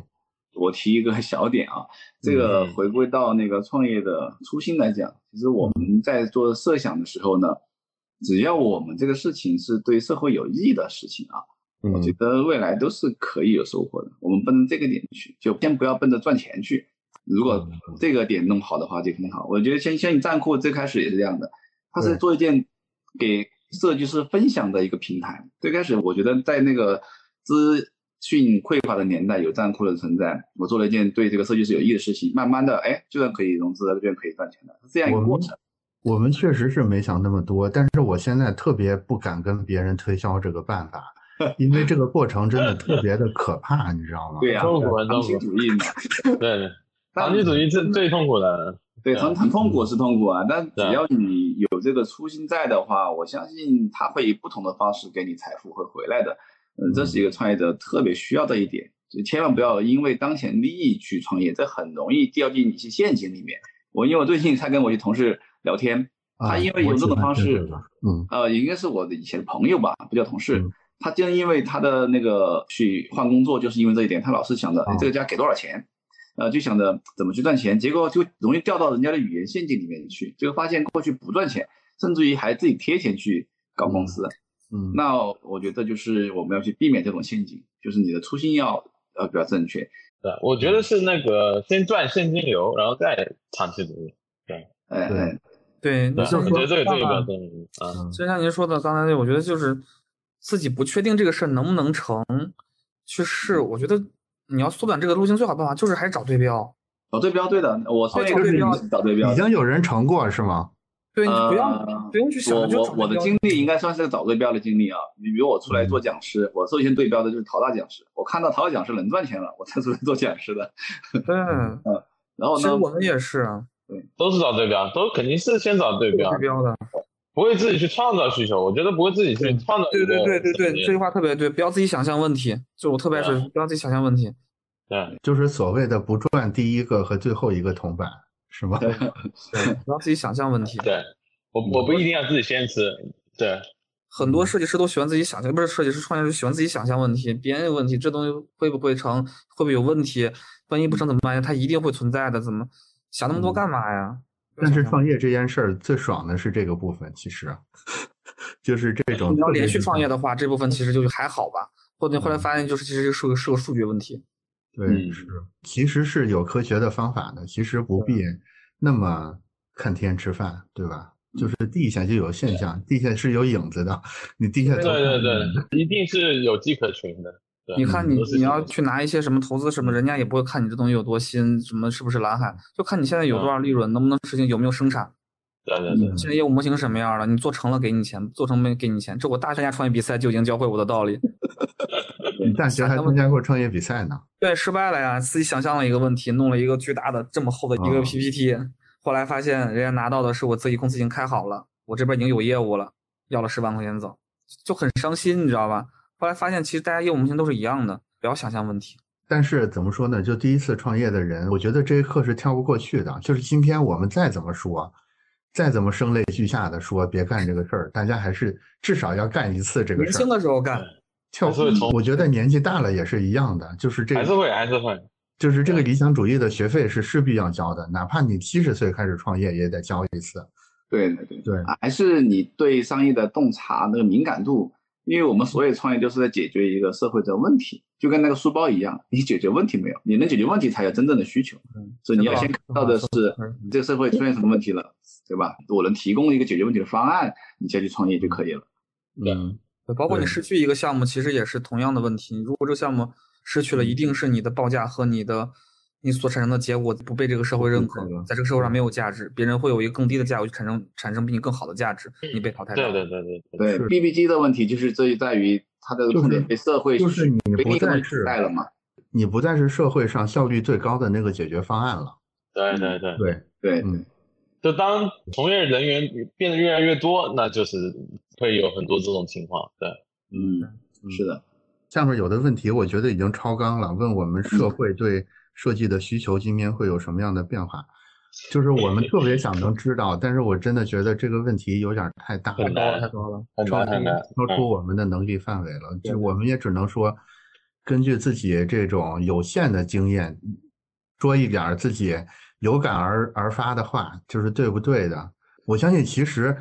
我提一个 小点啊，这个回归到那个创业的初心来讲，其实我们在做设想的时候呢，只要我们这个事情是对社会有益的事情啊，我觉得未来都是可以有收获的。我们奔这个点去，就先不要奔着赚钱去。如果这个点弄好的话，就很好。我觉得像像你站库最开始也是这样的，他是做一件给。设计师分享的一个平台。最开始，我觉得在那个资讯匮乏的年代，有站库的存在，我做了一件对这个设计师有益的事情。慢慢的，哎，居然可以融资，居然可以赚钱的，是这样一个过程。我们确实是没想那么多，但是我现在特别不敢跟别人推销这个办法，因为这个过程真的特别的可怕，你知道吗？对呀，痛苦，长期主义嘛。对，长期主义是最痛苦的。对，很很痛苦是痛苦啊，但只要你有这个初心在的话，我相信他会以不同的方式给你财富会回来的。嗯，这是一个创业者特别需要的一点，就千万不要因为当前利益去创业，这很容易掉进一些陷阱里面。我因为我最近才跟我一同事聊天，他因为用这种方式，嗯，呃，应该是我的以前的朋友吧，不叫同事。嗯他竟然因为他的那个去换工作，就是因为这一点，他老是想着，哎，这个家给多少钱，呃，就想着怎么去赚钱，结果就容易掉到人家的语言陷阱里面去，结果发现过去不赚钱，甚至于还自己贴钱去搞公司。嗯，那我觉得就是我们要去避免这种陷阱，就是你的初心要呃比较正确。对，我觉得是那个先赚现金流，然后再长期主义。对，哎对哎，对，对，像我觉得这个这个比较像重要啊。就像您说的，刚才我觉得就是自己不确定这个事儿能不能成，去试。我觉得你要缩短这个路径，最好的办法就是还是找对标。找对标对的，我创业找对标是找对标。已经有人成过是吗？对，你不要、呃不用去想，我就找我我的经历应该算是个找对标的经历啊。你比如我出来嗯做讲师，我首先对标的就是淘大讲师。我看到淘大讲师能赚钱了，我才出来 做讲师的。对，然后呢，其实我们也是啊都是找对标，都肯定是先找对标对，标的。不会自己去创造需求。我觉得不会自己去创造对对对对对，这句话话特别对，不要自己想象问题。就我特别爱说，不要自己想象问题。对就是所谓的不赚第一个和最后一个铜板是吗？对，不要自己想象问题。对，我我不一定要自己先吃。对很多设计师都喜欢自己想象，不是设计师创业者喜欢自己想象问题，别人有问题，这东西会不会成，会不会有问题？万一不成怎么办呀？它一定会存在的，怎么想那么多干嘛呀？但是创业这件事儿最爽的是这个部分，其实啊 就是这种你要连续创业的，话，这部分其实就还好吧。或者后来发现，就是其实是个是个数据问题。对，嗯是其实是有科学的方法的，其实不必那么看天吃饭，对吧？就是地下就有现象，地下是有影子的，你地下对对对，一定是有迹可循的。对你看你你要去拿一些什么投资什么，人家也不会看你这东西有多新，什么是不是蓝海，就看你现在有多少利润，能不能实行，有没有生产。对对对，现在业务模型什么样了？你做成了给你钱，做成没给你钱。这我大参加创业比赛就已经教会我的道理。你大学还参加过创业比赛呢，对，失败了呀，自己想象了一个问题，弄了一个巨大的这么厚的一个啊 PPT，、后来发现人家拿到的是我自己公司已经开好了，我这边已经有业务了，要了十万块钱走，就很伤心，你知道吧？后来发现其实大家业务模型都是一样的，不要想象问题。但是怎么说呢？就第一次创业的人，我觉得这一课是跳不过去的。就是今天我们再怎么说，再怎么声泪俱下的说别干这个事儿，大家还是至少要干一次这个事年轻。的时候干，跳会从我觉得年纪大了也是一样的，就是这个还是会还是会。就是这个理想主义的学费是势必要交的，哪怕你七十岁开始创业也得交一次。对对对对还是你对商业的洞察那个敏感度，因为我们所有创业都是在解决一个社会的问题，就跟那个书包一样，你解决问题没有？你能解决问题才有真正的需求。所以你要先看到的是嗯这个社会出现什么问题了，对吧？我能提供一个解决问题的方案，你再去创业就可以了。嗯，包括你失去一个项目，其实也是同样的问题。你如果这个项目失去了，一定是你的报价和你的你所产生的结果不被这个社会认可在这个社会上没有价值，别人会有一个更低的价格去产生产生比你更好的价值，你被淘汰。对对对对对，对 BBG 的问题就是这在于它的痛点被社会就是你不再是取代了嘛？你不再是社会上效率最高的那个解决方案了。对对对，对，对，嗯，就当从业人员变得越来越多，那就是会有很多这种情况。对，嗯，是的，下面有的问题我觉得已经超纲了，问我们社会对设计的需求今天会有什么样的变化？就是我们特别想能知道，但是我真的觉得这个问题有点太大了，太多了。很超出。超出我们的能力范围了。就我们也只能说，根据自己这种有限的经验，说一点儿自己有感而而发的话，就是对不对的。我相信，其实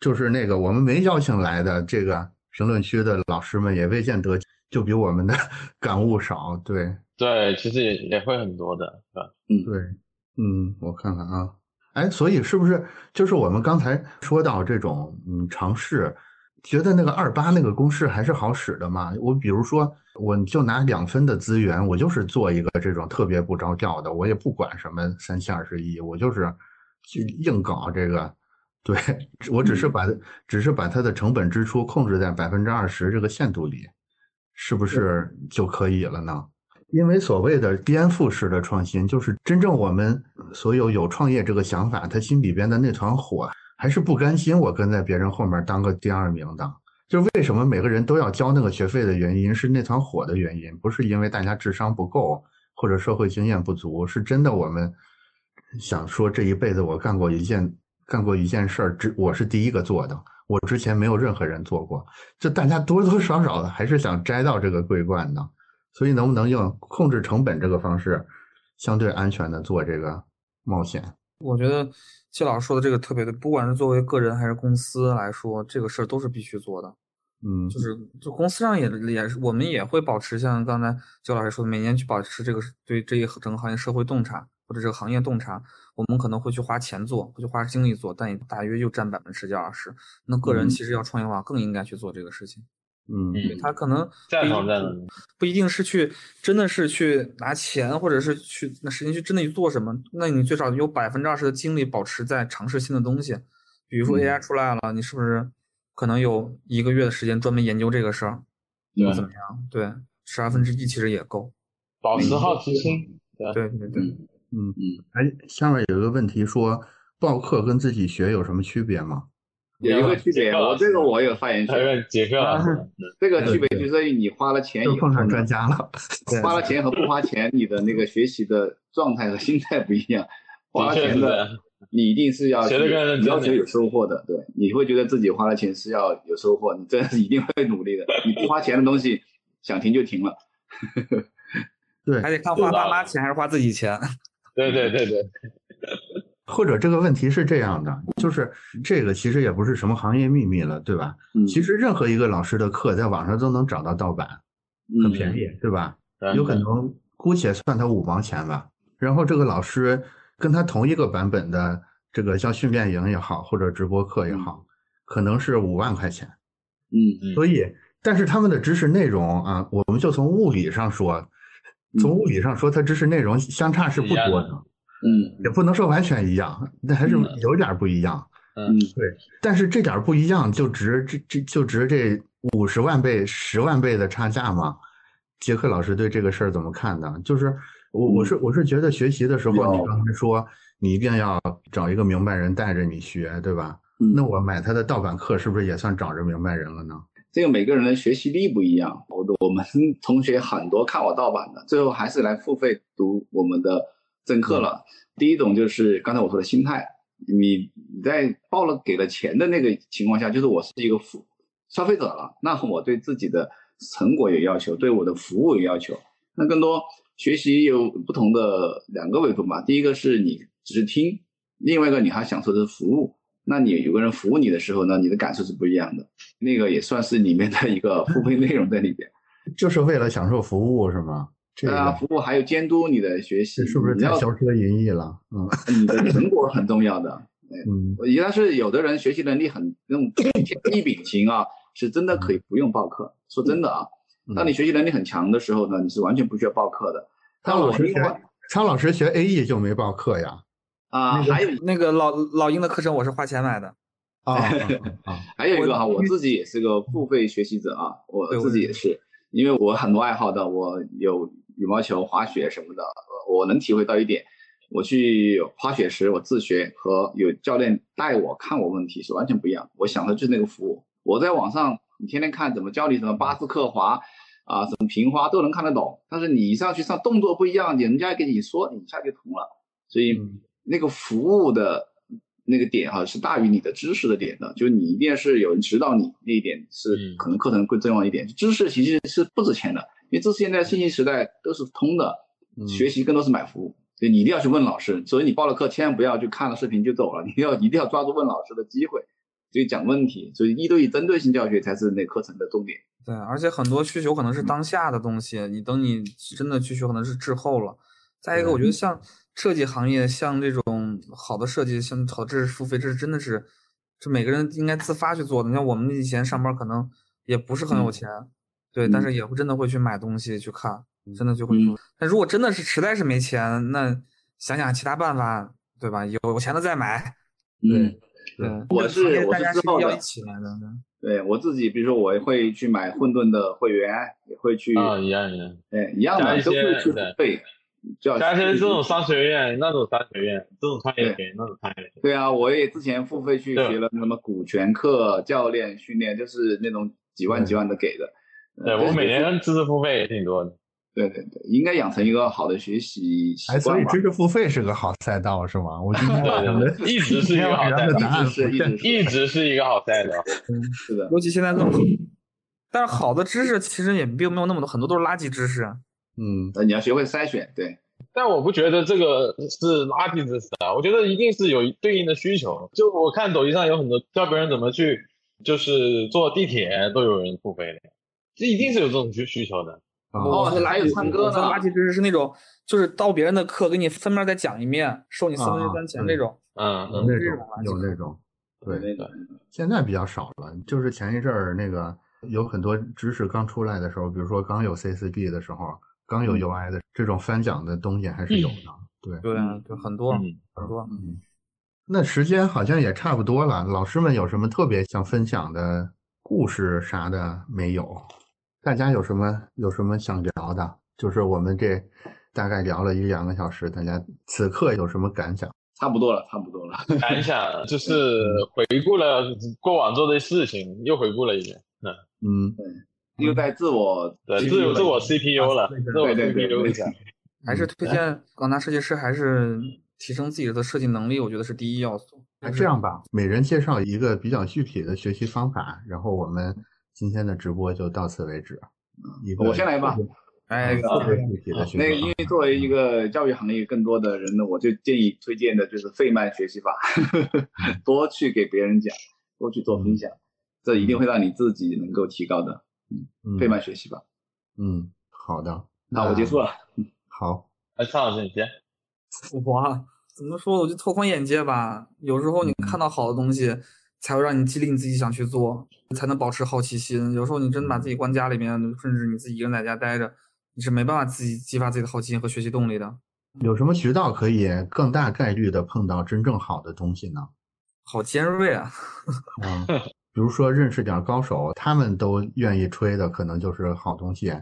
就是那个我们没邀请来的这个评论区的老师们，也未见得就比我们的 感悟少。对对，其实也也会很多的，对吧？对，嗯，我看看啊，哎，所以是不是就是我们刚才说到这种嗯尝试，觉得那个二八那个公式还是好使的嘛？我比如说，我就拿两分的资源，我就是做一个这种特别不着调的，我也不管什么三七二十一，我就是去硬搞这个。对我只是把只是把它的成本支出控制在百分之二十这个限度里，是不是就可以了呢？因为所谓的颠覆式的创新，就是真正我们所有有创业这个想法，他心里边的那团火，还是不甘心我跟在别人后面当个第二名的，就是为什么每个人都要交那个学费的原因，是那团火的原因，不是因为大家智商不够或者社会经验不足，是真的我们想说这一辈子我干过一件干过一件事儿，只我是第一个做的，我之前没有任何人做过，就大家多多少少的还是想摘到这个桂冠的，所以能不能用控制成本这个方式，相对安全的做这个冒险？我觉得季老师说的这个特别对，不管是作为个人还是公司来说，这个事儿都是必须做的。嗯，就是就公司上也也是，我们也会保持像刚才季老师说的，每年去保持这个对这一整个行业社会洞察或者这个行业洞察，我们可能会去花钱做，会去花精力做，但也大约又占百分之十几二十。那个人其实要创业的话，更应该去做这个事情。嗯，他可能赞同赞同，不一定是去真的是去拿钱，或者是去那时间去真的去做什么。那你最少有百分之二十的精力保持在尝试新的东西，比如说 AI 出来了，你是不是可能有一个月的时间专门研究这个事儿，对怎么样？对，十二分之一其实也够。保持好奇心。对对对对，嗯嗯。哎，下面有一个问题说，报课跟自己学有什么区别吗？有一个区别，我这个我有发言权。杰克老师，这个区别就在于你花了钱以后，碰上专家了。花了钱和不花钱，你的那个学习的状态和心态不一样。花了钱的，你一定是要要求有收获的。对，你会觉得自己花了钱是要有收获，你这是一定会努力的。你不花钱的东西，想停就停了。对，还得看花爸妈钱还是花自己钱。对对对对。或者这个问题是这样的，就是这个其实也不是什么行业秘密了，对吧？嗯，其实任何一个老师的课在网上都能找到盗版，很便宜，对吧？有可能姑且算他五毛钱吧。然后这个老师跟他同一个版本的这个像训练营也好，或者直播课也好，可能是五万块钱。嗯，所以，但是他们的知识内容啊，我们就从物理上说，从物理上说，它知识内容相差是不多的。嗯，也不能说完全一样，那还是有点不一样。嗯，对，但是这点不一样就值这这就值这五十万倍、十万倍的差价吗？杰克老师对这个事儿怎么看的？就是我我是我是觉得学习的时候，你刚才说你一定要找一个明白人带着你学，对吧？那我买他的盗版课是不是也算找着明白人了呢？这个每个人的学习力不一样，我我们同学很多看我盗版的，最后还是来付费读我们的。正课了，第一种就是刚才我说的心态，你你在报了给了钱的那个情况下，就是我是一个付消费者了，那我对自己的成果有要求，对我的服务有要求。那更多学习有不同的两个维度嘛，第一个是你只是听，另外一个你还享受的是服务。那你有个人服务你的时候呢，你的感受是不一样的，那个也算是里面的一个付费内容在里边，就是为了享受服务是吗？啊，服务还有监督你的学习，是不是太销车淫逸了？嗯，你的成果很重要的。嗯，但是有的人学习能力很那种天地秉情啊，是真的可以不用报课。说真的啊，当你学习能力很强的时候呢，你是完全不需要报课的。苍老师学，苍老师学 AE 就没报课呀？啊，还有那个老老鹰的课程，我是花钱买的。啊，还有一个哈，我自己也是个付费学习者啊，我自己也是，因为我很多爱好的，我有。羽毛球、滑雪什么的，我能体会到一点。我去滑雪时，我自学和有教练带我看我问题是完全不一样。我想的就是那个服务。我在网上，你天天看怎么教你什么巴斯克滑啊，什么平滑都能看得懂。但是你上去上动作不一样，人家给你说，你一下就通了。所以那个服务的那个点哈，是大于你的知识的点的。就是你一定是有人指导你那一点是可能课程更重要一点。知识其实是不值钱的。因为这是现在信息时代都是通的，学习更多是买服务，所以你一定要去问老师。所以你报了课，千万不要去看了视频就走了，你要一定要抓住问老师的机会，所以讲问题。所以一对一针对性教学才是那课程的重点。对，而且很多需求可能是当下的东西，你等你真的需求可能是滞后了。再一个，我觉得像设计行业，像这种好的设计，像好知识付费，这是真的是，这每个人应该自发去做的。你像我们以前上班可能也不是很有钱。对，但是也会真的会去买东西去看，真的就会。那如果真的是实在是没钱，那想想其他办法，对吧？有有钱的再买。对对，我是我是之后的。对，我自己比如说我会去买混沌的会员，也会去啊一样一样，对一样的都会去付费。就但是这种商学院，那种商学院，这种创业学那种创业学。对啊，我也之前付费去学了什么股权课、教练训练，就是那种几万几万的给的。对我每年知识付费也挺多的。对对对，应该养成一个好的学习习惯所以知识付费是个好赛道，是吗？我今天 一直是一个好赛道，一直是一直一直是一个好赛道。嗯，是的。尤其现在更，但是好的知识其实也并没有那么多，很多都是垃圾知识。嗯，那你要学会筛选，对。但我不觉得这个是垃圾知识啊，我觉得一定是有对应的需求。就我看抖音上有很多教别人怎么去，就是坐地铁都有人付费的，这一定是有这种需需求的。哦，哪有唱歌呢？垃圾知识是那种，就是到别人的课给你分面再讲一遍，收你四分之三钱那种。嗯，有那种，有那种。对那个，现在比较少了。就是前一阵儿那个有很多知识刚出来的时候，比如说刚有 C4B 的时候，刚有 UI 的这种翻讲的东西还是有的。对对啊，就很多很多。嗯，那时间好像也差不多了。老师们有什么特别想分享的故事啥的没有？大家有什么有什么想聊的？就是我们这大概聊了一两个小时，大家此刻有什么感想？差不多了，差不多了。感想就是回顾了过往做的事情，又回顾了一遍。嗯嗯，对，又在自我对自自我 CPU 了，自我 CPU 一下。还是推荐广大设计师，还是提升自己的设计能力，我觉得是第一要素。那这样吧，每人介绍一个比较具体的学习方法，然后我们。今天的直播就到此为止。我先来吧。哎，那个，因为作为一个教育行业更多的人呢，我就建议推荐的就是费曼学习法，多去给别人讲，多去做分享，这一定会让你自己能够提高的。嗯，费曼学习法。嗯，好的。那我结束了。好，哎蔡老师你先。哇，怎么说？我就拓宽眼界吧。有时候你看到好的东西。才会让你激励你自己想去做，才能保持好奇心。有时候你真的把自己关家里面，甚至你自己一个人在家待着，你是没办法自己激发自己的好奇心和学习动力的。有什么渠道可以更大概率的碰到真正好的东西呢？好尖锐啊！嗯，比如说认识点高手，他们都愿意吹的，可能就是好东西。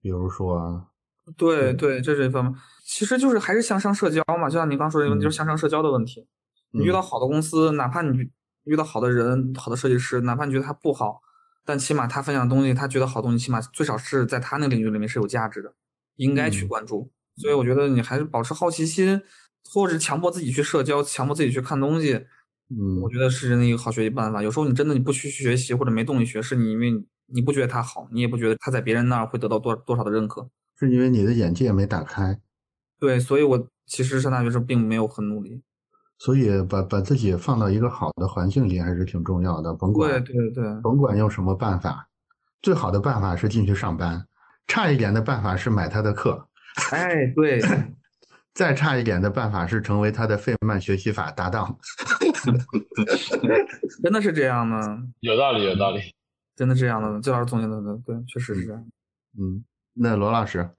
比如说，对对，这是一方面，其实就是还是向上社交嘛。就像你刚说的，就是向上社交的问题。你遇到好的公司，哪怕你。遇到好的人，好的设计师，哪怕你觉得他不好，但起码他分享的东西，他觉得好东西，起码最少是在他那个领域里面是有价值的，应该去关注。所以我觉得你还是保持好奇心，或者强迫自己去社交，强迫自己去看东西。嗯，我觉得是人的一个好学习办法。有时候你真的你不去学习或者没动力学，是你因为你不觉得他好，你也不觉得他在别人那儿会得到多多少的认可，是因为你的眼界没打开。对，所以我其实上大学时候并没有很努力。所以把把自己放到一个好的环境里还是挺重要的，甭管对对对，甭管用什么办法，最好的办法是进去上班，差一点的办法是买他的课，哎对，再差一点的办法是成为他的费曼学习法搭档，真的是这样吗？有道理有道理，真的这样的，这老师总结的对，确实是这样。嗯，那罗老师。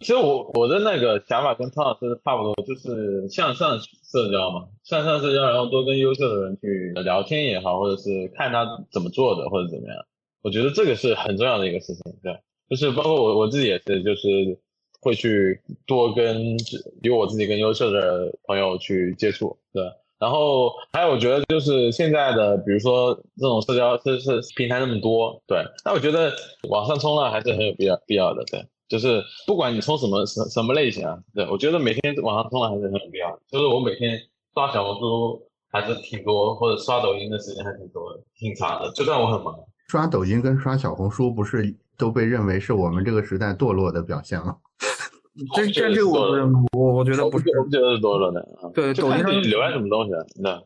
其实我我的那个想法跟汤老师差不多，就是向上社交嘛，向上社交，然后多跟优秀的人去聊天也好，或者是看他怎么做的或者怎么样，我觉得这个是很重要的一个事情，对，就是包括我我自己也是，就是会去多跟比我自己更优秀的朋友去接触，对，然后还有我觉得就是现在的比如说这种社交是是平台那么多，对，那我觉得往上冲浪还是很有必要必要的，对。就是不管你冲什么什什么类型啊，对我觉得每天网上冲浪还是很有必要。就是我每天刷小红书还是挺多，或者刷抖音的时间还挺多的，挺长的。就算我很忙，刷抖音跟刷小红书不是都被认为是我们这个时代堕落的表现吗？这这这我我我觉得不是，我不觉得是堕落的。对，抖音上你浏览什么东西？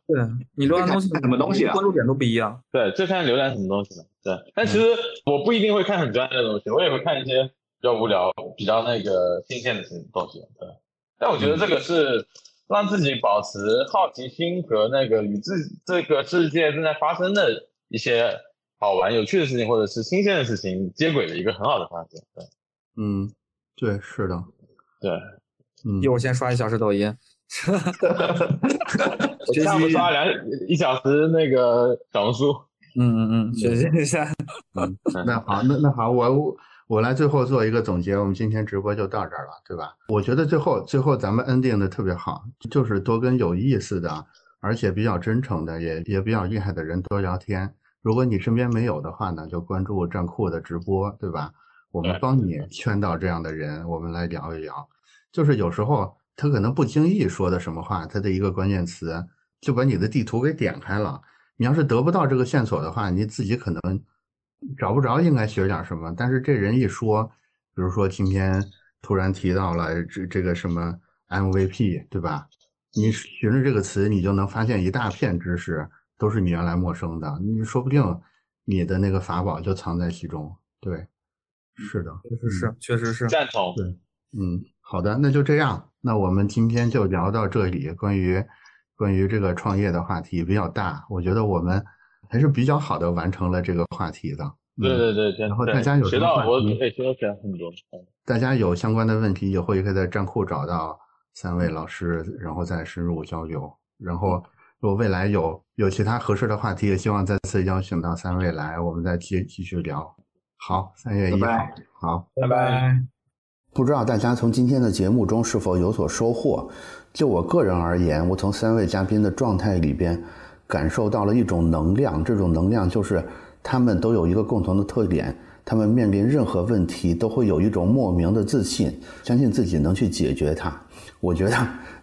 对，对你浏览东西什么东西啊？关注点都不一样。对，就看浏览什么东西了。对，但其实我不一定会看很专业的东西，我也会看一些。比较无聊，比较那个新鲜的东西，对。但我觉得这个是让自己保持好奇心和那个与自这个世界正在发生的一些好玩、有趣的事情，或者是新鲜的事情接轨的一个很好的方式。对，嗯，对，是的，对，嗯。一会儿先刷一小时抖音，我下午刷两一小时那个小红书。嗯嗯嗯，学习一下。嗯，那好，那那好，我。我来最后做一个总结，我们今天直播就到这儿了，对吧？我觉得最后最后咱们 ending 的特别好，就是多跟有意思的，而且比较真诚的，也也比较厉害的人多聊天。如果你身边没有的话呢，就关注站酷的直播，对吧？我们帮你圈到这样的人，我们来聊一聊。就是有时候他可能不经意说的什么话，他的一个关键词就把你的地图给点开了。你要是得不到这个线索的话，你自己可能找不着应该学点什么。但是这人一说，比如说今天突然提到了这这个什么 MVP，对吧？你循着这个词，你就能发现一大片知识都是你原来陌生的。你说不定你的那个法宝就藏在其中，对。是的，确实是，确实是赞同。对，嗯，好的，那就这样。那我们今天就聊到这里。关于关于这个创业的话题比较大，我觉得我们还是比较好的完成了这个话题的。对对对，然后大家有学到我也学到很多。大家有相关的问题，以后也会可以在站库找到三位老师，然后再深入交流。然后如果未来有有其他合适的话题，也希望再次邀请到三位来，我们再继继续聊。好，三月一号，好，拜拜。不知道大家从今天的节目中是否有所收获？就我个人而言，我从三位嘉宾的状态里边感受到了一种能量。这种能量就是他们都有一个共同的特点：他们面临任何问题都会有一种莫名的自信，相信自己能去解决它。我觉得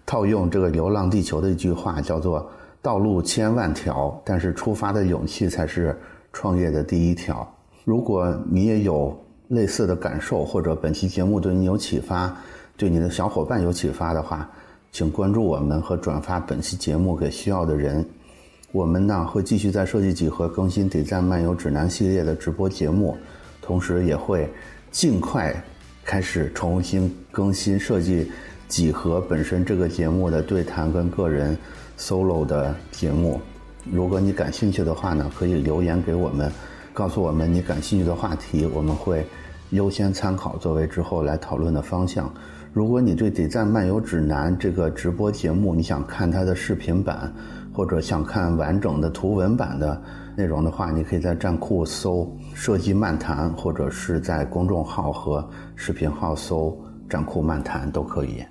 套用这个《流浪地球》的一句话，叫做“道路千万条，但是出发的勇气才是创业的第一条”。如果你也有类似的感受，或者本期节目对你有启发，对你的小伙伴有启发的话，请关注我们和转发本期节目给需要的人。我们呢会继续在设计几何更新《得赞漫游指南》系列的直播节目，同时也会尽快开始重新更新设计几何本身这个节目的对谈跟个人 solo 的节目。如果你感兴趣的话呢，可以留言给我们。告诉我们你感兴趣的话题，我们会优先参考作为之后来讨论的方向。如果你对《点赞漫游指南》这个直播节目，你想看它的视频版，或者想看完整的图文版的内容的话，你可以在站酷搜“设计漫谈”，或者是在公众号和视频号搜“站酷漫谈”都可以。